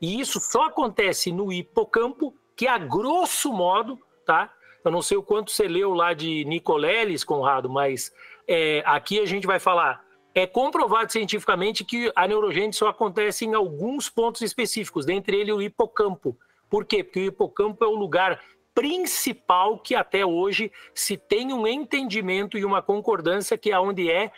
E isso só acontece no hipocampo, que a grosso modo, tá? Eu não sei o quanto você leu lá de Nicoleles, Conrado, mas é, aqui a gente vai falar. É comprovado cientificamente que a neurogênese só acontece em alguns pontos específicos, dentre eles o hipocampo. Por quê? Porque o hipocampo é o lugar principal que até hoje se tem um entendimento e uma concordância que é onde é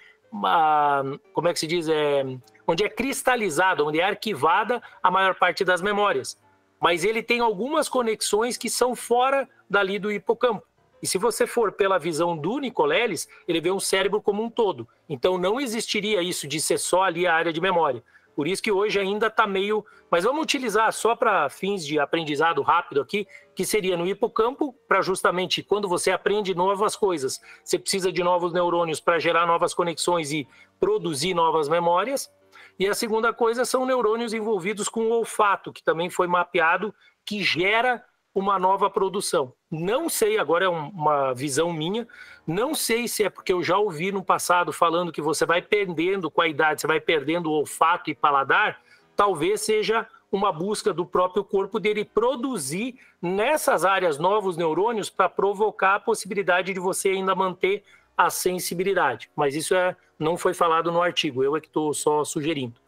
como é que se diz é onde é cristalizado, onde é arquivada a maior parte das memórias. Mas ele tem algumas conexões que são fora dali do hipocampo. E se você for pela visão do Nicoleles, ele vê um cérebro como um todo. Então não existiria isso de ser só ali a área de memória. Por isso que hoje ainda está meio. Mas vamos utilizar só para fins de aprendizado rápido aqui, que seria no hipocampo, para justamente quando você aprende novas coisas, você precisa de novos neurônios para gerar novas conexões e produzir novas memórias. E a segunda coisa são neurônios envolvidos com o olfato, que também foi mapeado, que gera uma nova produção. Não sei, agora é uma visão minha, não sei se é porque eu já ouvi no passado falando que você vai perdendo com a idade, você vai perdendo o olfato e paladar, talvez seja uma busca do próprio corpo dele produzir nessas áreas novos neurônios para provocar a possibilidade de você ainda manter a sensibilidade. Mas isso é, não foi falado no artigo, eu é que estou só sugerindo.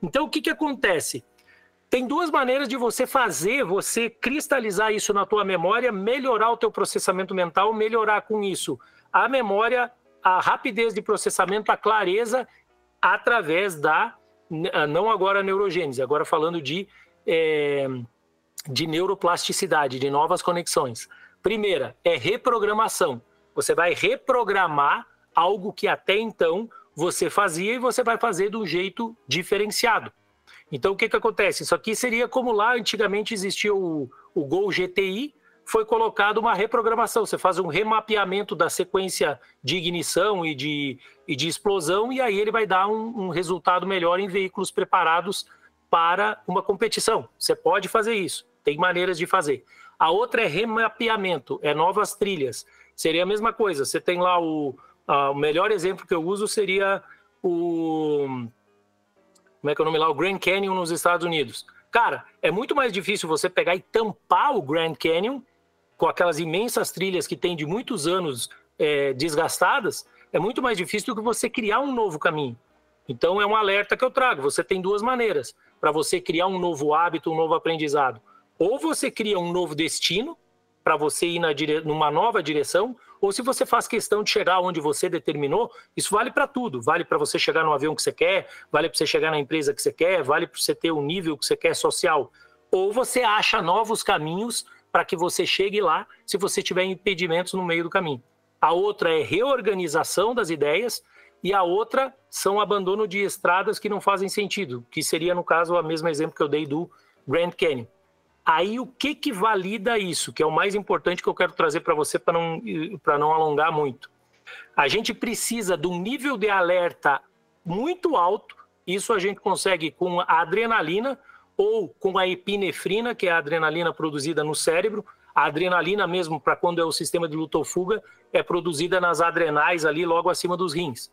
Então, o que, que acontece? Tem duas maneiras de você fazer, você cristalizar isso na tua memória, melhorar o teu processamento mental, melhorar com isso a memória, a rapidez de processamento, a clareza através da não agora neurogênese, agora falando de é, de neuroplasticidade, de novas conexões. Primeira é reprogramação. Você vai reprogramar algo que até então você fazia e você vai fazer de um jeito diferenciado. Então, o que, que acontece? Isso aqui seria como lá antigamente existia o, o Gol GTI, foi colocado uma reprogramação. Você faz um remapeamento da sequência de ignição e de, e de explosão, e aí ele vai dar um, um resultado melhor em veículos preparados para uma competição. Você pode fazer isso, tem maneiras de fazer. A outra é remapeamento, é novas trilhas. Seria a mesma coisa. Você tem lá o, a, o melhor exemplo que eu uso seria o como é que é o nome lá, o Grand Canyon nos Estados Unidos. Cara, é muito mais difícil você pegar e tampar o Grand Canyon com aquelas imensas trilhas que tem de muitos anos é, desgastadas, é muito mais difícil do que você criar um novo caminho. Então é um alerta que eu trago. Você tem duas maneiras para você criar um novo hábito, um novo aprendizado. Ou você cria um novo destino para você ir na dire... numa nova direção, ou se você faz questão de chegar onde você determinou, isso vale para tudo. Vale para você chegar no avião que você quer, vale para você chegar na empresa que você quer, vale para você ter o nível que você quer social. Ou você acha novos caminhos para que você chegue lá se você tiver impedimentos no meio do caminho. A outra é reorganização das ideias e a outra são abandono de estradas que não fazem sentido, que seria no caso o mesmo exemplo que eu dei do Grand Canyon. Aí o que que valida isso, que é o mais importante que eu quero trazer para você para não para não alongar muito. A gente precisa de um nível de alerta muito alto. Isso a gente consegue com a adrenalina, ou com a epinefrina, que é a adrenalina produzida no cérebro. A adrenalina mesmo, para quando é o sistema de luta ou fuga, é produzida nas adrenais ali logo acima dos rins.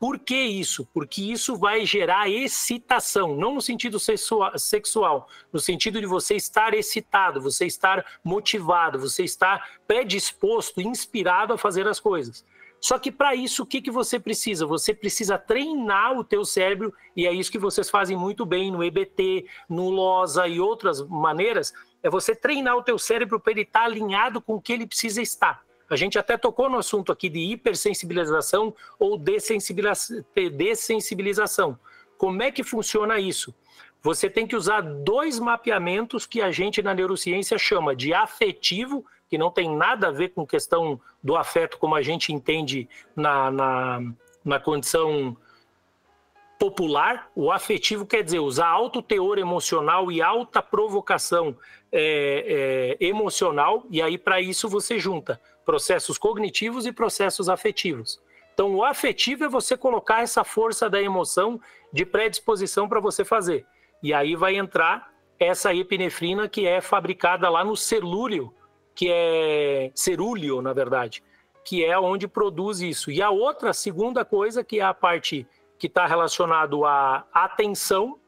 Por que isso? Porque isso vai gerar excitação, não no sentido sexual, no sentido de você estar excitado, você estar motivado, você estar predisposto, inspirado a fazer as coisas. Só que para isso, o que, que você precisa? Você precisa treinar o teu cérebro, e é isso que vocês fazem muito bem no EBT, no LOSA e outras maneiras, é você treinar o teu cérebro para ele estar tá alinhado com o que ele precisa estar. A gente até tocou no assunto aqui de hipersensibilização ou dessensibilização. Como é que funciona isso? Você tem que usar dois mapeamentos que a gente na neurociência chama de afetivo que não tem nada a ver com questão do afeto como a gente entende na, na, na condição popular. O afetivo quer dizer usar alto teor emocional e alta provocação é, é, emocional, e aí para isso você junta processos cognitivos e processos afetivos. Então, o afetivo é você colocar essa força da emoção de predisposição para você fazer. E aí vai entrar essa epinefrina que é fabricada lá no celúrio que é cerúleo, na verdade, que é onde produz isso. E a outra, a segunda coisa, que é a parte que está relacionado à atenção,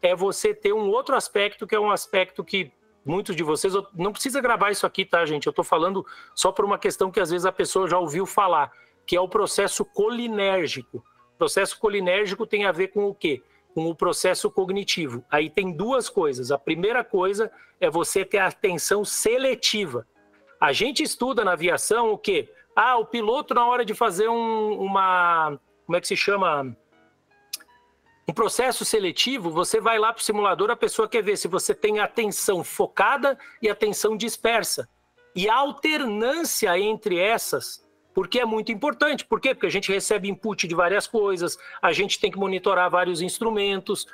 é você ter um outro aspecto, que é um aspecto que muitos de vocês, não precisa gravar isso aqui, tá, gente? Eu estou falando só por uma questão que às vezes a pessoa já ouviu falar, que é o processo colinérgico. O processo colinérgico tem a ver com o quê? Com o processo cognitivo. Aí tem duas coisas. A primeira coisa é você ter atenção seletiva. A gente estuda na aviação o quê? Ah, o piloto, na hora de fazer um, uma. Como é que se chama? Um processo seletivo, você vai lá para o simulador, a pessoa quer ver se você tem atenção focada e atenção dispersa. E a alternância entre essas, porque é muito importante. Por quê? Porque a gente recebe input de várias coisas, a gente tem que monitorar vários instrumentos,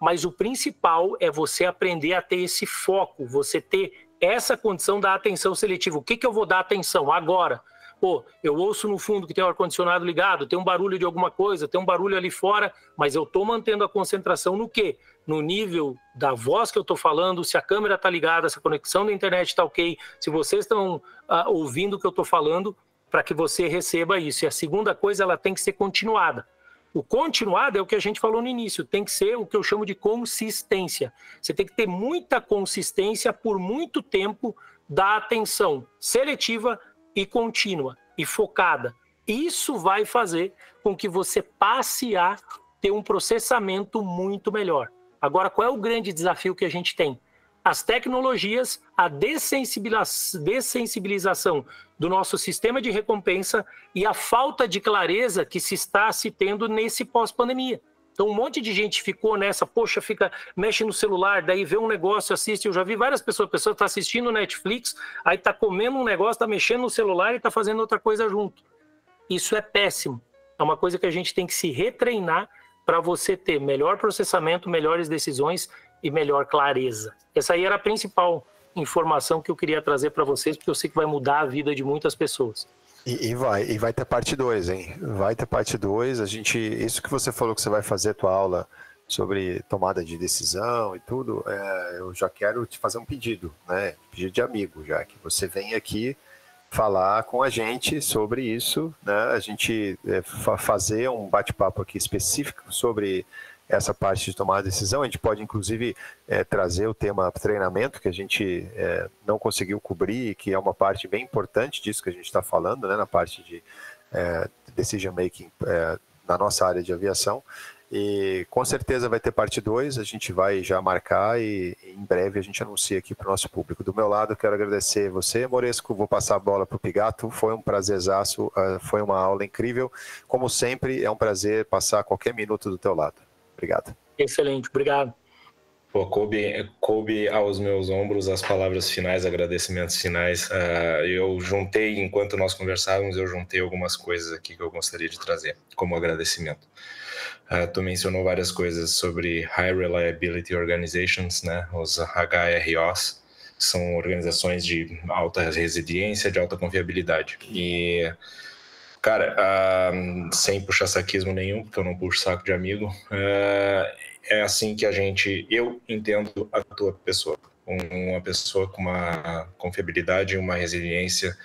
mas o principal é você aprender a ter esse foco, você ter essa condição da atenção seletiva. O que, que eu vou dar atenção agora? Pô, eu ouço no fundo que tem o ar-condicionado ligado, tem um barulho de alguma coisa, tem um barulho ali fora, mas eu estou mantendo a concentração no quê? No nível da voz que eu estou falando, se a câmera está ligada, se a conexão da internet está ok, se vocês estão uh, ouvindo o que eu estou falando, para que você receba isso. E a segunda coisa, ela tem que ser continuada. O continuado é o que a gente falou no início, tem que ser o que eu chamo de consistência. Você tem que ter muita consistência por muito tempo da atenção seletiva e contínua e focada. Isso vai fazer com que você passe a ter um processamento muito melhor. Agora, qual é o grande desafio que a gente tem? as tecnologias, a dessensibilização do nosso sistema de recompensa e a falta de clareza que se está se tendo nesse pós-pandemia. Então um monte de gente ficou nessa, poxa, fica, mexe no celular, daí vê um negócio, assiste. Eu já vi várias pessoas, a pessoa está assistindo Netflix, aí está comendo um negócio, está mexendo no celular e está fazendo outra coisa junto. Isso é péssimo. É uma coisa que a gente tem que se retreinar para você ter melhor processamento, melhores decisões e melhor clareza. Essa aí era a principal informação que eu queria trazer para vocês, porque eu sei que vai mudar a vida de muitas pessoas. E, e, vai, e vai ter parte 2, hein? Vai ter parte 2. A gente, isso que você falou que você vai fazer a tua aula sobre tomada de decisão e tudo, é, eu já quero te fazer um pedido, né? Pedido de amigo, já que você vem aqui falar com a gente sobre isso, né? A gente é, fazer um bate-papo aqui específico sobre essa parte de tomar decisão. A gente pode, inclusive, é, trazer o tema treinamento, que a gente é, não conseguiu cobrir, que é uma parte bem importante disso que a gente está falando, né, na parte de é, decision making é, na nossa área de aviação. E com certeza vai ter parte 2, a gente vai já marcar e em breve a gente anuncia aqui para o nosso público. Do meu lado, quero agradecer você, Moresco, vou passar a bola para o Pigato, foi um prazerzaço, ah, foi uma aula incrível. Como sempre, é um prazer passar qualquer minuto do teu lado. Obrigado. Excelente, obrigado. Pô, coube, coube aos meus ombros as palavras finais, agradecimentos finais. Uh, eu juntei, enquanto nós conversávamos, eu juntei algumas coisas aqui que eu gostaria de trazer como agradecimento. Uh, tu mencionou várias coisas sobre High Reliability Organizations, né, os HROs, são organizações de alta resiliência, de alta confiabilidade. E Cara, uh, sem puxar saquismo nenhum, porque eu não puxo saco de amigo, uh, é assim que a gente, eu entendo a tua pessoa. Uma pessoa com uma confiabilidade, uma resiliência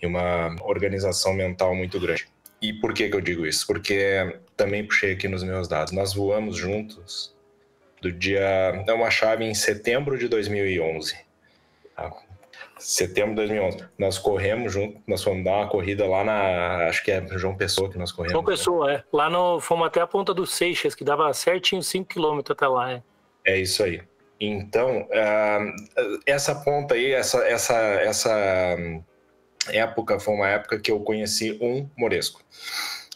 e uma organização mental muito grande. E por que, que eu digo isso? Porque também puxei aqui nos meus dados. Nós voamos juntos do dia. É uma chave em setembro de 2011 setembro de 2011. Nós corremos junto, nós fomos dar uma corrida lá na, acho que é João Pessoa que nós corremos. João Pessoa, né? é. Lá no, fomos até a ponta do Seixas, que dava certinho 5 km até lá, é. É isso aí. Então, uh, essa ponta aí, essa, essa, essa época foi uma época que eu conheci um Moresco.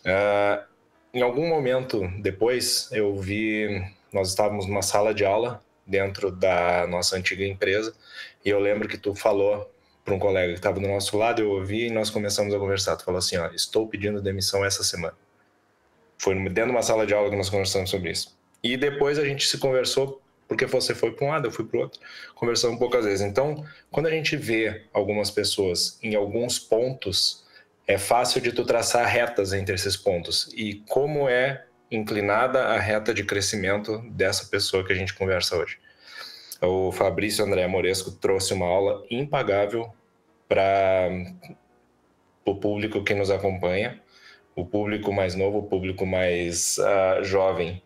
Uh, em algum momento depois, eu vi, nós estávamos numa sala de aula dentro da nossa antiga empresa e eu lembro que tu falou para um colega que estava do nosso lado, eu ouvi e nós começamos a conversar. Tu falou assim: ó, estou pedindo demissão essa semana. Foi dentro de uma sala de aula que nós conversamos sobre isso. E depois a gente se conversou, porque você foi para um lado, eu fui para o outro, conversamos poucas vezes. Então, quando a gente vê algumas pessoas em alguns pontos, é fácil de tu traçar retas entre esses pontos. E como é inclinada a reta de crescimento dessa pessoa que a gente conversa hoje. O Fabrício André Moresco trouxe uma aula impagável para o público que nos acompanha, o público mais novo, o público mais uh, jovem,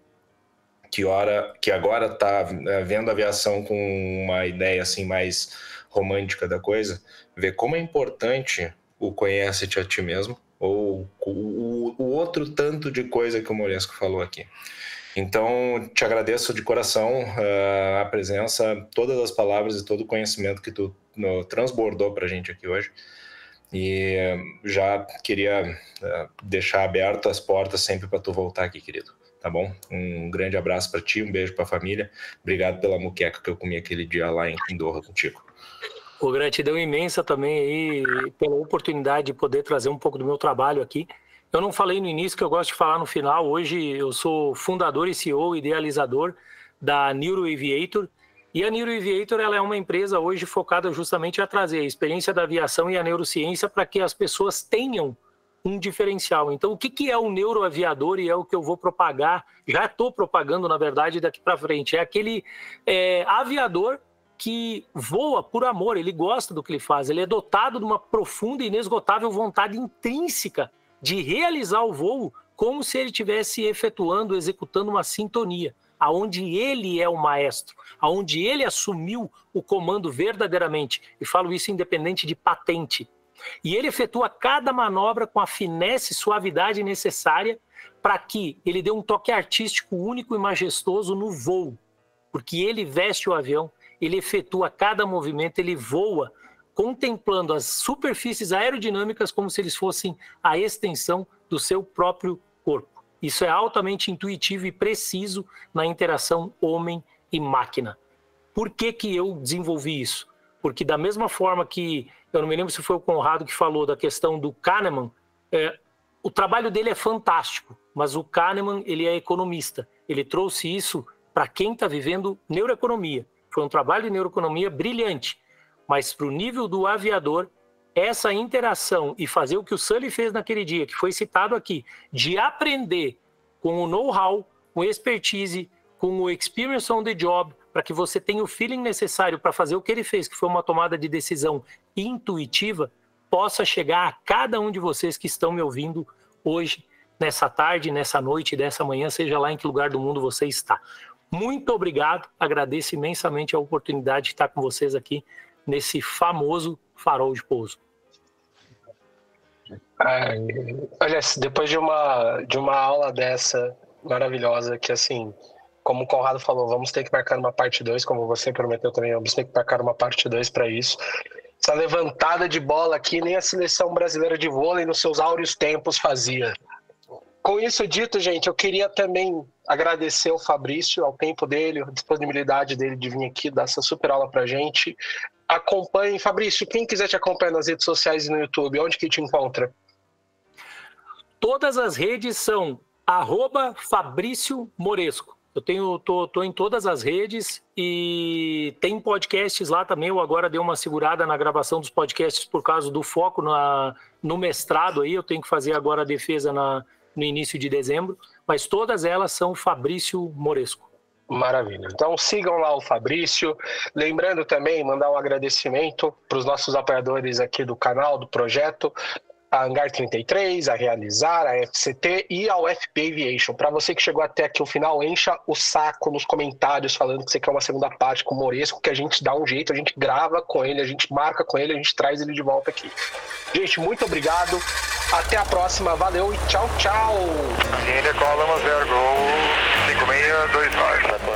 que, ora, que agora está eh, vendo aviação com uma ideia assim mais romântica da coisa, ver como é importante o conhece-te a ti mesmo, ou o, o, outro tanto de coisa que o Moresco falou aqui. Então, te agradeço de coração uh, a presença, todas as palavras e todo o conhecimento que tu no, transbordou para a gente aqui hoje. E uh, já queria uh, deixar aberto as portas sempre para tu voltar aqui, querido. Tá bom? Um grande abraço para ti, um beijo para a família. Obrigado pela muqueca que eu comi aquele dia lá em Indorra contigo. Pô, gratidão imensa também aí pela oportunidade de poder trazer um pouco do meu trabalho aqui. Eu não falei no início que eu gosto de falar no final. Hoje eu sou fundador e CEO, idealizador da Neuro Aviator. E a Neuro Aviator ela é uma empresa hoje focada justamente a trazer a experiência da aviação e a neurociência para que as pessoas tenham um diferencial. Então, o que, que é o neuroaviador e é o que eu vou propagar, já estou propagando, na verdade, daqui para frente. É aquele é, aviador que voa por amor, ele gosta do que ele faz, ele é dotado de uma profunda e inesgotável vontade intrínseca de realizar o voo como se ele estivesse efetuando, executando uma sintonia, aonde ele é o maestro, aonde ele assumiu o comando verdadeiramente. E falo isso independente de patente. E ele efetua cada manobra com a finesse e suavidade necessária para que ele dê um toque artístico único e majestoso no voo, porque ele veste o avião, ele efetua cada movimento, ele voa contemplando as superfícies aerodinâmicas como se eles fossem a extensão do seu próprio corpo. Isso é altamente intuitivo e preciso na interação homem e máquina. Por que, que eu desenvolvi isso? Porque da mesma forma que, eu não me lembro se foi o Conrado que falou da questão do Kahneman, é, o trabalho dele é fantástico, mas o Kahneman ele é economista. Ele trouxe isso para quem está vivendo neuroeconomia. Foi um trabalho de neuroeconomia brilhante, mas para o nível do aviador, essa interação e fazer o que o Sully fez naquele dia, que foi citado aqui, de aprender com o know-how, com expertise, com o experience on the job, para que você tenha o feeling necessário para fazer o que ele fez, que foi uma tomada de decisão intuitiva, possa chegar a cada um de vocês que estão me ouvindo hoje, nessa tarde, nessa noite, dessa manhã, seja lá em que lugar do mundo você está. Muito obrigado, agradeço imensamente a oportunidade de estar com vocês aqui nesse famoso farol de pouso. olha, depois de uma, de uma aula dessa maravilhosa, que assim, como o Conrado falou, vamos ter que marcar uma parte 2, como você prometeu também, vamos ter que marcar uma parte 2 para isso. Essa levantada de bola aqui, nem a seleção brasileira de vôlei nos seus áureos tempos fazia. Com isso dito, gente, eu queria também agradecer ao Fabrício, ao tempo dele, a disponibilidade dele de vir aqui dar essa super aula pra gente. Acompanhe, Fabrício, quem quiser te acompanhar nas redes sociais e no YouTube, onde que te encontra? Todas as redes são arroba Fabrício Moresco. Eu tenho, tô, tô em todas as redes e tem podcasts lá também. Eu agora dei uma segurada na gravação dos podcasts por causa do foco na, no mestrado aí. Eu tenho que fazer agora a defesa na, no início de dezembro mas todas elas são Fabrício Moresco. Maravilha. Então sigam lá o Fabrício. Lembrando também, mandar um agradecimento para os nossos apoiadores aqui do canal, do projeto, a Hangar 33, a Realizar, a FCT e a UFP Aviation. Para você que chegou até aqui o final, encha o saco nos comentários falando que você quer uma segunda parte com o Moresco, que a gente dá um jeito, a gente grava com ele, a gente marca com ele, a gente traz ele de volta aqui. Gente, muito obrigado. Até a próxima. Valeu e tchau, tchau. Linha Column 0 Gol 5629.